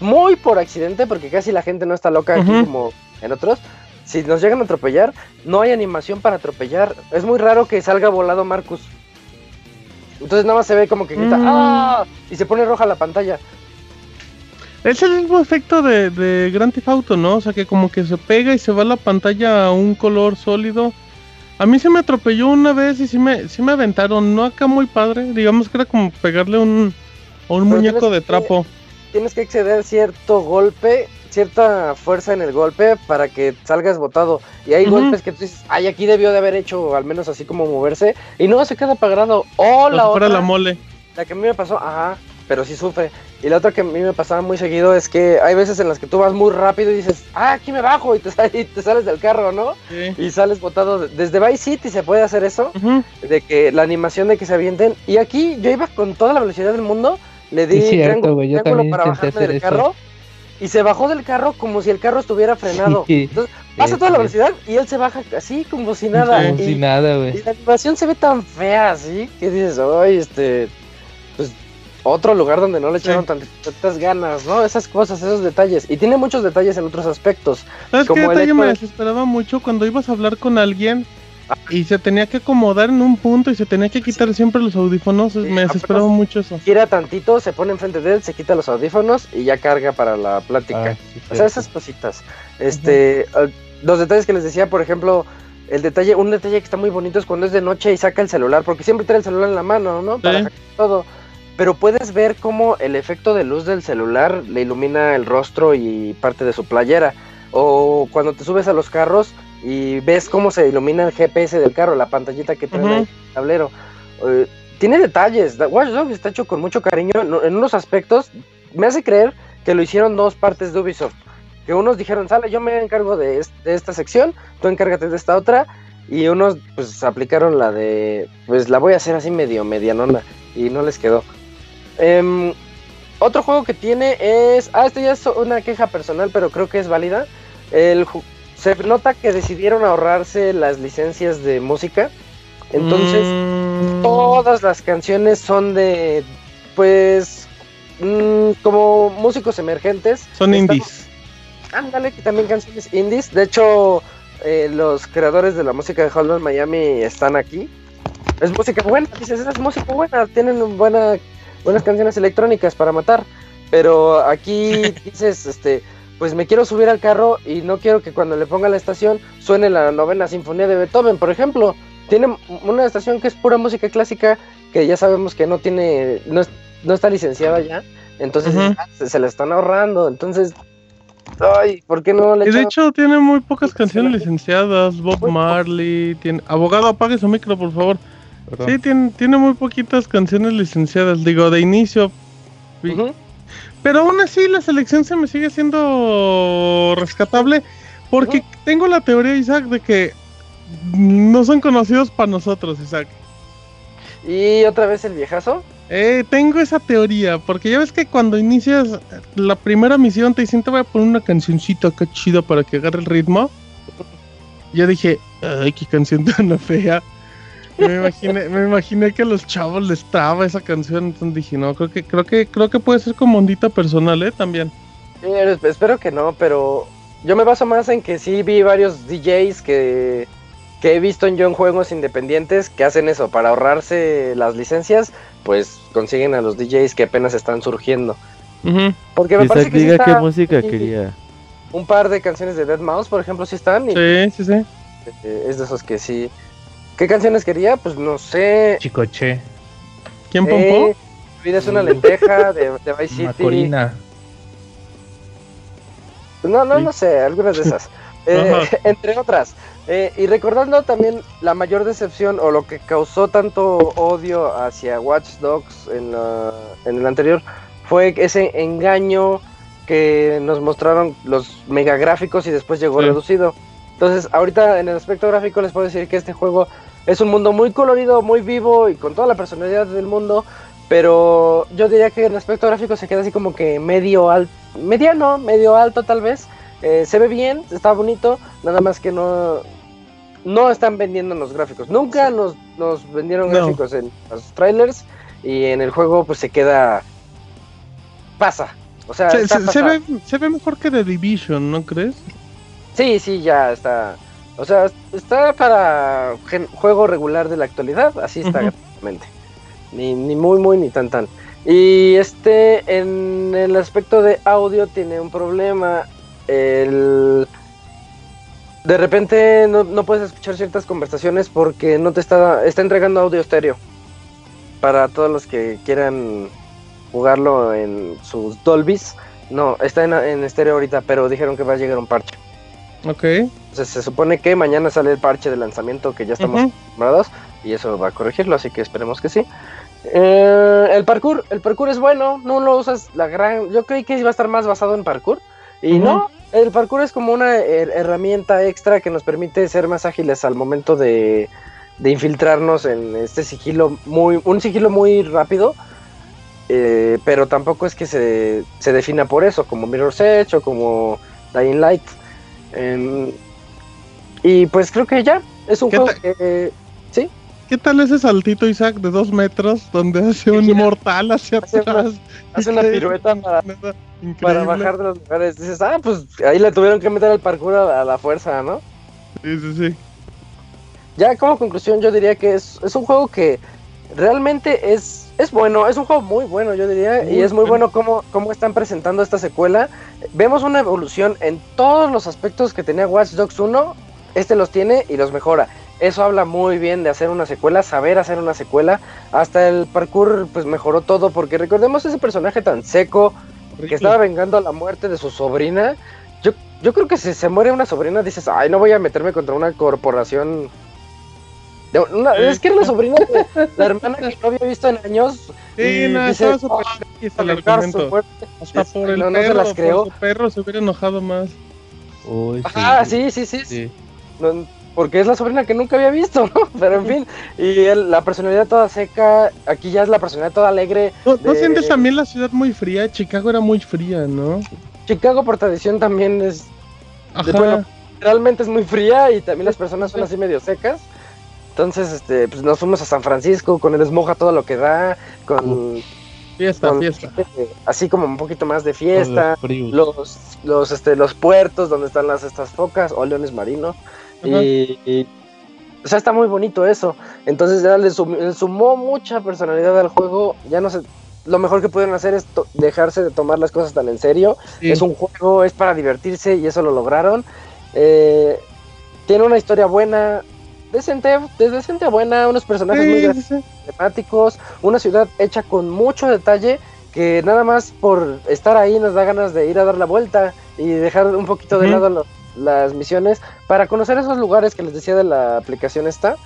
muy por accidente, porque casi la gente no está loca aquí como en otros, si nos llegan a atropellar, no hay animación para atropellar. Es muy raro que salga volado Marcus. Entonces nada más se ve como que grita mm. ¡Ah! Y se pone roja la pantalla. Es el mismo efecto de, de Grand Theft Auto, ¿no? O sea que como que se pega y se va la pantalla a un color sólido. A mí se me atropelló una vez y sí me, sí me aventaron, no acá muy padre, digamos que era como pegarle un, un muñeco de trapo. tienes que exceder cierto golpe, cierta fuerza en el golpe para que salgas botado. Y hay golpes que tú dices, ay, aquí debió de haber hecho al menos así como moverse. Y no, se queda apagado. O la otra. la mole. La que a mí me pasó, ajá, pero sí sufre. Y la otra que a mí me pasaba muy seguido es que hay veces en las que tú vas muy rápido y dices, ah, aquí me bajo y te, te sales del carro, ¿no? Y sales botado. Desde Vice City se puede hacer eso, de que la animación de que se avienten. Y aquí yo iba con toda la velocidad del mundo le di triángulo, para bajarme del carro y se bajó del carro como si el carro estuviera frenado. Entonces, pasa toda la velocidad y él se baja así como si nada. Como si nada, güey. Y la animación se ve tan fea así que dices, ay, este, pues otro lugar donde no le echaron tantas ganas, ¿no? Esas cosas, esos detalles. Y tiene muchos detalles en otros aspectos. ¿Sabes como qué detalle me desesperaba mucho cuando ibas a hablar con alguien y se tenía que acomodar en un punto y se tenía que quitar siempre los audífonos. me desesperaba mucho eso. Gira tantito, se pone enfrente de él, se quita los audífonos y ya carga para la plática. Ah, o sea, esas cositas. Este, ah, los detalles que les decía, por ejemplo, el detalle, un detalle que está muy bonito es cuando es de noche y saca el celular, porque siempre trae el celular en la mano, ¿no? Para todo. Pero puedes ver cómo el efecto de luz del celular le ilumina el rostro y parte de su playera. O cuando te subes a los carros, y ves cómo se ilumina el GPS del carro, la pantallita que tiene el tablero. Eh, tiene detalles. Watch Dogs está hecho con mucho cariño. En unos aspectos, me hace creer que lo hicieron dos partes de Ubisoft. Que unos dijeron, sale, yo me encargo de, esta sección, tú encárgate de esta otra. Y unos, pues, aplicaron la de, pues, la voy a hacer así medio medianona. Y no les quedó. Em, otro juego que tiene es, ah, esto ya es una queja personal, pero creo que es válida. El, se nota que decidieron ahorrarse las licencias de música. Entonces, mm. todas las canciones son de, pues, mm, como músicos emergentes. Son indies. Ándale, que también canciones indies. De hecho, eh, los creadores de la música de Hollow Miami están aquí. Es música buena, dices, es música buena, tienen buena, buenas canciones electrónicas para matar. Pero aquí dices, este, pues me quiero subir al carro y no quiero que cuando le ponga la estación suene la novena sinfonía de Beethoven, por ejemplo. Tiene una estación que es pura música clásica, que ya sabemos que no tiene, no, está licenciada ya, entonces se, la están ahorrando, entonces Ay, ¿por qué no le Y de hecho tiene muy pocas canciones licenciadas. Bob Marley, tiene... Abogado, apague su micro, por favor. Sí, tiene, tiene muy poquitas canciones licenciadas, digo, de inicio. Pero aún así la selección se me sigue siendo rescatable porque tengo la teoría, Isaac, de que no son conocidos para nosotros, Isaac. ¿Y otra vez el viejazo? Eh, tengo esa teoría, porque ya ves que cuando inicias la primera misión te dicen te voy a poner una cancioncita acá chida para que agarre el ritmo. Yo dije, ay, qué canción tan fea. Me imaginé, me imaginé que a los chavos les traba esa canción, entonces dije, no, creo que, creo que, creo que puede ser como ondita personal, eh, también. espero que no, pero yo me baso más en que sí vi varios DJs que que he visto en yo en juegos independientes que hacen eso, para ahorrarse las licencias, pues consiguen a los DJs que apenas están surgiendo. Porque me parece que diga qué música quería. Un par de canciones de Dead Mouse, por ejemplo, sí están. sí, sí, sí. Eh, es de esos que sí. ¿Qué canciones quería? Pues no sé. Chicoche. ¿Quién pompó? Eh, vida es una lenteja de, de Vice City. Macorina. No, no, no sé, algunas de esas. Eh, entre otras. Eh, y recordando también la mayor decepción o lo que causó tanto odio hacia Watch Dogs en, en el anterior fue ese engaño que nos mostraron los mega gráficos y después llegó reducido. Entonces, ahorita en el aspecto gráfico les puedo decir que este juego es un mundo muy colorido, muy vivo y con toda la personalidad del mundo, pero yo diría que en el aspecto gráfico se queda así como que medio alto, mediano, medio alto tal vez, eh, se ve bien, está bonito, nada más que no, no están vendiendo los gráficos. Nunca nos, nos vendieron gráficos en los trailers y en el juego pues se queda... pasa. O sea, se, ve, se ve mejor que The Division, ¿no crees? Sí, sí, ya está. O sea, está para juego regular de la actualidad, así está realmente. Ni, ni muy, muy, ni tan, tan. Y este, en el aspecto de audio, tiene un problema el... De repente no, puedes escuchar ciertas conversaciones porque no te está, está entregando audio estéreo. Para todos los que quieran jugarlo en sus Dolbys. No, está en, estéreo ahorita, pero dijeron que va a llegar un parche. Ok. Entonces se supone que mañana sale el parche de lanzamiento que ya estamos acostumbrados y eso va a corregirlo, así que esperemos que sí. Eh, el parkour, el parkour es bueno, no lo usas la gran... Yo creí que iba a estar más basado en parkour y no, el parkour es como una herramienta extra que nos permite ser más ágiles al momento de, infiltrarnos en este sigilo muy, un sigilo muy rápido, eh, pero tampoco es que se, se, defina por eso, como Mirror's Edge o como Dying Light. Em, y pues creo que ya, es un juego que... ¿Sí? ¿Qué tal ese saltito, Isaac, de dos metros, donde hace un mortal hacia atrás? hace una pirueta para, para bajar de los lugares. Dices, ah, pues ahí le tuvieron que meter el parkour a, la fuerza, ¿no? Sí, sí, sí. Ya como conclusión yo diría que es, es un juego que realmente es, es bueno, es un juego muy bueno yo diría, y es muy bueno, cómo, cómo están presentando esta secuela. Vemos una evolución en todos los aspectos que tenía Watch Dogs 1, este los tiene y los mejora. Eso habla muy bien de hacer una secuela, saber hacer una secuela. Hasta el parkour pues mejoró todo porque recordemos ese personaje tan seco que estaba vengando la muerte de su sobrina. Yo, yo creo que si se muere una sobrina dices, ay, no voy a meterme contra una corporación. Es que era la sobrina de la hermana que no había visto en años. Sí, no, estaba súper el argumento. Hasta por el perro, se las creó. Por su perro se hubiera enojado más. ah, sí, sí, sí. sí porque es la sobrina que nunca había visto, ¿no? Pero en fin, y la personalidad toda seca, aquí ya es la personalidad toda alegre. ¿No, sientes también la ciudad muy fría? Chicago era muy fría, ¿no? Chicago por tradición también es... Bueno, realmente es muy fría y también las personas son así medio secas. Entonces, este, pues nos fuimos a San Francisco con el esmoja todo lo que da, con... Fiesta, fiesta. Así como un poquito más de fiesta. Los, los, este, los puertos donde están las estas focas o leones marinos. Y, o sea, está muy bonito eso. Entonces ya le, sumó mucha personalidad al juego. Ya no sé, lo mejor que pueden hacer es dejarse de tomar las cosas tan en serio. Es un juego, es para divertirse y eso lo lograron. Eh, tiene una historia buena, decente, decente buena, unos personajes muy temáticos, una ciudad hecha con mucho detalle que nada más por estar ahí nos da ganas de ir a dar la vuelta y dejar un poquito de lado las misiones para conocer esos lugares que les decía de la aplicación esta.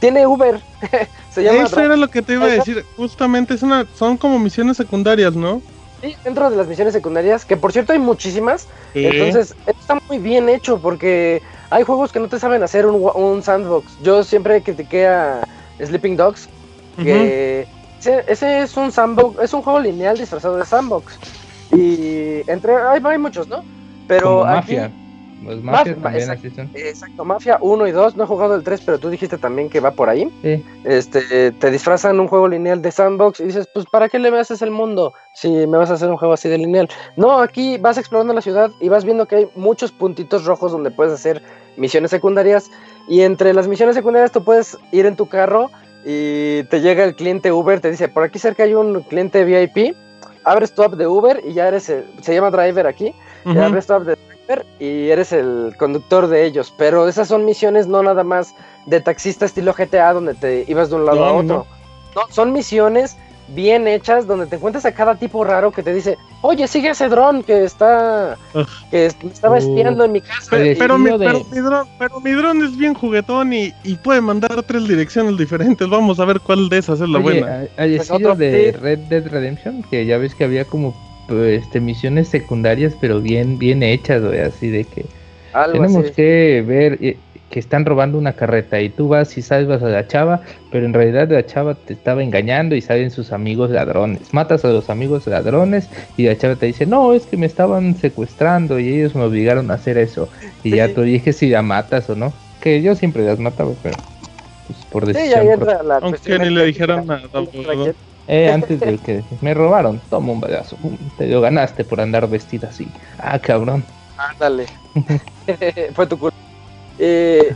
Tiene Uber, se llama. Eso era lo que te iba a decir, justamente es una, son como misiones secundarias, ¿no? Sí, dentro de las misiones secundarias, que por cierto hay muchísimas, entonces está muy bien hecho porque hay juegos que no te saben hacer un, un sandbox. Yo siempre critiqué a Sleeping Dogs, que ese, es un sandbox, es un juego lineal disfrazado de sandbox. Y entre hay, hay muchos, ¿no? Pero Mafia. Los Mafia, también exacto, Mafia 1 y 2, no he jugado el 3, pero tú dijiste también que va por ahí. Este, te disfrazan un juego lineal de sandbox y dices, pues ¿para qué le haces el mundo si me vas a hacer un juego así de lineal? No, aquí vas explorando la ciudad y vas viendo que hay muchos puntitos rojos donde puedes hacer misiones secundarias y entre las misiones secundarias tú puedes ir en tu carro y te llega el cliente Uber, te dice, por aquí cerca hay un cliente VIP, abres tu app de Uber y ya eres, se llama driver aquí, y abres tu app de driver y eres el conductor de ellos, pero esas son misiones no nada más de taxista estilo GTA donde te ibas de un lado a otro, no, son misiones bien hechas donde te encuentras a cada tipo raro que te dice, oye, sigue ese dron que está, que estaba espiando en mi casa. Pero, mi, dron, es bien juguetón y, puede mandar tres direcciones diferentes. Vamos a ver cuál de esas es la buena. Hay pues otro de Red Dead Redemption, que ya ves que había como este, misiones secundarias, pero bien, bien hechas, así de que tenemos que ver, eh, que están robando una carreta y tú vas y salvas a la chava, pero en realidad la chava te estaba engañando y salen sus amigos ladrones. Matas a los amigos ladrones y la chava te dice, no, es que me estaban secuestrando y ellos me obligaron a hacer eso. Y ya tú dije si la matas o no. Que yo siempre las mataba, pero pues, por decisión. Aunque ni le dijeron nada. Eh, antes de que me robaron, toma un balazo. Te lo ganaste por andar vestida así. Ah, cabrón. Ándale. Fue tu culpa. Eh,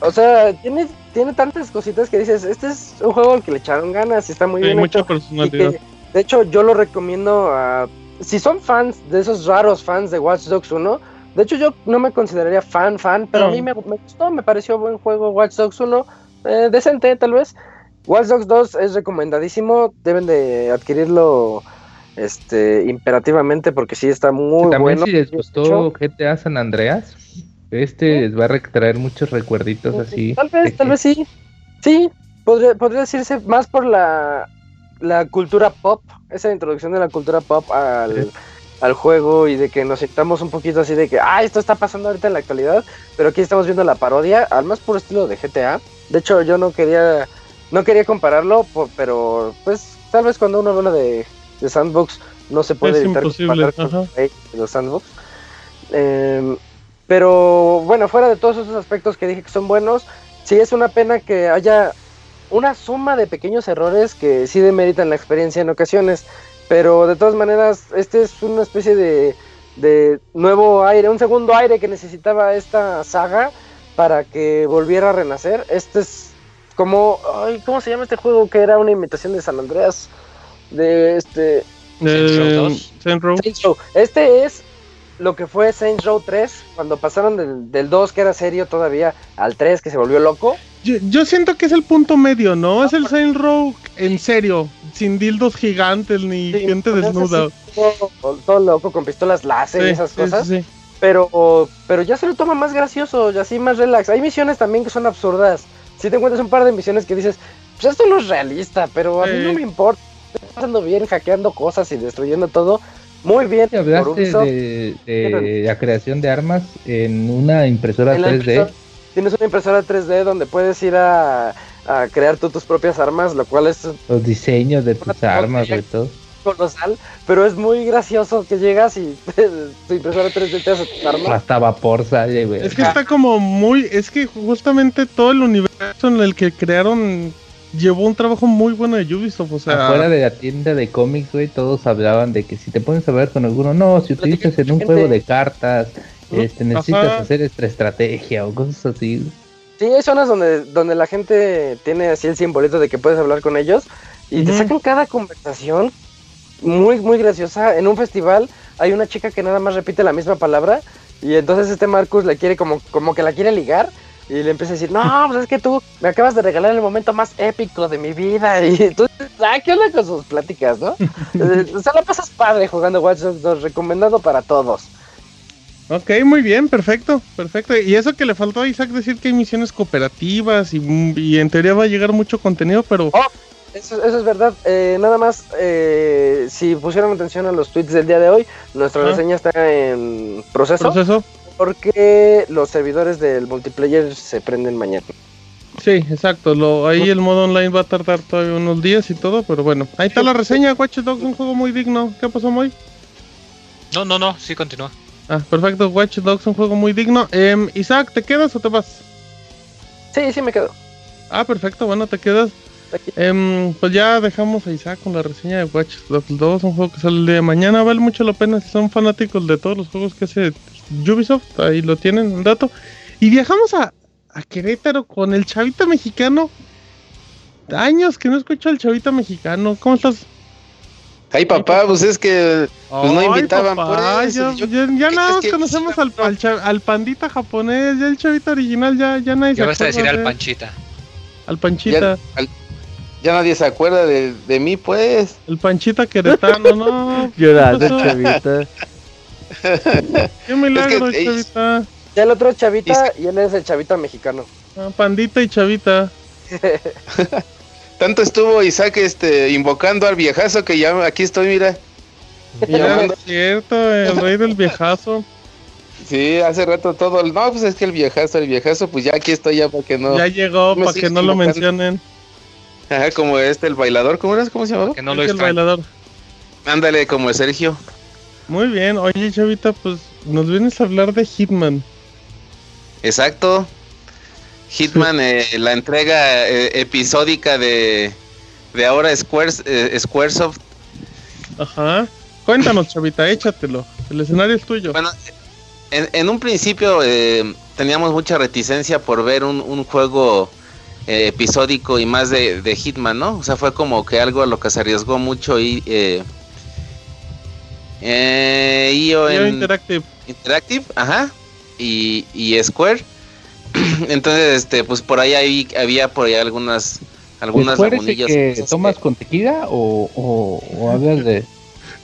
o sea, tiene, tiene tantas cositas que dices, este es un juego al que le echaron ganas y está muy bien mucha personalidad. de hecho, yo lo recomiendo a... Si son fans de esos raros fans de Watch Dogs 1, de hecho yo no me consideraría fan, fan, pero a mí me, gustó, me pareció buen juego Watch Dogs 1, eh, decente tal vez. Watch Dogs 2 es recomendadísimo, deben de adquirirlo este imperativamente porque sí está muy También bueno. si les gustó GTA San Andreas, este les va a traer muchos recuerditos así. Tal vez, tal vez sí. Sí, podría, podría decirse más por la, la cultura pop, esa introducción de la cultura pop al, al juego y de que nos sentamos un poquito así de que, ah, esto está pasando ahorita en la actualidad, pero aquí estamos viendo la parodia, al más puro estilo de GTA. De hecho, yo no quería, no quería compararlo, pero pues tal vez cuando uno habla de, de Sandbox no se puede evitar comparar con los Sandbox. Eh, pero bueno, fuera de todos esos aspectos que dije que son buenos, sí es una pena que haya una suma de pequeños errores que sí demeritan la experiencia en ocasiones. Pero de todas maneras, este es una especie de, de nuevo aire, un segundo aire que necesitaba esta saga para que volviera a renacer. Este es como, ay, ¿cómo se llama este juego que era una imitación de San Andreas? De este... Saint Row. Este es lo que fue Saints Row 3, cuando pasaron del, del 2, que era serio todavía, al 3, que se volvió loco. Yo, siento que es el punto medio, ¿no? es el Saints Row en serio, sin dildos gigantes ni gente desnuda. todo, loco, con pistolas láser y esas cosas. pero, pero ya se lo toma más gracioso, y así más relax. Hay misiones también que son absurdas. Si te encuentras un par de misiones que dices, pues esto no es realista, pero a mí no me importa. Estoy pasando bien, hackeando cosas y destruyendo todo muy bien. Hablaste de, de, la creación de armas en una impresora 3D. tienes una impresora 3D donde puedes ir a, a crear tú tus propias armas, lo cual es... Los diseños de tus armas y todo. Colosal, pero es muy gracioso que llegas y tu impresora 3D te hace armas. Hasta vapor sale, güey. Es que está como muy... Es que justamente todo el universo en el que crearon llevó un trabajo muy bueno de Ubisoft, o sea... Afuera de la tienda de cómics, güey, todos hablaban de que si te pones a ver con alguno, no, si utilizas en un juego de cartas, este, necesitas hacer esta estrategia o cosas así. Sí, hay zonas donde, donde la gente tiene así el simbolito de que puedes hablar con ellos y te sacan cada conversación muy, muy graciosa. En un festival hay una chica que nada más repite la misma palabra y entonces este Marcus le quiere como, como que la quiere ligar y le empieza a decir, no, pues es que tú me acabas de regalar el momento más épico de mi vida. Y tú, ah, ¿qué onda con sus pláticas, no? o sea, la pasas padre jugando Watch Dogs 2, recomendado para todos. Ok, muy bien, perfecto, perfecto. Y eso que le faltó a Isaac decir que hay misiones cooperativas y, en teoría va a llegar mucho contenido, pero... Oh, eso, es verdad. Eh, nada más, eh, si pusieron atención a los tweets del día de hoy, nuestra ah. reseña está en proceso. ¿Proceso? Porque los servidores del multiplayer se prenden mañana. Sí, exacto. Lo, ahí el modo online va a tardar todavía unos días y todo, pero bueno. Ahí está la reseña, Watch Dogs, un juego muy digno. ¿Qué pasó, Moy? No, no, no, sí continúa. Ah, perfecto, Watch Dogs, un juego muy digno. Eh, Isaac, ¿te quedas o te vas? Sí, sí me quedo. Ah, perfecto, bueno, te quedas. Eh, pues ya dejamos a Isaac con la reseña de Watch Dogs 2, un juego que sale el día de mañana. Vale mucho la pena si son fanáticos de todos los juegos que hace Ubisoft. Ahí lo tienen, un dato. Y viajamos a, a Querétaro con el chavito mexicano. Años que no escucho al chavito mexicano. ¿Cómo estás? Ay, papá, pues es que pues, no invitaban pues, Ya, ya, nada conocemos al, al, pandita japonés, ya el chavito original, ya, ya nadie se acuerda. vas a decir al panchita? Al panchita. Ya, nadie se acuerda de, de, mí, pues. El panchita queretano, ¿no? Llorando, chavita. Qué milagro, chavita. Ya el otro es chavita y él es el chavita mexicano. Ah, pandita y chavita. Tanto estuvo Isaac este, invocando al viejazo que ya aquí estoy, mira. Ya es cierto, el rey del viejazo. Sí, hace rato todo. No, pues es que el viejazo, el viejazo, pues ya aquí estoy ya para que no. Ya llegó, para que no lo mencionen. Ajá, como este, el bailador, ¿cómo era? ¿Cómo se llamaba? Que no lo es el bailador. Ándale, como Sergio. Muy bien, oye Chavita, pues nos vienes a hablar de Hitman. Exacto. Hitman, eh, la entrega eh, episódica de, de ahora Squares, eh, Squaresoft. Ajá. Cuéntanos, chavita, échatelo. El escenario es tuyo. Bueno, en, un principio teníamos mucha reticencia por ver un, juego episódico y más de, Hitman, ¿no? O sea, fue como que algo a lo que se arriesgó mucho y... Eh, Interactive. Interactive, ajá. Y, y Square Entonces, este, pues por ahí había por ahí algunas algunas lagunillas. que tomas con tequila o, o, o hablas de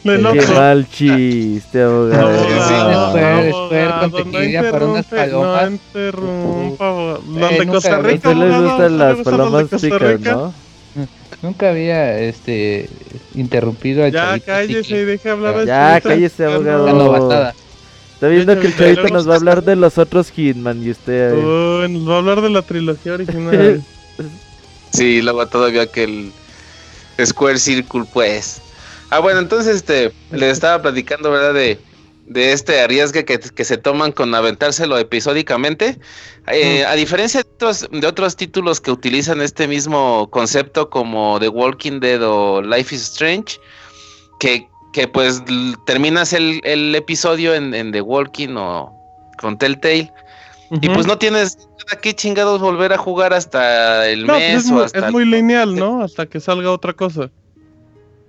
Qué mal chiste, abogado. No, con tequila para unas palomas. No interrumpa, Los de Costa Rica. les gustan las palomas chicas, ¿no? Nunca había este interrumpido a Ya cállese y deje hablar al Ya cállese, abogado. Está viendo que el chavito nos va a hablar de los otros Hitman y usted. Uy, nos va a hablar de la trilogía original. sí, luego todavía que el Square Circle, pues. Ah, bueno, entonces este, les estaba platicando, ¿verdad? De, de este arriesgue que, que, se toman con aventárselo episódicamente. Eh, a diferencia de otros, de otros títulos que utilizan este mismo concepto como The Walking Dead o Life is Strange, que que pues terminas el, el episodio en, en, The Walking o con Telltale. Y pues no tienes nada que chingados volver a jugar hasta el pues, mes es o muy, hasta. Es muy lineal, ¿no? Hasta que salga otra cosa.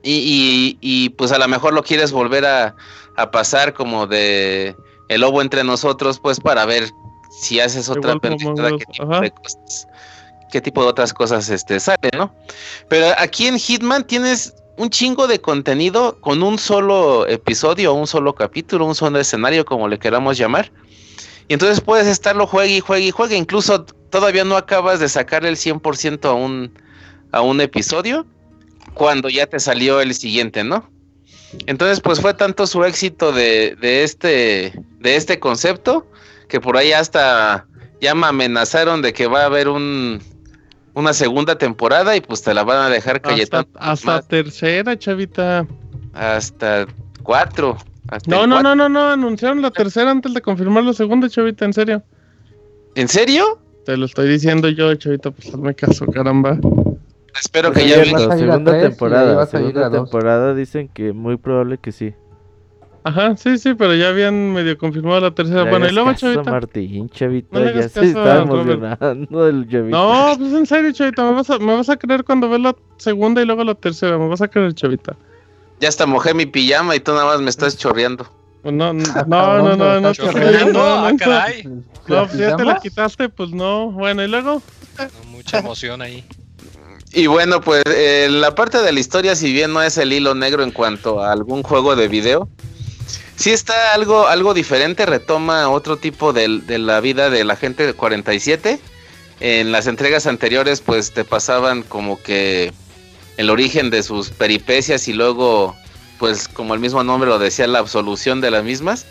Y, y, y, pues a lo mejor lo quieres volver a, a, pasar como de el lobo entre nosotros, pues para ver si haces otra película, qué tipo de cosas, qué tipo de otras cosas este sale, ¿no? Pero aquí en Hitman tienes un chingo de contenido con un solo episodio, un solo capítulo, un solo escenario, como le queramos llamar. Y entonces puedes estarlo juegue y juegue y juegue. Incluso todavía no acabas de sacar el 100% a un, a un episodio cuando ya te salió el siguiente, ¿no? Entonces, pues fue tanto su éxito de, de, este, de este concepto que por ahí hasta ya me amenazaron de que va a haber un, una segunda temporada y pues te la van a dejar Cayetano. Hasta, tercera, chavita. Hasta cuatro. no, no, no, no, no, anunciaron la tercera antes de confirmar la segunda, chavita, en serio. ¿En serio? Te lo estoy diciendo yo, chavita, pues hazme caso, caramba. Espero que ya venga. La segunda temporada, segunda temporada dicen que muy probable que sí. Ajá, sí, sí, pero ya habían medio confirmado la tercera. bueno, y luego, chavita. Martín, chavita, no ya se está emocionando del chavita. No, pues en serio, chavita, me vas, a, me vas a creer cuando ves la segunda y luego la tercera, me vas a creer, chavita. Ya hasta mojé mi pijama y tú nada más me estás chorreando. Pues no, no, no, no, no, no, chorreando, no, no, caray. No, pues ya te la quitaste, pues no. Bueno, y luego. mucha emoción ahí. Y bueno, pues eh, la parte de la historia, si bien no es el hilo negro en cuanto a algún juego de video, sí está algo, algo diferente, retoma otro tipo de, de la vida de la gente de 47. En las entregas anteriores, pues te pasaban como que el origen de sus peripecias y luego, pues como el mismo nombre lo decía, la absolución de las mismas.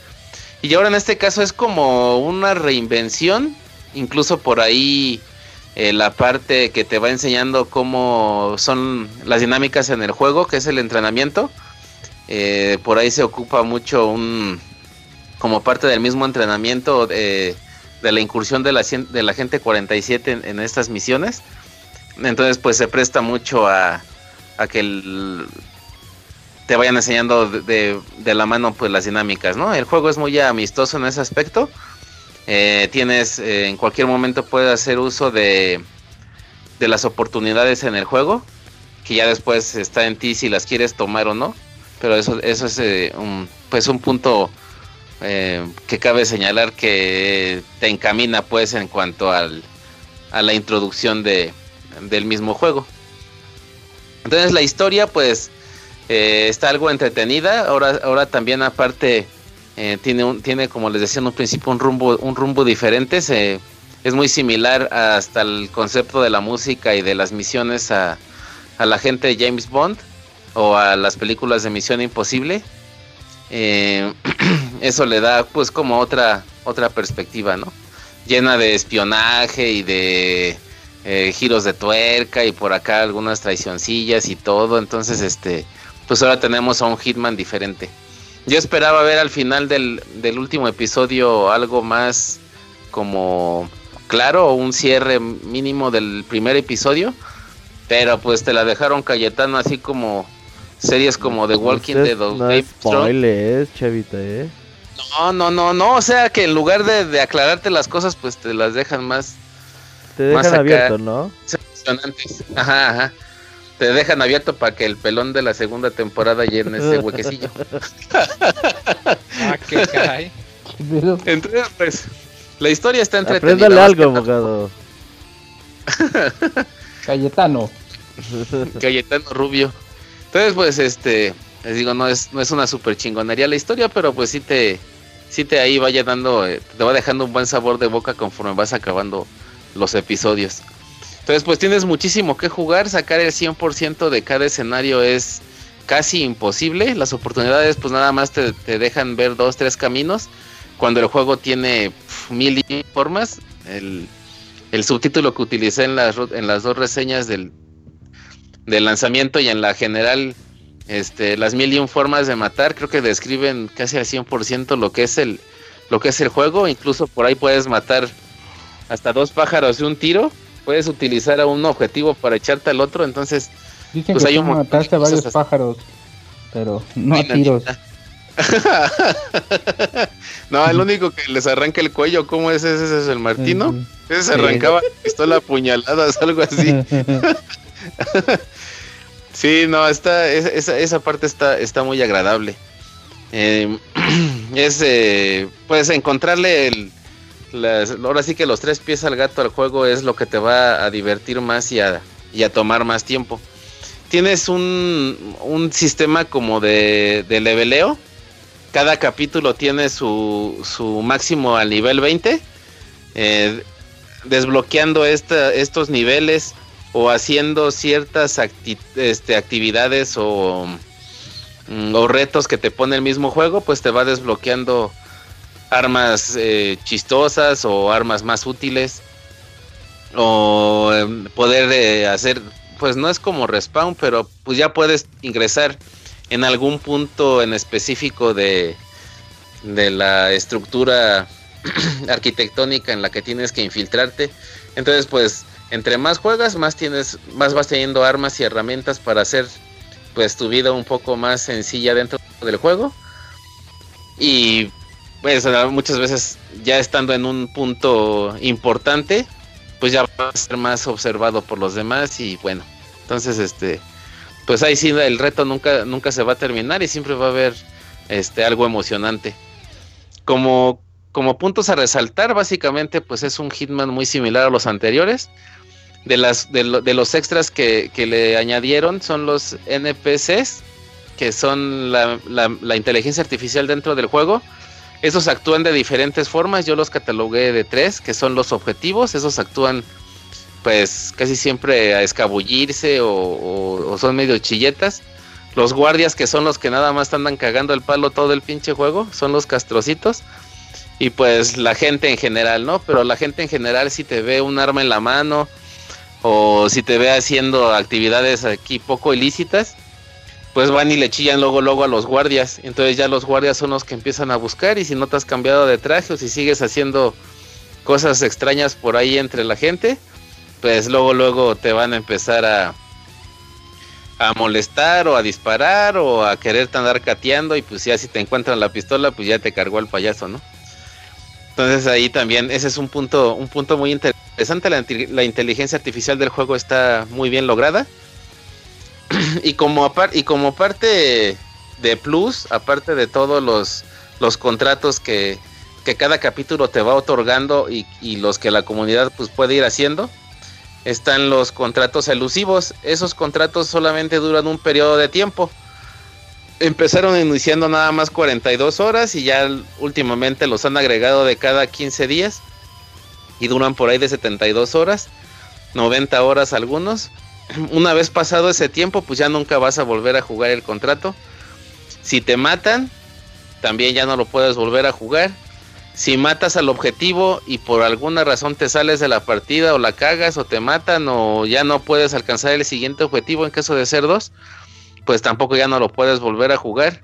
Y ahora en este caso es como una reinvención, incluso por ahí eh, la parte que te va enseñando cómo son las dinámicas en el juego, que es el entrenamiento. Eh, por ahí se ocupa mucho un como parte del mismo entrenamiento de, la incursión de la, de la gente 47 en, estas misiones. Entonces pues se presta mucho a, a que te vayan enseñando de, la mano pues las dinámicas, ¿no? El juego es muy amistoso en ese aspecto. Eh, tienes, eh, en cualquier momento puedes hacer uso de, de las oportunidades en el juego, que ya después está en ti si las quieres tomar o no. Pero eso, eso es eh, un, pues un punto que cabe señalar que te encamina pues en cuanto al, a la introducción de, del mismo juego. Entonces la historia pues está algo entretenida. Ahora, ahora también aparte eh, tiene, un, tiene, como les decía en un principio, un rumbo, un rumbo diferente. es muy similar hasta el concepto de la música y de las misiones a, la gente de James Bond o a las películas de Misión Imposible. Eh, eso le da pues como otra, otra perspectiva, ¿no? Llena de espionaje y de eh, giros de tuerca y por acá algunas traicioncillas y todo. Entonces, este, pues ahora tenemos a un Hitman diferente. Yo esperaba ver al final del, último episodio algo más como claro o un cierre mínimo del primer episodio, pero pues te la dejaron Cayetano así como series como The Walking Dead o no spoilers, chavita, ¿eh? No, no, no, no, o sea que en lugar de, aclararte las cosas, pues te las dejan más... Te dejan abierto, ¿no? Ajá, ajá te dejan abierto para que el pelón de la segunda temporada llene ese huequecillo. ah, qué caray. Entonces, pues, la historia está entretenida. Apréndale algo, abogado. Cayetano. Cayetano Rubio. Entonces, pues, este, les digo, no es, no es una super chingonería la historia, pero pues sí te, sí te ahí vaya dando, eh, te va dejando un buen sabor de boca conforme vas acabando los episodios. Entonces, pues tienes muchísimo que jugar, sacar el 100% de cada escenario es casi imposible. Las oportunidades, pues nada más te, dejan ver dos, tres caminos. Cuando el juego tiene mil formas, el, subtítulo que utilicé en las, en las dos reseñas del, del lanzamiento y en la general, este, las mil y un formas de matar, creo que describen casi al 100% lo que es el, lo que es el juego. Incluso por ahí puedes matar hasta dos pájaros de un tiro puedes utilizar a un objetivo para echarte al otro, entonces Dicen pues que hay un mataste a varios pájaros, pero no a tiros. no, el único que les arranca el cuello, ¿cómo es ese? ¿Ese es el Martino? Ese se arrancaba pistola puñaladas, algo así. sí, no, está, esa, esa parte está, está muy agradable. Eh, es, eh, pues, encontrarle el, ahora sí que los tres pies al gato al juego es lo que te va a divertir más y a, tomar más tiempo. Tienes un, sistema como de, de, leveleo. Cada capítulo tiene su, su máximo al nivel 20. Eh, desbloqueando estos niveles o haciendo ciertas este, actividades o, mm, o retos que te pone el mismo juego, pues te va desbloqueando armas eh, chistosas o armas más útiles o em, poder eh, hacer pues no es como respawn pero pues ya puedes ingresar en algún punto en específico de de la estructura arquitectónica en la que tienes que infiltrarte. Entonces pues entre más juegas más tienes más vas teniendo armas y herramientas para hacer pues tu vida un poco más sencilla dentro del juego. Y pues muchas veces ya estando en un punto importante, pues ya va a ser más observado por los demás y bueno, entonces este, pues ahí sí el reto nunca, nunca se va a terminar y siempre va a haber este algo emocionante. Como, como puntos a resaltar, básicamente pues es un Hitman muy similar a los anteriores. De, las, de, los extras que, que le añadieron son los NPCs que son la, la, inteligencia artificial dentro del juego. Esos actúan de diferentes formas, yo los catalogué de tres, que son los objetivos, esos actúan pues casi siempre a escabullirse o, son medio chilletas. Los guardias que son los que nada más andan cagando el palo todo el pinche juego, son los castrocitos. Y pues la gente en general, ¿no? Pero la gente en general si te ve un arma en la mano o si te ve haciendo actividades aquí poco ilícitas, pues van y le chillan luego luego a los guardias. Entonces ya los guardias son los que empiezan a buscar y si no te has cambiado de traje o si sigues haciendo cosas extrañas por ahí entre la gente, pues luego luego te van a empezar a a molestar o a disparar o a quererte andar cateando y pues ya si te encuentran la pistola pues ya te cargó el payaso, ¿no? Entonces ahí también ese es un punto un punto muy interesante la, la inteligencia artificial del juego está muy bien lograda y como y como parte de plus aparte de todos los los contratos que, que cada capítulo te va otorgando y, y los que la comunidad pues puede ir haciendo están los contratos elusivos. Esos contratos solamente duran un periodo de tiempo. Empezaron iniciando nada más 42 horas y ya últimamente los han agregado de cada 15 días y duran por ahí de 72 horas, 90 horas algunos. Una vez pasado ese tiempo, pues ya nunca vas a volver a jugar el contrato. Si te matan, también ya no lo puedes volver a jugar si matas al objetivo y por alguna razón te sales de la partida o la cagas o te matan o ya no puedes alcanzar el siguiente objetivo en caso de ser dos, pues tampoco ya no lo puedes volver a jugar.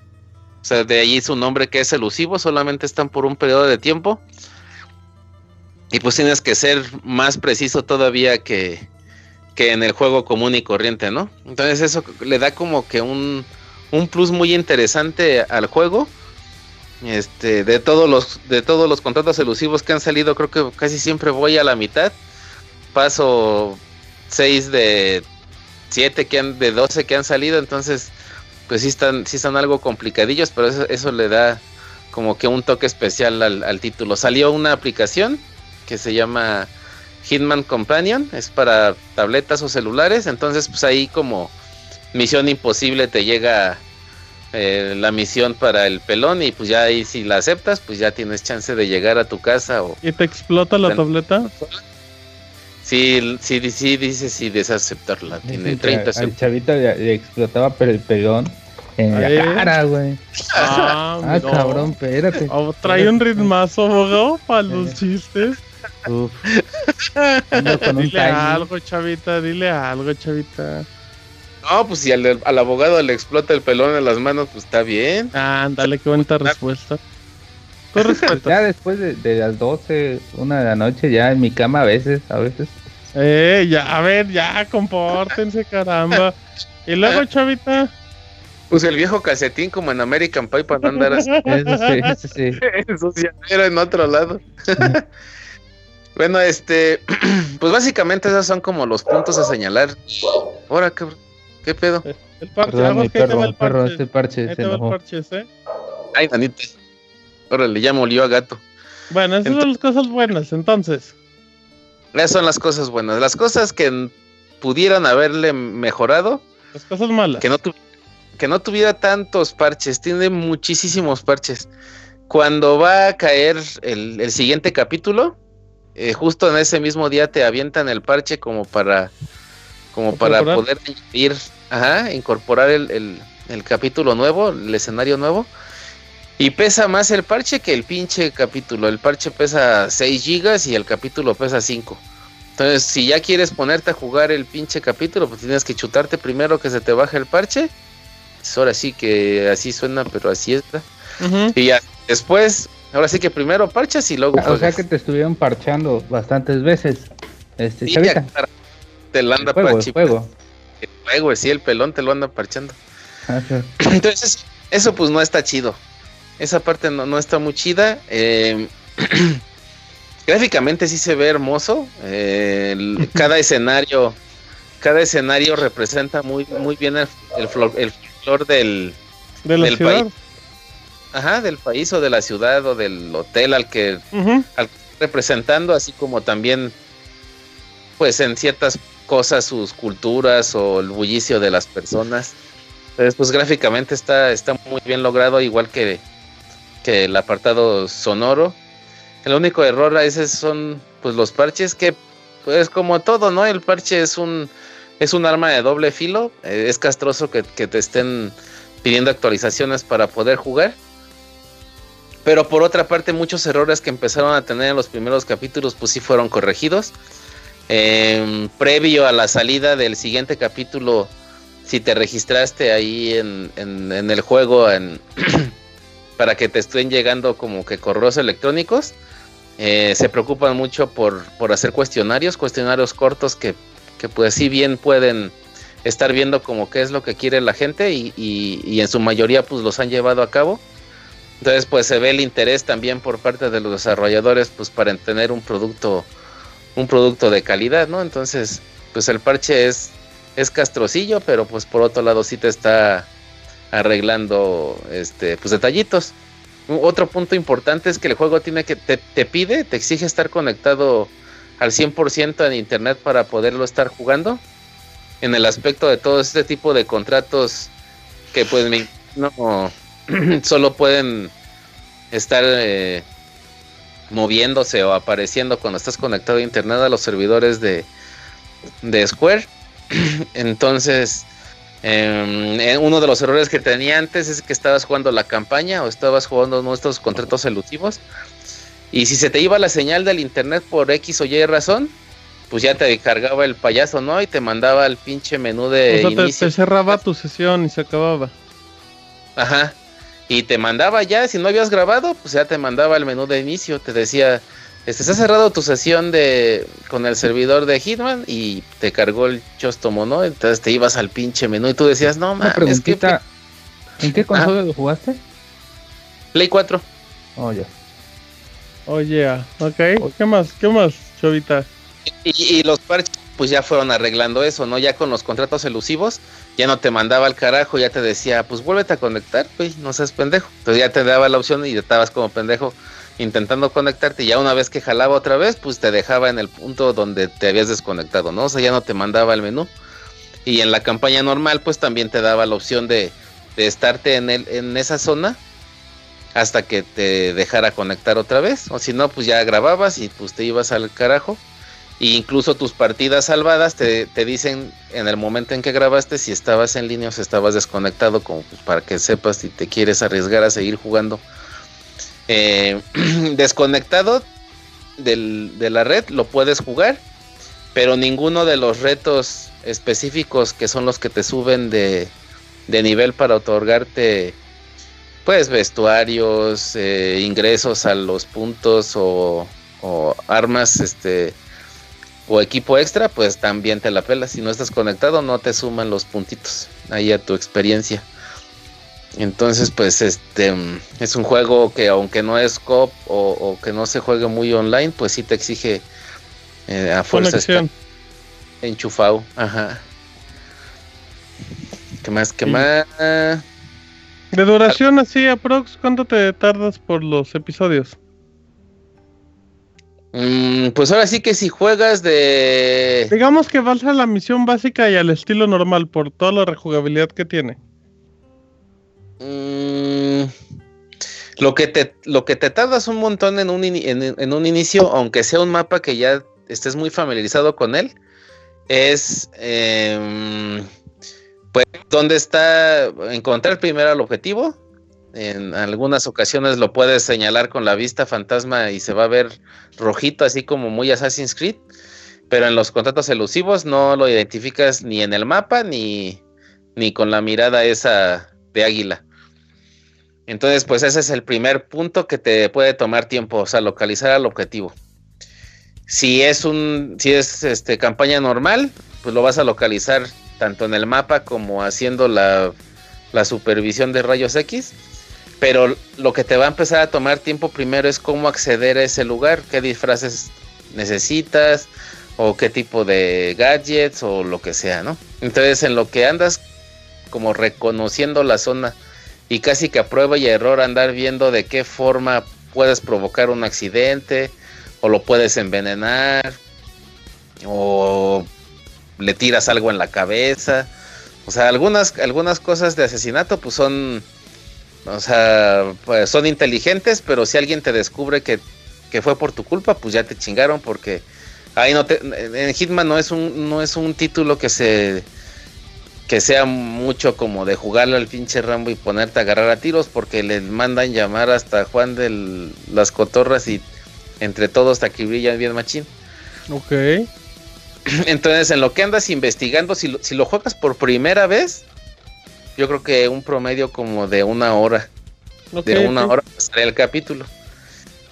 O sea, de allí su nombre que es elusivo, solamente están por un periodo de tiempo. Y pues tienes que ser más preciso todavía que, que en el juego común y corriente, ¿no? Entonces eso le da como que un, un plus muy interesante al juego este, de todos los, de todos los contratos elusivos que han salido, creo que casi siempre voy a la mitad. Paso 6 de 7 que han, de 12 que han salido, entonces pues sí están, sí están algo complicadillos, pero eso, le da como que un toque especial al, al, título. Salió una aplicación que se llama Hitman Companion, es para tabletas o celulares, entonces pues ahí como Misión Imposible te llega eh, la misión para el pelón y pues ya ahí si la aceptas, pues ya tienes chance de llegar a tu casa o... ¿Y te explota la tableta? Sí, sí, sí, dice sí, desaceptarla. Tiene 30 segundos. chavita le, explotaba pero el pelón en la cara, güey. Ah, ah cabrón, espérate. Oh, trae un ritmazo, abogado, para los chistes. Uf. dile algo, chavita, dile algo, chavita. No, pues si al, abogado le explota el pelón en las manos, pues está bien. Ah, dale, qué buena respuesta. Ya después de, las 12, una de la noche, ya en mi cama a veces, a veces. Eh, ya, a ver, ya, compórtense, caramba. Y luego, chavita. Pues el viejo calcetín como en American Pie para andar así. Eso sí, eso sí. Eso sí, era en otro lado. bueno, este, pues básicamente esos son como los puntos a señalar. Ahora, cabrón. ¿Qué pedo? El parche, Perdón, mi perro, el, perro, este parche se enojó. ¿eh? Ay, Danita. Órale, ya molió a gato. Bueno, esas son las cosas buenas, entonces. Esas son las cosas buenas. Las cosas que pudieran haberle mejorado. Las cosas malas. Que no, que no tuviera tantos parches. Tiene muchísimos parches. Cuando va a caer el, el siguiente capítulo, eh, justo en ese mismo día te avientan el parche como para como para poder ir, ajá, incorporar el, capítulo nuevo, el escenario nuevo. Y pesa más el parche que el pinche capítulo. El parche pesa 6 gigas y el capítulo pesa 5. Entonces, si ya quieres ponerte a jugar el pinche capítulo, pues tienes que chutarte primero que se te baje el parche. Pues ahora sí que así suena, pero así está. Y ya después, ahora sí que primero parchas y luego. O sea que te estuvieron parchando bastantes veces. Este, te lo anda parchando. El juego, sí, el pelón te lo anda parchando. Ah, Entonces, eso pues no está chido. Esa parte no, está muy chida. Eh, gráficamente sí se ve hermoso. Eh, cada escenario, cada escenario representa muy, muy bien el, el, flor, el flor del, del país. Ajá, del país o de la ciudad o del hotel al que, al representando, así como también, pues en ciertas cosas, sus culturas o el bullicio de las personas. Entonces, pues gráficamente está, está muy bien logrado, igual que, que el apartado sonoro. El único error a veces son pues los parches que pues como todo, ¿no? El parche es un es un arma de doble filo, eh, es castroso que, que, te estén pidiendo actualizaciones para poder jugar. Pero por otra parte, muchos errores que empezaron a tener en los primeros capítulos, pues sí fueron corregidos. Em, previo a la salida del siguiente capítulo, si te registraste ahí en, en, el juego para que te estén llegando como que correos electrónicos, eh, se preocupan mucho por, por hacer cuestionarios, cuestionarios cortos que, que pues sí bien pueden estar viendo como qué es lo que quiere la gente y, y, en su mayoría pues los han llevado a cabo. Entonces pues se ve el interés también por parte de los desarrolladores pues para tener un producto un producto de calidad, ¿no? Entonces pues el parche es es castrocillo, pero pues por otro lado sí te está arreglando este pues detallitos. Otro punto importante es que el juego tiene que te, pide, te exige estar conectado al 100% en internet para poderlo estar jugando. En el aspecto de todo este tipo de contratos que pues no solo pueden estar eh, moviéndose o apareciendo cuando estás conectado a internet a los servidores de, de Square. Entonces, Em, eh, uno de los errores que tenía antes es que estabas jugando la campaña o estabas jugando nuestros contratos elusivos. Y si se te iba la señal del internet por X o Y razón, pues ya te cargaba el payaso, ¿no? Y te mandaba al pinche menú de. O sea, Te, cerraba tu sesión y se acababa. Ajá. Y te mandaba ya, si no habías grabado, pues ya te mandaba el menú de inicio. Te decía, este, se ha cerrado tu sesión de con el servidor de Hitman y te cargó el chostomo, ¿no? Entonces te ibas al pinche menú y tú decías, no mames, que... ¿En qué consola lo jugaste? Play 4. Oh, ya. Oh, yeah. Ok. ¿Qué más? ¿Qué más, Chovita? Y, los parches, pues ya fueron arreglando eso, ¿no? Ya con los contratos elusivos, ya no te mandaba al carajo, ya te decía, pues vuélvete a conectar, güey, no seas pendejo. Entonces ya te daba la opción y estabas como pendejo intentando conectarte y ya una vez que jalaba otra vez, pues te dejaba en el punto donde te habías desconectado, ¿no? O sea, ya no te mandaba al menú. Y en la campaña normal, pues también te daba la opción de, de estarte en, el, en esa zona hasta que te dejara conectar otra vez. O si no, pues ya grababas y pues te ibas al carajo. E incluso tus partidas salvadas te, te, dicen en el momento en que grabaste si estabas en línea o si estabas desconectado, como pues, para que sepas si te quieres arriesgar a seguir jugando. Eh, desconectado de la red lo puedes jugar, pero ninguno de los retos específicos que son los que te suben de, nivel para otorgarte pues vestuarios, eh, ingresos a los puntos o, o, armas este o equipo extra, pues también te la pelas. Si no estás conectado, no te suman los puntitos ahí a tu experiencia. Entonces, pues este es un juego que aunque no es cop o, que no se juegue muy online, pues sí te exige eh, a fuerza estar enchufado. Ajá. ¿Qué más? ¿Qué más? De duración así, aprox, ¿cuánto te tardas por los episodios? Mm, pues ahora sí que si juegas de... Digamos que vas a la misión básica y al estilo normal por toda la rejugabilidad que tiene. Mm, lo, que te, lo que te tardas un montón en un, en, un inicio, aunque sea un mapa que ya estés muy familiarizado con él, es em, pues dónde está encontrar primero el objetivo. En algunas ocasiones lo puedes señalar con la vista fantasma y se va a ver rojito, así como muy Assassin's Creed. Pero en los contratos elusivos no lo identificas ni en el mapa ni, ni con la mirada esa de águila. Entonces, pues ese es el primer punto que te puede tomar tiempo, o sea, localizar al objetivo. Si es un, si es este campaña normal, pues lo vas a localizar tanto en el mapa como haciendo la, la supervisión de rayos X. Pero lo que te va a empezar a tomar tiempo primero es cómo acceder a ese lugar, qué disfraces necesitas, o qué tipo de gadgets, o lo que sea, ¿no? Entonces, en lo que andas como reconociendo la zona y casi que a prueba y error andar viendo de qué forma puedes provocar un accidente o lo puedes envenenar o le tiras algo en la cabeza. O sea, algunas, algunas cosas de asesinato pues son, o sea, pues son inteligentes, pero si alguien te descubre que, que fue por tu culpa, pues ya te chingaron porque ahí no te, en Hitman no es un, no es un título que se que sea mucho como de jugarle al pinche Rambo y ponerte a agarrar a tiros porque le mandan llamar hasta Juan de las cotorras y entre todos brillan bien machín. Ok. Entonces, en lo que andas investigando, si lo, si lo juegas por primera vez, yo creo que un promedio como de una hora. de una hora pasaría el capítulo.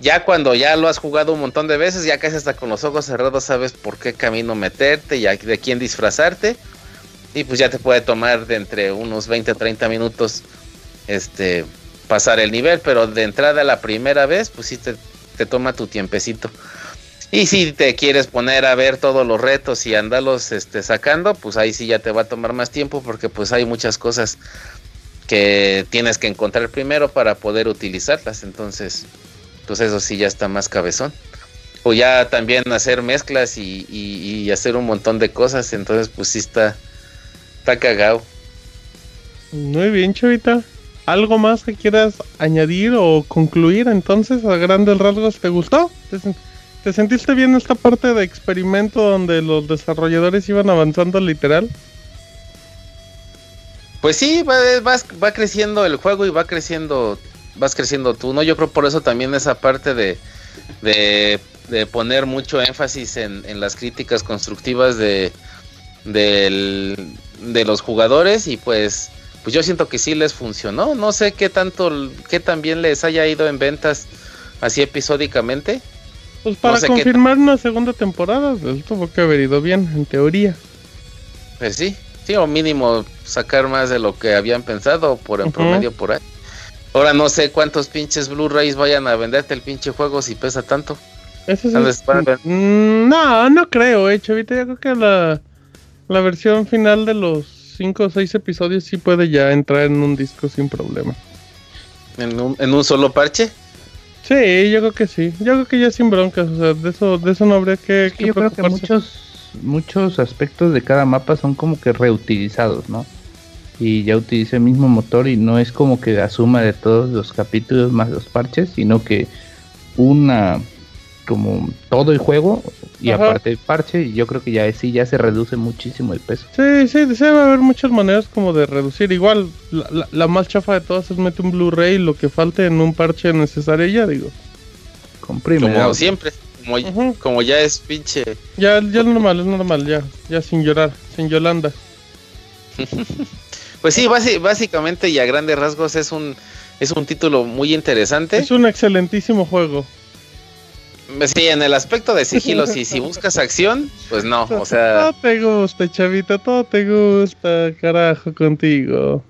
Ya cuando ya lo has jugado un montón de veces, ya casi hasta con los ojos cerrados sabes por qué camino meterte y de quién disfrazarte. Y pues ya te puede tomar de entre unos 20 a 30 minutos este pasar el nivel, pero de entrada la primera vez, pues sí te, te toma tu tiempecito. Y si te quieres poner a ver todos los retos y andarlos este, sacando, pues ahí sí ya te va a tomar más tiempo porque pues hay muchas cosas que tienes que encontrar primero para poder utilizarlas. Entonces, pues eso sí ya está más cabezón. O ya también hacer mezclas y, hacer un montón de cosas. Entonces, pues sí está, está cagado. Muy bien, Chavita. ¿Algo más que quieras añadir o concluir entonces a grandes rasgos? ¿Te gustó? ¿Te, sentiste bien esta parte de experimento donde los desarrolladores iban avanzando literal? Pues sí, va, creciendo el juego y va creciendo, vas creciendo tú, ¿no? Yo creo por eso también esa parte de, de, poner mucho énfasis en, las críticas constructivas de, de los jugadores y pues pues yo siento que sí les funcionó. No sé qué tanto, qué también les haya ido en ventas así episódicamente. Pues para confirmar una segunda temporada, pues tuvo que haber ido bien, en teoría. Pues sí, sí, o mínimo sacar más de lo que habían pensado por en promedio por ahí. Ahora no sé cuántos pinches Blu-rays vayan a venderte el pinche juego si pesa tanto. Eso sí. Mm, no, no creo, eh, chavita. Yo creo que la, la versión final de los 5 o 6 episodios sí puede ya entrar en un disco sin problema. ¿En un, en un solo parche? Sí, yo creo que sí. Yo creo que ya sin broncas. O sea, de eso, de eso no habría que, Yo creo que muchos, muchos aspectos de cada mapa son como que reutilizados, ¿no? Y ya utiliza el mismo motor y no es como que la suma de todos los capítulos más los parches, sino que una como todo el juego y aparte el parche, yo creo que ya sí ya se reduce muchísimo el peso. Sí, sí, debe haber muchas maneras como de reducir. Igual, la, más chafa de todas es meter un Blu-ray lo que falte en un parche necesario ya, digo. Comprime. Como siempre, como, ya es pinche. Ya, ya es normal, es normal, ya, ya sin llorar, sin Yolanda. pues sí, básicamente y a grandes rasgos es un, es un título muy interesante. Es un excelentísimo juego. Sí, en el aspecto de sigilo, si, si buscas acción, pues no, o sea... Todo te gusta, chavita, todo te gusta, carajo, contigo.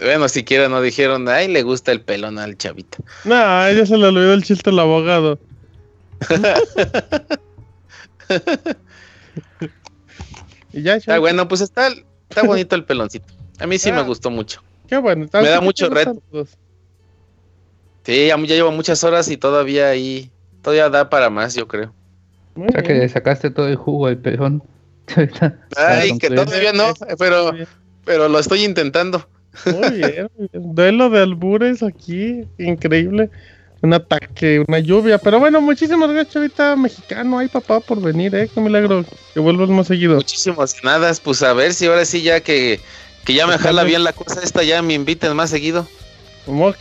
Bueno, siquiera no dijeron, ay, le gusta el pelón al chavita. No, a ella se le olvidó el chiste al abogado. y ya, ah, bueno, pues está, está bonito el peloncito. A mí sí me ah. gustó mucho. Qué bueno. Me da mucho reto. Sí, ya llevo muchas horas y todavía ahí Todavía da para más, yo creo. o sea que sacaste todo el jugo del pejón. Ay, que todavía no, pero, pero lo estoy intentando. Muy bien, duelo de albures aquí, increíble. Un ataque, una lluvia. Pero bueno, muchísimas gracias, chavita mexicano. Ay, papá, por venir, eh. Qué milagro que vuelvas más seguido. Muchísimas nada, pues a ver si ahora sí ya que, que ya me jala bien la cosa esta, ya me inviten más seguido.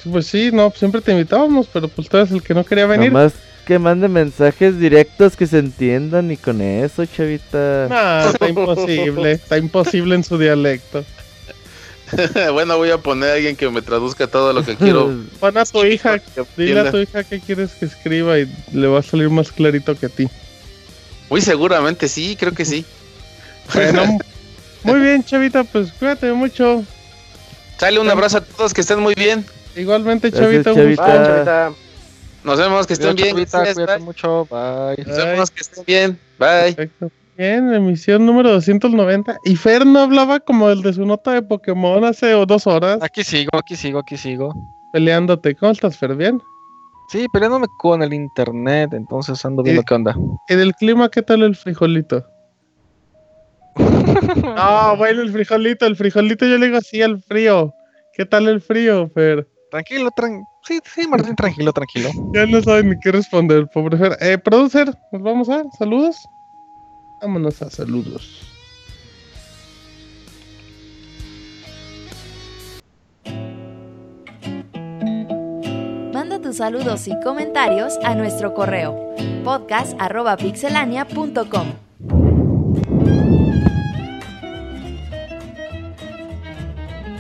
Pues sí, no, siempre te invitábamos, pero pues tú eres el que no quería venir que mande mensajes directos que se entiendan y con eso, chavita. No, está imposible, está imposible en su dialecto. bueno, voy a poner a alguien que me traduzca todo lo que quiero. Pon a tu hija, dile a tu hija que quieres que escriba y le va a salir más clarito que a ti. Muy seguramente sí, creo que sí. Bueno, muy bien, chavita, pues cuídate mucho. Sale un abrazo a todos, que estén muy bien. Igualmente, chavita. chavita. Nos vemos, que estén bien. Cuídate mucho, bye. Nos vemos, que estén bien. Bye. Perfecto. Bien, emisión número 290. Y Fer no hablaba como el de su nota de Pokémon hace dos horas. Aquí sigo, aquí sigo, aquí sigo. Peleándote. ¿Cómo estás, Fer? ¿Bien? Sí, peleándome con el internet, entonces ando viendo qué onda. ¿En el clima qué tal el frijolito? No, bueno, el frijolito, el frijolito yo le digo así al frío. ¿Qué tal el frío, Fer? Tranquilo, tranquilo. Sí, sí, Martín, tranquilo, tranquilo. Ya no saben ni qué responder, pobre Fer. Eh, producer, ¿nos vamos a saludos? Vámonos a saludos. Manda tus saludos y comentarios a nuestro correo podcast.pixelania.com.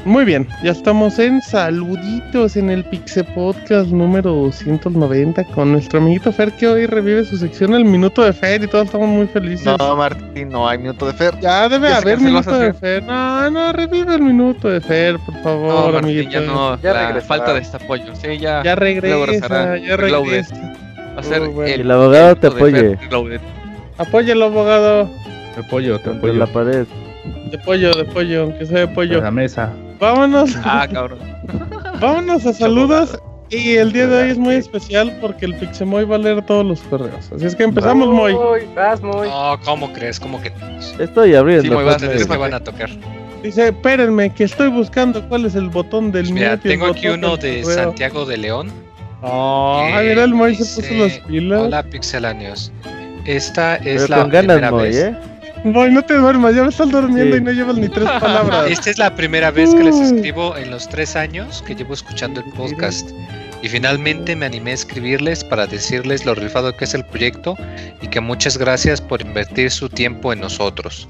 Muy bien, ya estamos en saluditos en el Pixe Podcast número 290 con nuestro amiguito Fer que hoy revive su sección El Minuto de Fer y todos estamos muy felices. No, Martín, no hay Minuto de Fer. Ya debe haber Minuto de Fer. No, no, revive el Minuto de Fer, por favor, no, Martín, Ya no, ya falta de este apoyo. Sí, ya, ya regresa, ya regresa. Va a ser el, el, abogado te apoye. Apoya el abogado. Te apoyo, te apoyo. la pared. De pollo, de pollo, aunque sea de pollo. la mesa. Vámonos. Ah, cabrón. Vámonos a saludos. Y el día de hoy es muy especial porque el Pixemoy va a leer todos los correos. Así es que empezamos, Moy. Vas, Moy. No, ¿cómo crees? ¿Cómo que Estoy abriendo. Sí, Moy, vas, que van a tocar. Dice, espérenme, que estoy buscando cuál es el botón del pues Mira, tengo aquí uno de Santiago de León. Oh, mira, el Moy se puso las pilas. Hola, Pixelanios. Esta es la primera vez. ¿eh? Voy, no te duermas, ya me estás durmiendo y no llevas ni tres palabras. Esta es la primera vez que les escribo en los tres años que llevo escuchando el podcast. Y finalmente me animé a escribirles para decirles lo rifado que es el proyecto y que muchas gracias por invertir su tiempo en nosotros.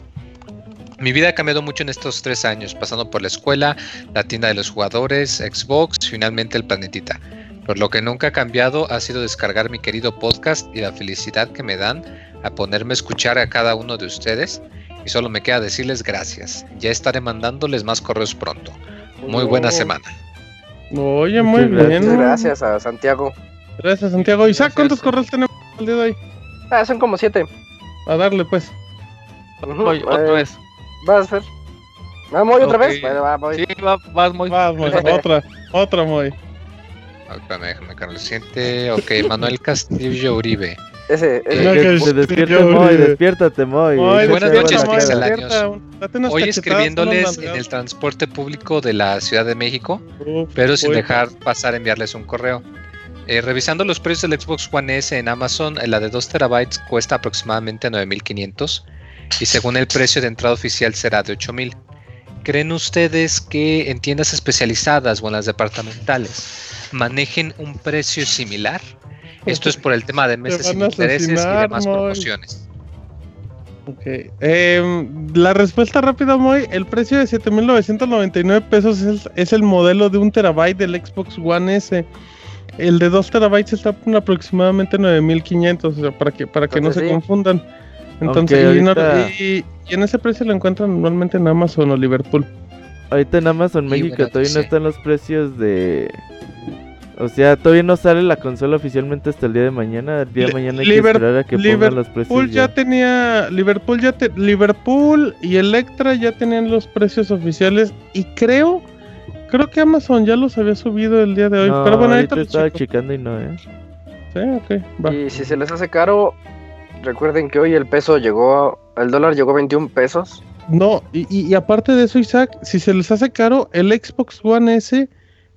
Mi vida ha cambiado mucho en estos tres años, pasando por la escuela, la tienda de los jugadores, Xbox, finalmente el planetita. Pero lo que nunca ha cambiado ha sido descargar mi querido podcast y la felicidad que me dan a ponerme a escuchar a cada uno de ustedes y solo me queda decirles gracias. Ya estaré mandándoles más correos pronto. Muy buena semana. Oye, muy bien. Gracias a Santiago. Gracias, Santiago. Isaac, ¿cuántos correos tenemos el día de hoy? Ah, son como siete. A darle, pues. Voy, otra eh, vez. Vas, Fer. ¿Vamos otra vez? Bueno, va, voy. Sí, va, vas, muy. Vas, muy. otra, otra, Déjame, Carlos. Siente. Ok, Manuel Castillo Uribe. Ese, ese. despiértate, Moy, despiértate, Moy. Buenas noches, pixelanios. Hoy escribiéndoles en el transporte público de la Ciudad de México, pero sin dejar pasar a enviarles un correo. Eh, revisando los precios del Xbox One S en Amazon, la de 2 terabytes cuesta aproximadamente 9.500 y según el precio de entrada oficial será de 8.000. ¿Creen ustedes que en tiendas especializadas o en las departamentales manejen un precio similar? Esto es por el tema de meses sin intereses y demás promociones. Ok. Em, la respuesta rápida, Moy. El precio de 7.999 pesos es, el modelo de un terabyte del Xbox One S. El de 2 terabytes está en aproximadamente 9.500, o sea, para que, para que no se confundan. Entonces, y, en ese precio lo encuentran normalmente en Amazon o Liverpool. Ahorita en Amazon México todavía no están los precios de o sea, todavía no sale la consola oficialmente hasta el día de mañana. El día de mañana hay que esperar a que pongan los precios. Ya, ya, tenía. Liverpool ya te, Liverpool y Electra ya tenían los precios oficiales. Y creo. Creo que Amazon ya los había subido el día de hoy. pero bueno, ahorita estaba checando y no, eh. Sí, ok. Va. Y si se les hace caro, recuerden que hoy el peso llegó. El dólar llegó a 21 pesos. No, y, y aparte de eso, Isaac, si se les hace caro, el Xbox One S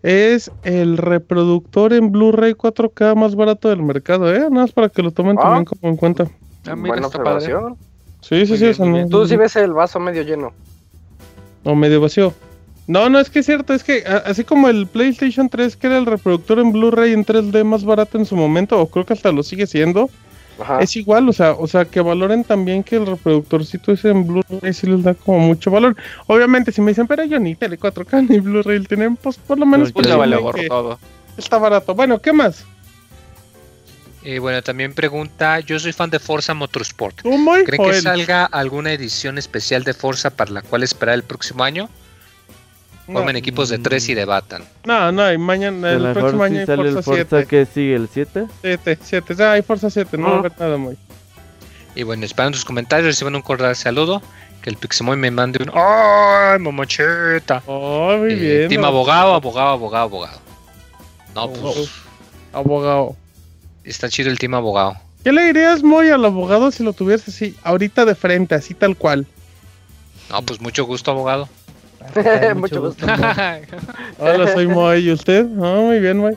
es el reproductor en Blu-ray 4K más barato del mercado, ¿eh? Nada más para que lo tomen también ah. como en cuenta. Ah, Buena observación. Sí, sí, sí. Tú sí ves el vaso medio lleno. O medio vacío. No, no, es que es cierto, es que así como el PlayStation 3, que era el reproductor en Blu-ray en 3D más barato en su momento, o creo que hasta lo sigue siendo, es igual, o sea, o sea, que valoren también que el reproductorcito ese en Blu-ray sí les da como mucho valor. Obviamente, si me dicen, pero yo ni tele 4K ni Blu-ray tienen, pues por lo menos. Pues vale todo. Está barato. Bueno, ¿qué más? Eh, bueno, también pregunta, yo soy fan de Forza Motorsport. ¿Creen que salga alguna edición especial de Forza para la cual esperar el próximo año? Formen equipos de 3 y debatan. No, no, y mañana, el próximo año hay Forza, el Forza 7. que sigue? ¿El 7? 7, 7, ya hay Forza 7, no va a haber nada muy. Y bueno, esperan sus comentarios, reciban un cordial saludo. Que el Pixemoy me mande un ¡Ay, mamacheta! ¡Oh, muy eh, bien! Team abogado, abogado, abogado, abogado. No, pues. abogado. Está chido el team abogado. ¿Qué le dirías, Moy, al abogado si lo tuvieras así, ahorita de frente, así tal cual? No, pues mucho gusto, abogado. mucho, gusto. Hola, soy Moy. ¿Y usted? Oh, muy bien, Moy.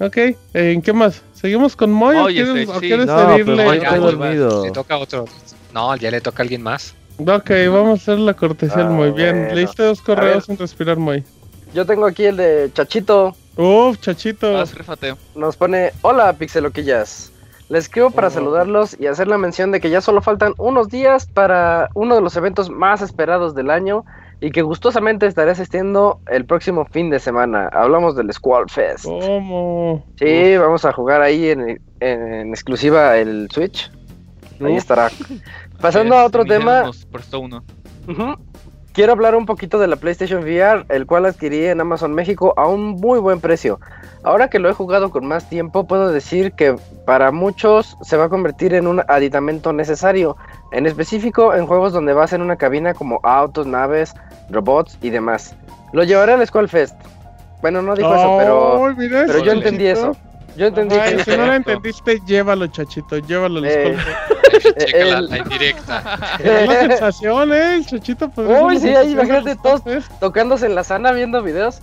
Ok, ¿en qué más? ¿Seguimos con Moy o quieres, sí. quieres no, dormido. Le toca otro. No, ya le toca a alguien más. Ok, vamos a hacer la cortesía ah, muy bien. Leíste dos correos sin respirar, Moy. Yo tengo aquí el de Chachito. Uf, Chachito. Nos pone, hola, pixeloquillas. Les escribo para saludarlos y hacer la mención de que ya solo faltan unos días para uno de los eventos más esperados del año y que gustosamente estaré asistiendo el próximo fin de semana. Hablamos del Squall Fest. ¿Cómo? Sí, vamos a jugar ahí en, exclusiva el Switch. Ahí estará. Pasando a otro tema. uno. Quiero hablar un poquito de la PlayStation VR, el cual adquirí en Amazon México a un muy buen precio. Ahora que lo he jugado con más tiempo, puedo decir que para muchos se va a convertir en un aditamento necesario, en específico en juegos donde vas en una cabina como autos, naves, robots y demás. Lo llevaré al Skull Fest. Bueno, no dijo eso, pero, pero yo entendí eso. Yo entendí que si no lo entendiste, llévalo, chachito, llévalo al eh, Checa la, la, indirecta. la sensación, eh, el chachito. Pues, Uy, sí, ahí imagínate todos tocándose en la sana viendo videos.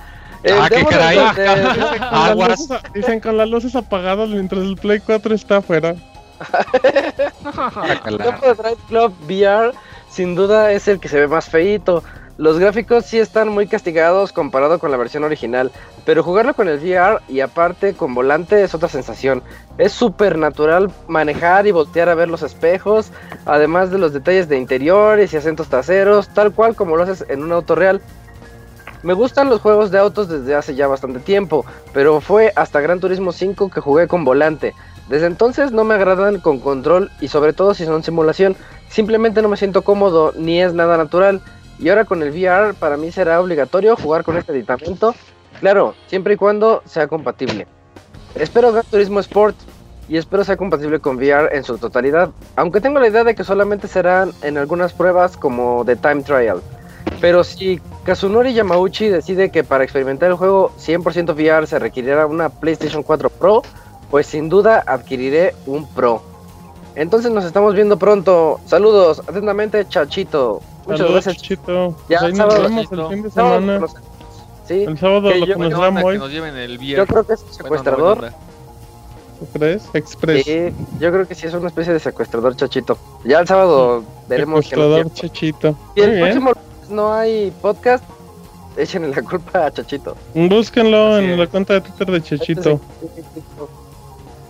ah, qué caray. Dicen, dicen con las luces apagadas mientras el Play 4 está afuera. el Drive Club VR sin duda es el que se ve más feito. Los gráficos sí están muy castigados comparado con la versión original, pero jugarlo con el VR y aparte con volante es otra sensación. Es súper natural manejar y voltear a ver los espejos, además de los detalles de interiores y acentos traseros, tal cual como lo haces en un auto real. Me gustan los juegos de autos desde hace ya bastante tiempo, pero fue hasta Gran Turismo 5 que jugué con volante. Desde entonces no me agradan con control y sobre todo si son simulación. Simplemente no me siento cómodo ni es nada natural. Y ahora con el VR para mí será obligatorio jugar con este aditamento. Claro, siempre y cuando sea compatible. Espero Gran Turismo Sport y espero sea compatible con VR en su totalidad. Aunque tengo la idea de que solamente serán en algunas pruebas como de Time Trial. Pero si Kazunori Yamauchi decide que para experimentar el juego 100% VR se requerirá una PlayStation 4 Pro, pues sin duda adquiriré un Pro. Entonces nos estamos viendo pronto. Saludos, atentamente, Chachito. Muchas gracias. Chachito. Ya, pues nos vemos el fin de semana. sí. El sábado lo que nos muy. Yo creo que es secuestrador. ¿Tú crees? Express. Sí, yo creo que sí es una especie de secuestrador, Chachito. Ya el sábado veremos. Secuestrador, Chachito. Y el próximo no hay podcast, échenle la culpa a Chachito. Búsquenlo en la cuenta de Twitter de Chachito.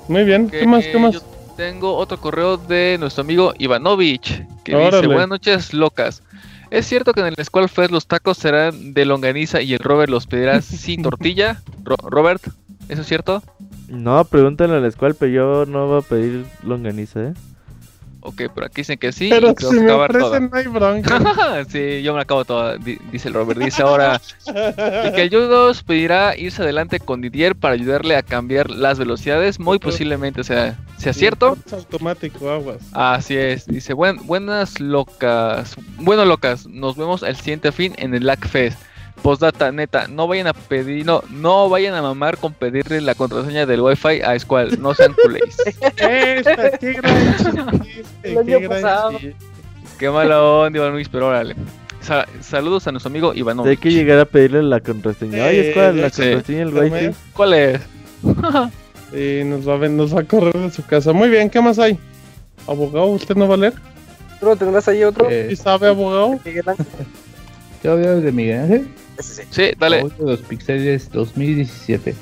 Muy bien, ¿qué más? ¿Qué más? tengo otro correo de nuestro amigo Ivanovich que dice: Buenas noches, locas. ¿Es cierto que en el Squall Fest los tacos serán de longaniza y el Robert los pedirá sin tortilla? Robert, ¿eso es cierto? No, pregúntale al Squall, pero yo no voy a pedir longaniza, ¿eh? Ok, pero aquí dicen que sí. Pero y si me ofrecen, no hay bronca. sí, yo me acabo todo, dice el Robert. Dice ahora que el Judos pedirá irse adelante con Didier para ayudarle a cambiar las velocidades. Muy posiblemente, o sea, ¿sea cierto? automático, aguas. Así es. Dice, buenas locas. Bueno, locas, nos vemos el siguiente fin en el Lack Fest. Postdata, neta, no vayan a pedir, no, no vayan a mamar con pedirle la contraseña del wifi a Squall, no sean culés. Esta, qué gran qué gran Qué mala onda, Iván Luis, pero órale. saludos a nuestro amigo Iván Hay que llegar a pedirle la contraseña. Ay, Squall, la contraseña del wifi. ¿Cuál es? sí, nos va, a, nos va a correr de su casa. Muy bien, ¿qué más hay? ¿Abogado? ¿Usted no va a leer? ¿Tú tendrás ahí otro? ¿Y sabe, abogado? ¿Qué había de Miguel Ángel? Sí, dale. De los Pixeles 2017.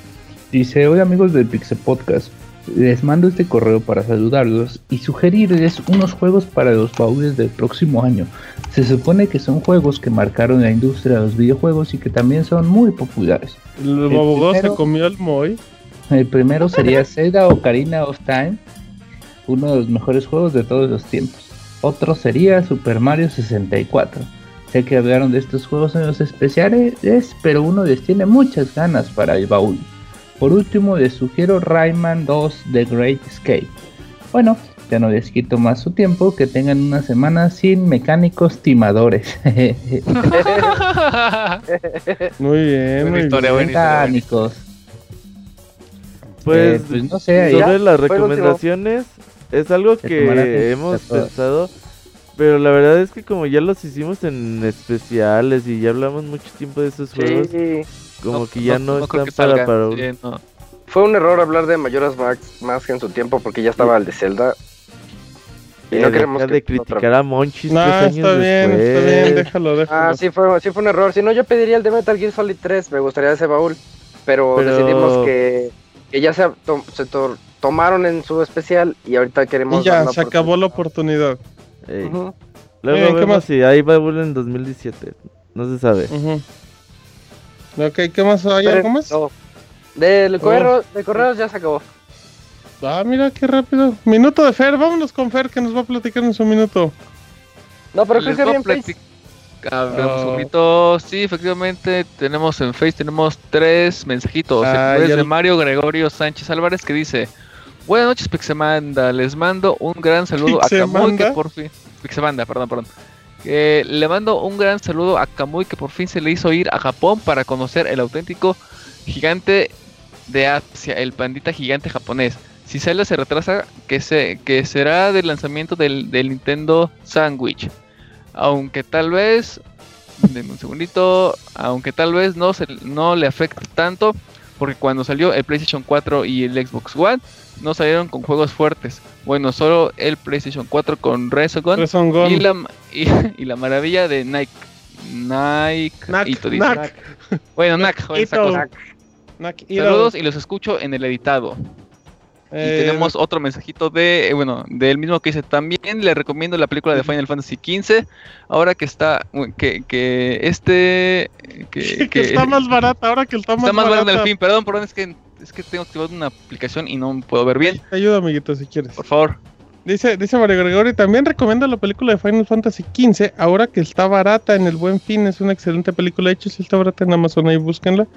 Dice, hola amigos del Pixel Podcast. Les mando este correo para saludarlos y sugerirles unos juegos para los baúles del próximo año. Se supone que son juegos que marcaron la industria de los videojuegos y que también son muy populares. El, el se comió el Moy. El primero sería Zelda Ocarina of Time, uno de los mejores juegos de todos los tiempos. Otro sería Super Mario 64 Sé que hablaron de estos juegos en los especiales, pero uno les tiene muchas ganas para el baúl. Por último, les sugiero Rayman 2 The Great Escape. Bueno, ya no les quito más su tiempo, que tengan una semana sin mecánicos timadores. muy bien, muy bien. Mecánicos. Pues, eh, pues, no sé, sobre las recomendaciones, es algo que hemos pensado Pero la verdad es que como ya los hicimos en especiales y ya hablamos mucho tiempo de esos juegos, como que ya no, están para, para Fue un error hablar de Mayoras más que en su tiempo porque ya estaba el de Zelda. Y no queremos de criticar a Monchis no, está bien, está bien, déjalo, déjalo. Ah, sí fue, sí fue un error. Si no, yo pediría el de Metal Gear Solid 3, me gustaría ese baúl. Pero, decidimos que, que ya se, se tomaron en su especial y ahorita queremos... Y ya, se acabó la oportunidad. Luego eh, ¿qué más? si hay baúl en 2017, no se sabe. Ok, ¿qué más? ¿Hay algo más? No. Del correo, de correos ya se acabó. Ah, mira qué rápido. Minuto de Fer, vámonos con Fer que nos va a platicar en su minuto. No, pero creo que bien un Sí, efectivamente, tenemos en Face, tenemos tres mensajitos. Ah, el de Mario Gregorio Sánchez Álvarez que dice: Buenas noches, Pixemanda. Les mando un gran saludo a Kamui que por fin. Pixemanda, perdón, perdón. le mando un gran saludo a Kamui que por fin se le hizo ir a Japón para conocer el auténtico gigante de Asia, el pandita gigante japonés. Si Zelda se retrasa, que, se, que será del lanzamiento del, Nintendo Sandwich. Aunque tal vez, denme un segundito, aunque tal vez no, se, no le afecte tanto, porque cuando salió el PlayStation 4 y el Xbox One, no salieron con juegos fuertes. Bueno, solo el PlayStation 4 con Resogun, y la, y, la maravilla de Nike. Nike. Bueno, Nike. Saludos y los escucho en el editado. Y eh, tenemos otro mensajito de, eh, bueno, del mismo que dice, también le recomiendo la película de Final Fantasy XV, ahora que está, que, que este... Que, está más barata, ahora que está más Está más barata en el fin, perdón, perdón, es que, es que tengo activado una aplicación y no puedo ver bien. Ayuda, amiguito, si quieres. Por favor. Dice, dice Mario Gregorio, también recomienda la película de Final Fantasy XV, ahora que está barata en el Buen Fin, es una excelente película, de hecho si está barata en Amazon, ahí búsquenla.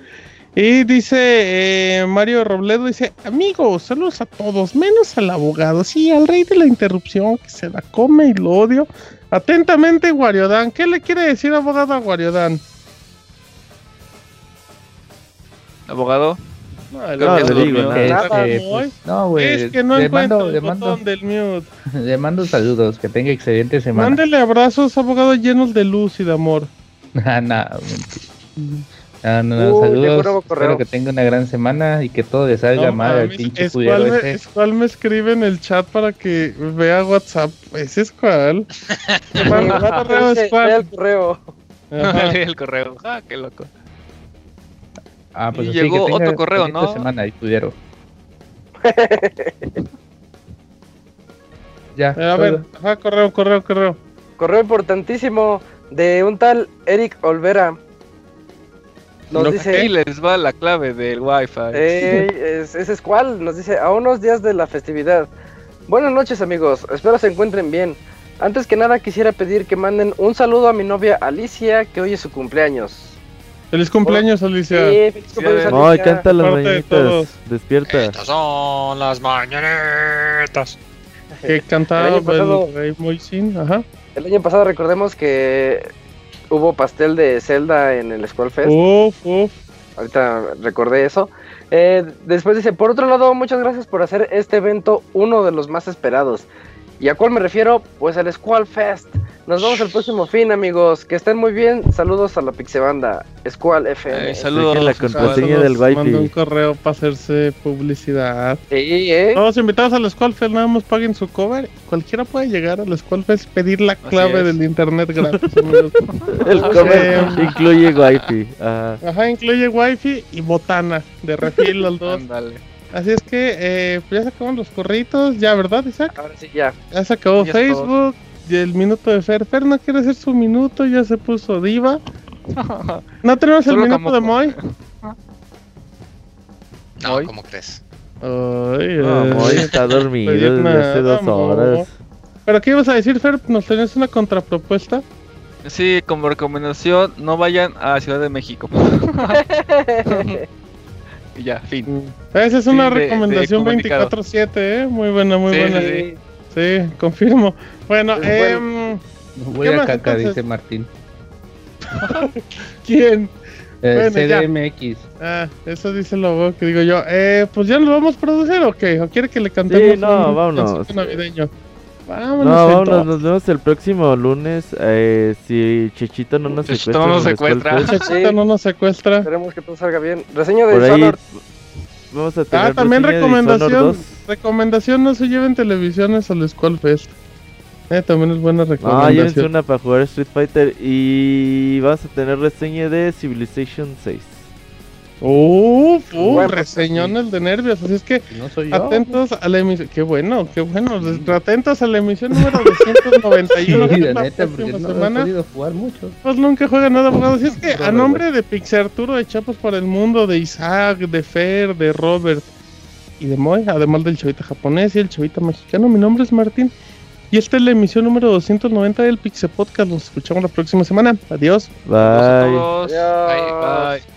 Y dice eh, Mario Robledo, dice, amigos, saludos a todos, menos al abogado, sí, al rey de la interrupción, que se la come y lo odio. Atentamente, Guariodán, ¿qué le quiere decir abogado a Guariodán? ¿Abogado? No, no, le digo, pues, no, güey. Es que no encuentro el botón del mute. Le mando saludos, que tenga excelente semana. Mándele abrazos, abogado, llenos de luz y de amor. ah, no. Ah, no, no, saludos. Espero que tenga una gran semana y que todo le salga mal al pinche es cual, me, es cual me escribe en el chat para que vea WhatsApp. Ese es cual. el correo es cual. el correo. el correo. Ah, qué loco. Ah, pues y llegó otro correo, ¿no? semana y pudieron. ya. Eh, a ver, ajá, correo, correo, correo. Correo importantísimo de un tal Eric Olvera. Nos dice. Aquí les va la clave del Wi-Fi. Eh, ese es cuál. Nos dice: A unos días de la festividad. Buenas noches, amigos. Espero se encuentren bien. Antes que nada, quisiera pedir que manden un saludo a mi novia Alicia, que hoy es su cumpleaños. Feliz cumpleaños, Alicia. Sí, feliz cumpleaños, Alicia. Ay, canta las mañanitas. Despierta. Estas son las mañanitas. Que cantaba el, Rey Moisin. Ajá. El año pasado recordemos que hubo pastel de Zelda en el Fest. Uf, uf. Ahorita recordé eso. Eh, después dice, por otro lado, muchas gracias por hacer este evento uno de los más esperados. ¿Y a cuál me refiero? Pues al Squall Fest. Nos vemos el próximo fin, amigos. Que estén muy bien. Saludos a la Pixebanda. Squall FM. Eh, saludos a la contraseña del Wi-Fi. Mando un correo para hacerse publicidad. Sí, ¿eh? Todos invitados al Squall Fest, nada más paguen su cover. Cualquiera puede llegar al Squall Fest pedir la clave del internet gratis. el cover incluye Wi-Fi. Ajá. Ajá, incluye Wi-Fi y botana de refil los dos. Ándale. Así es que eh, pues ya se acaban los corritos, ya, ¿verdad, Isaac? Ahora sí, ya. Ya se acabó Facebook, el minuto de Fer. Fer no quiere hacer su minuto, ya se puso diva. ¿No tenemos el minuto de Moy? No, ¿cómo crees? Ay, no, Moy está dormido desde hace dos horas. ¿Pero qué ibas a decir, Fer? ¿Nos tenés una contrapropuesta? Sí, como recomendación, no vayan a Ciudad de México. Y ya, fin. Mm. Esa es una recomendación 24-7, ¿eh? Muy buena, muy buena. Sí. sí. confirmo. Bueno, eh, Voy a caca, dice Martín. ¿Quién? El CDMX. Ah, eso dice lo que digo yo. Eh, pues ya lo vamos a producir o qué? ¿O quiere que le cantemos sí, no, vámonos. navideño? Vámonos, no, vámonos, nos vemos el próximo lunes. Eh, si Chechito no nos secuestra. No nos secuestra. Chechito no nos secuestra. Esperemos que todo salga bien. Reseña de Por Vamos a tener ah, también recomendación. Recomendación: no se lleven televisiones al Skull Fest. Eh, también es buena recomendación. Ah, llévense una para jugar Street Fighter. Y vas a tener reseña de Civilization 6. Uf, uh, reseñones de nervios. Así es que atentos a la emisión. Qué bueno, qué bueno. Atentos a la emisión número 291. sí, la neta, porque no semana. he podido jugar mucho. Pues nunca juega nada, abogado. Así es que a nombre de Pixar Arturo de Chapas por el Mundo, de Isaac, de Fer, de Robert y de Moy, además del chavita japonés y el chavita mexicano, mi nombre es Martín. Y esta es la emisión número 290 del Pixel Podcast. Nos escuchamos la próxima semana. Adiós. Bye. Bye. Bye.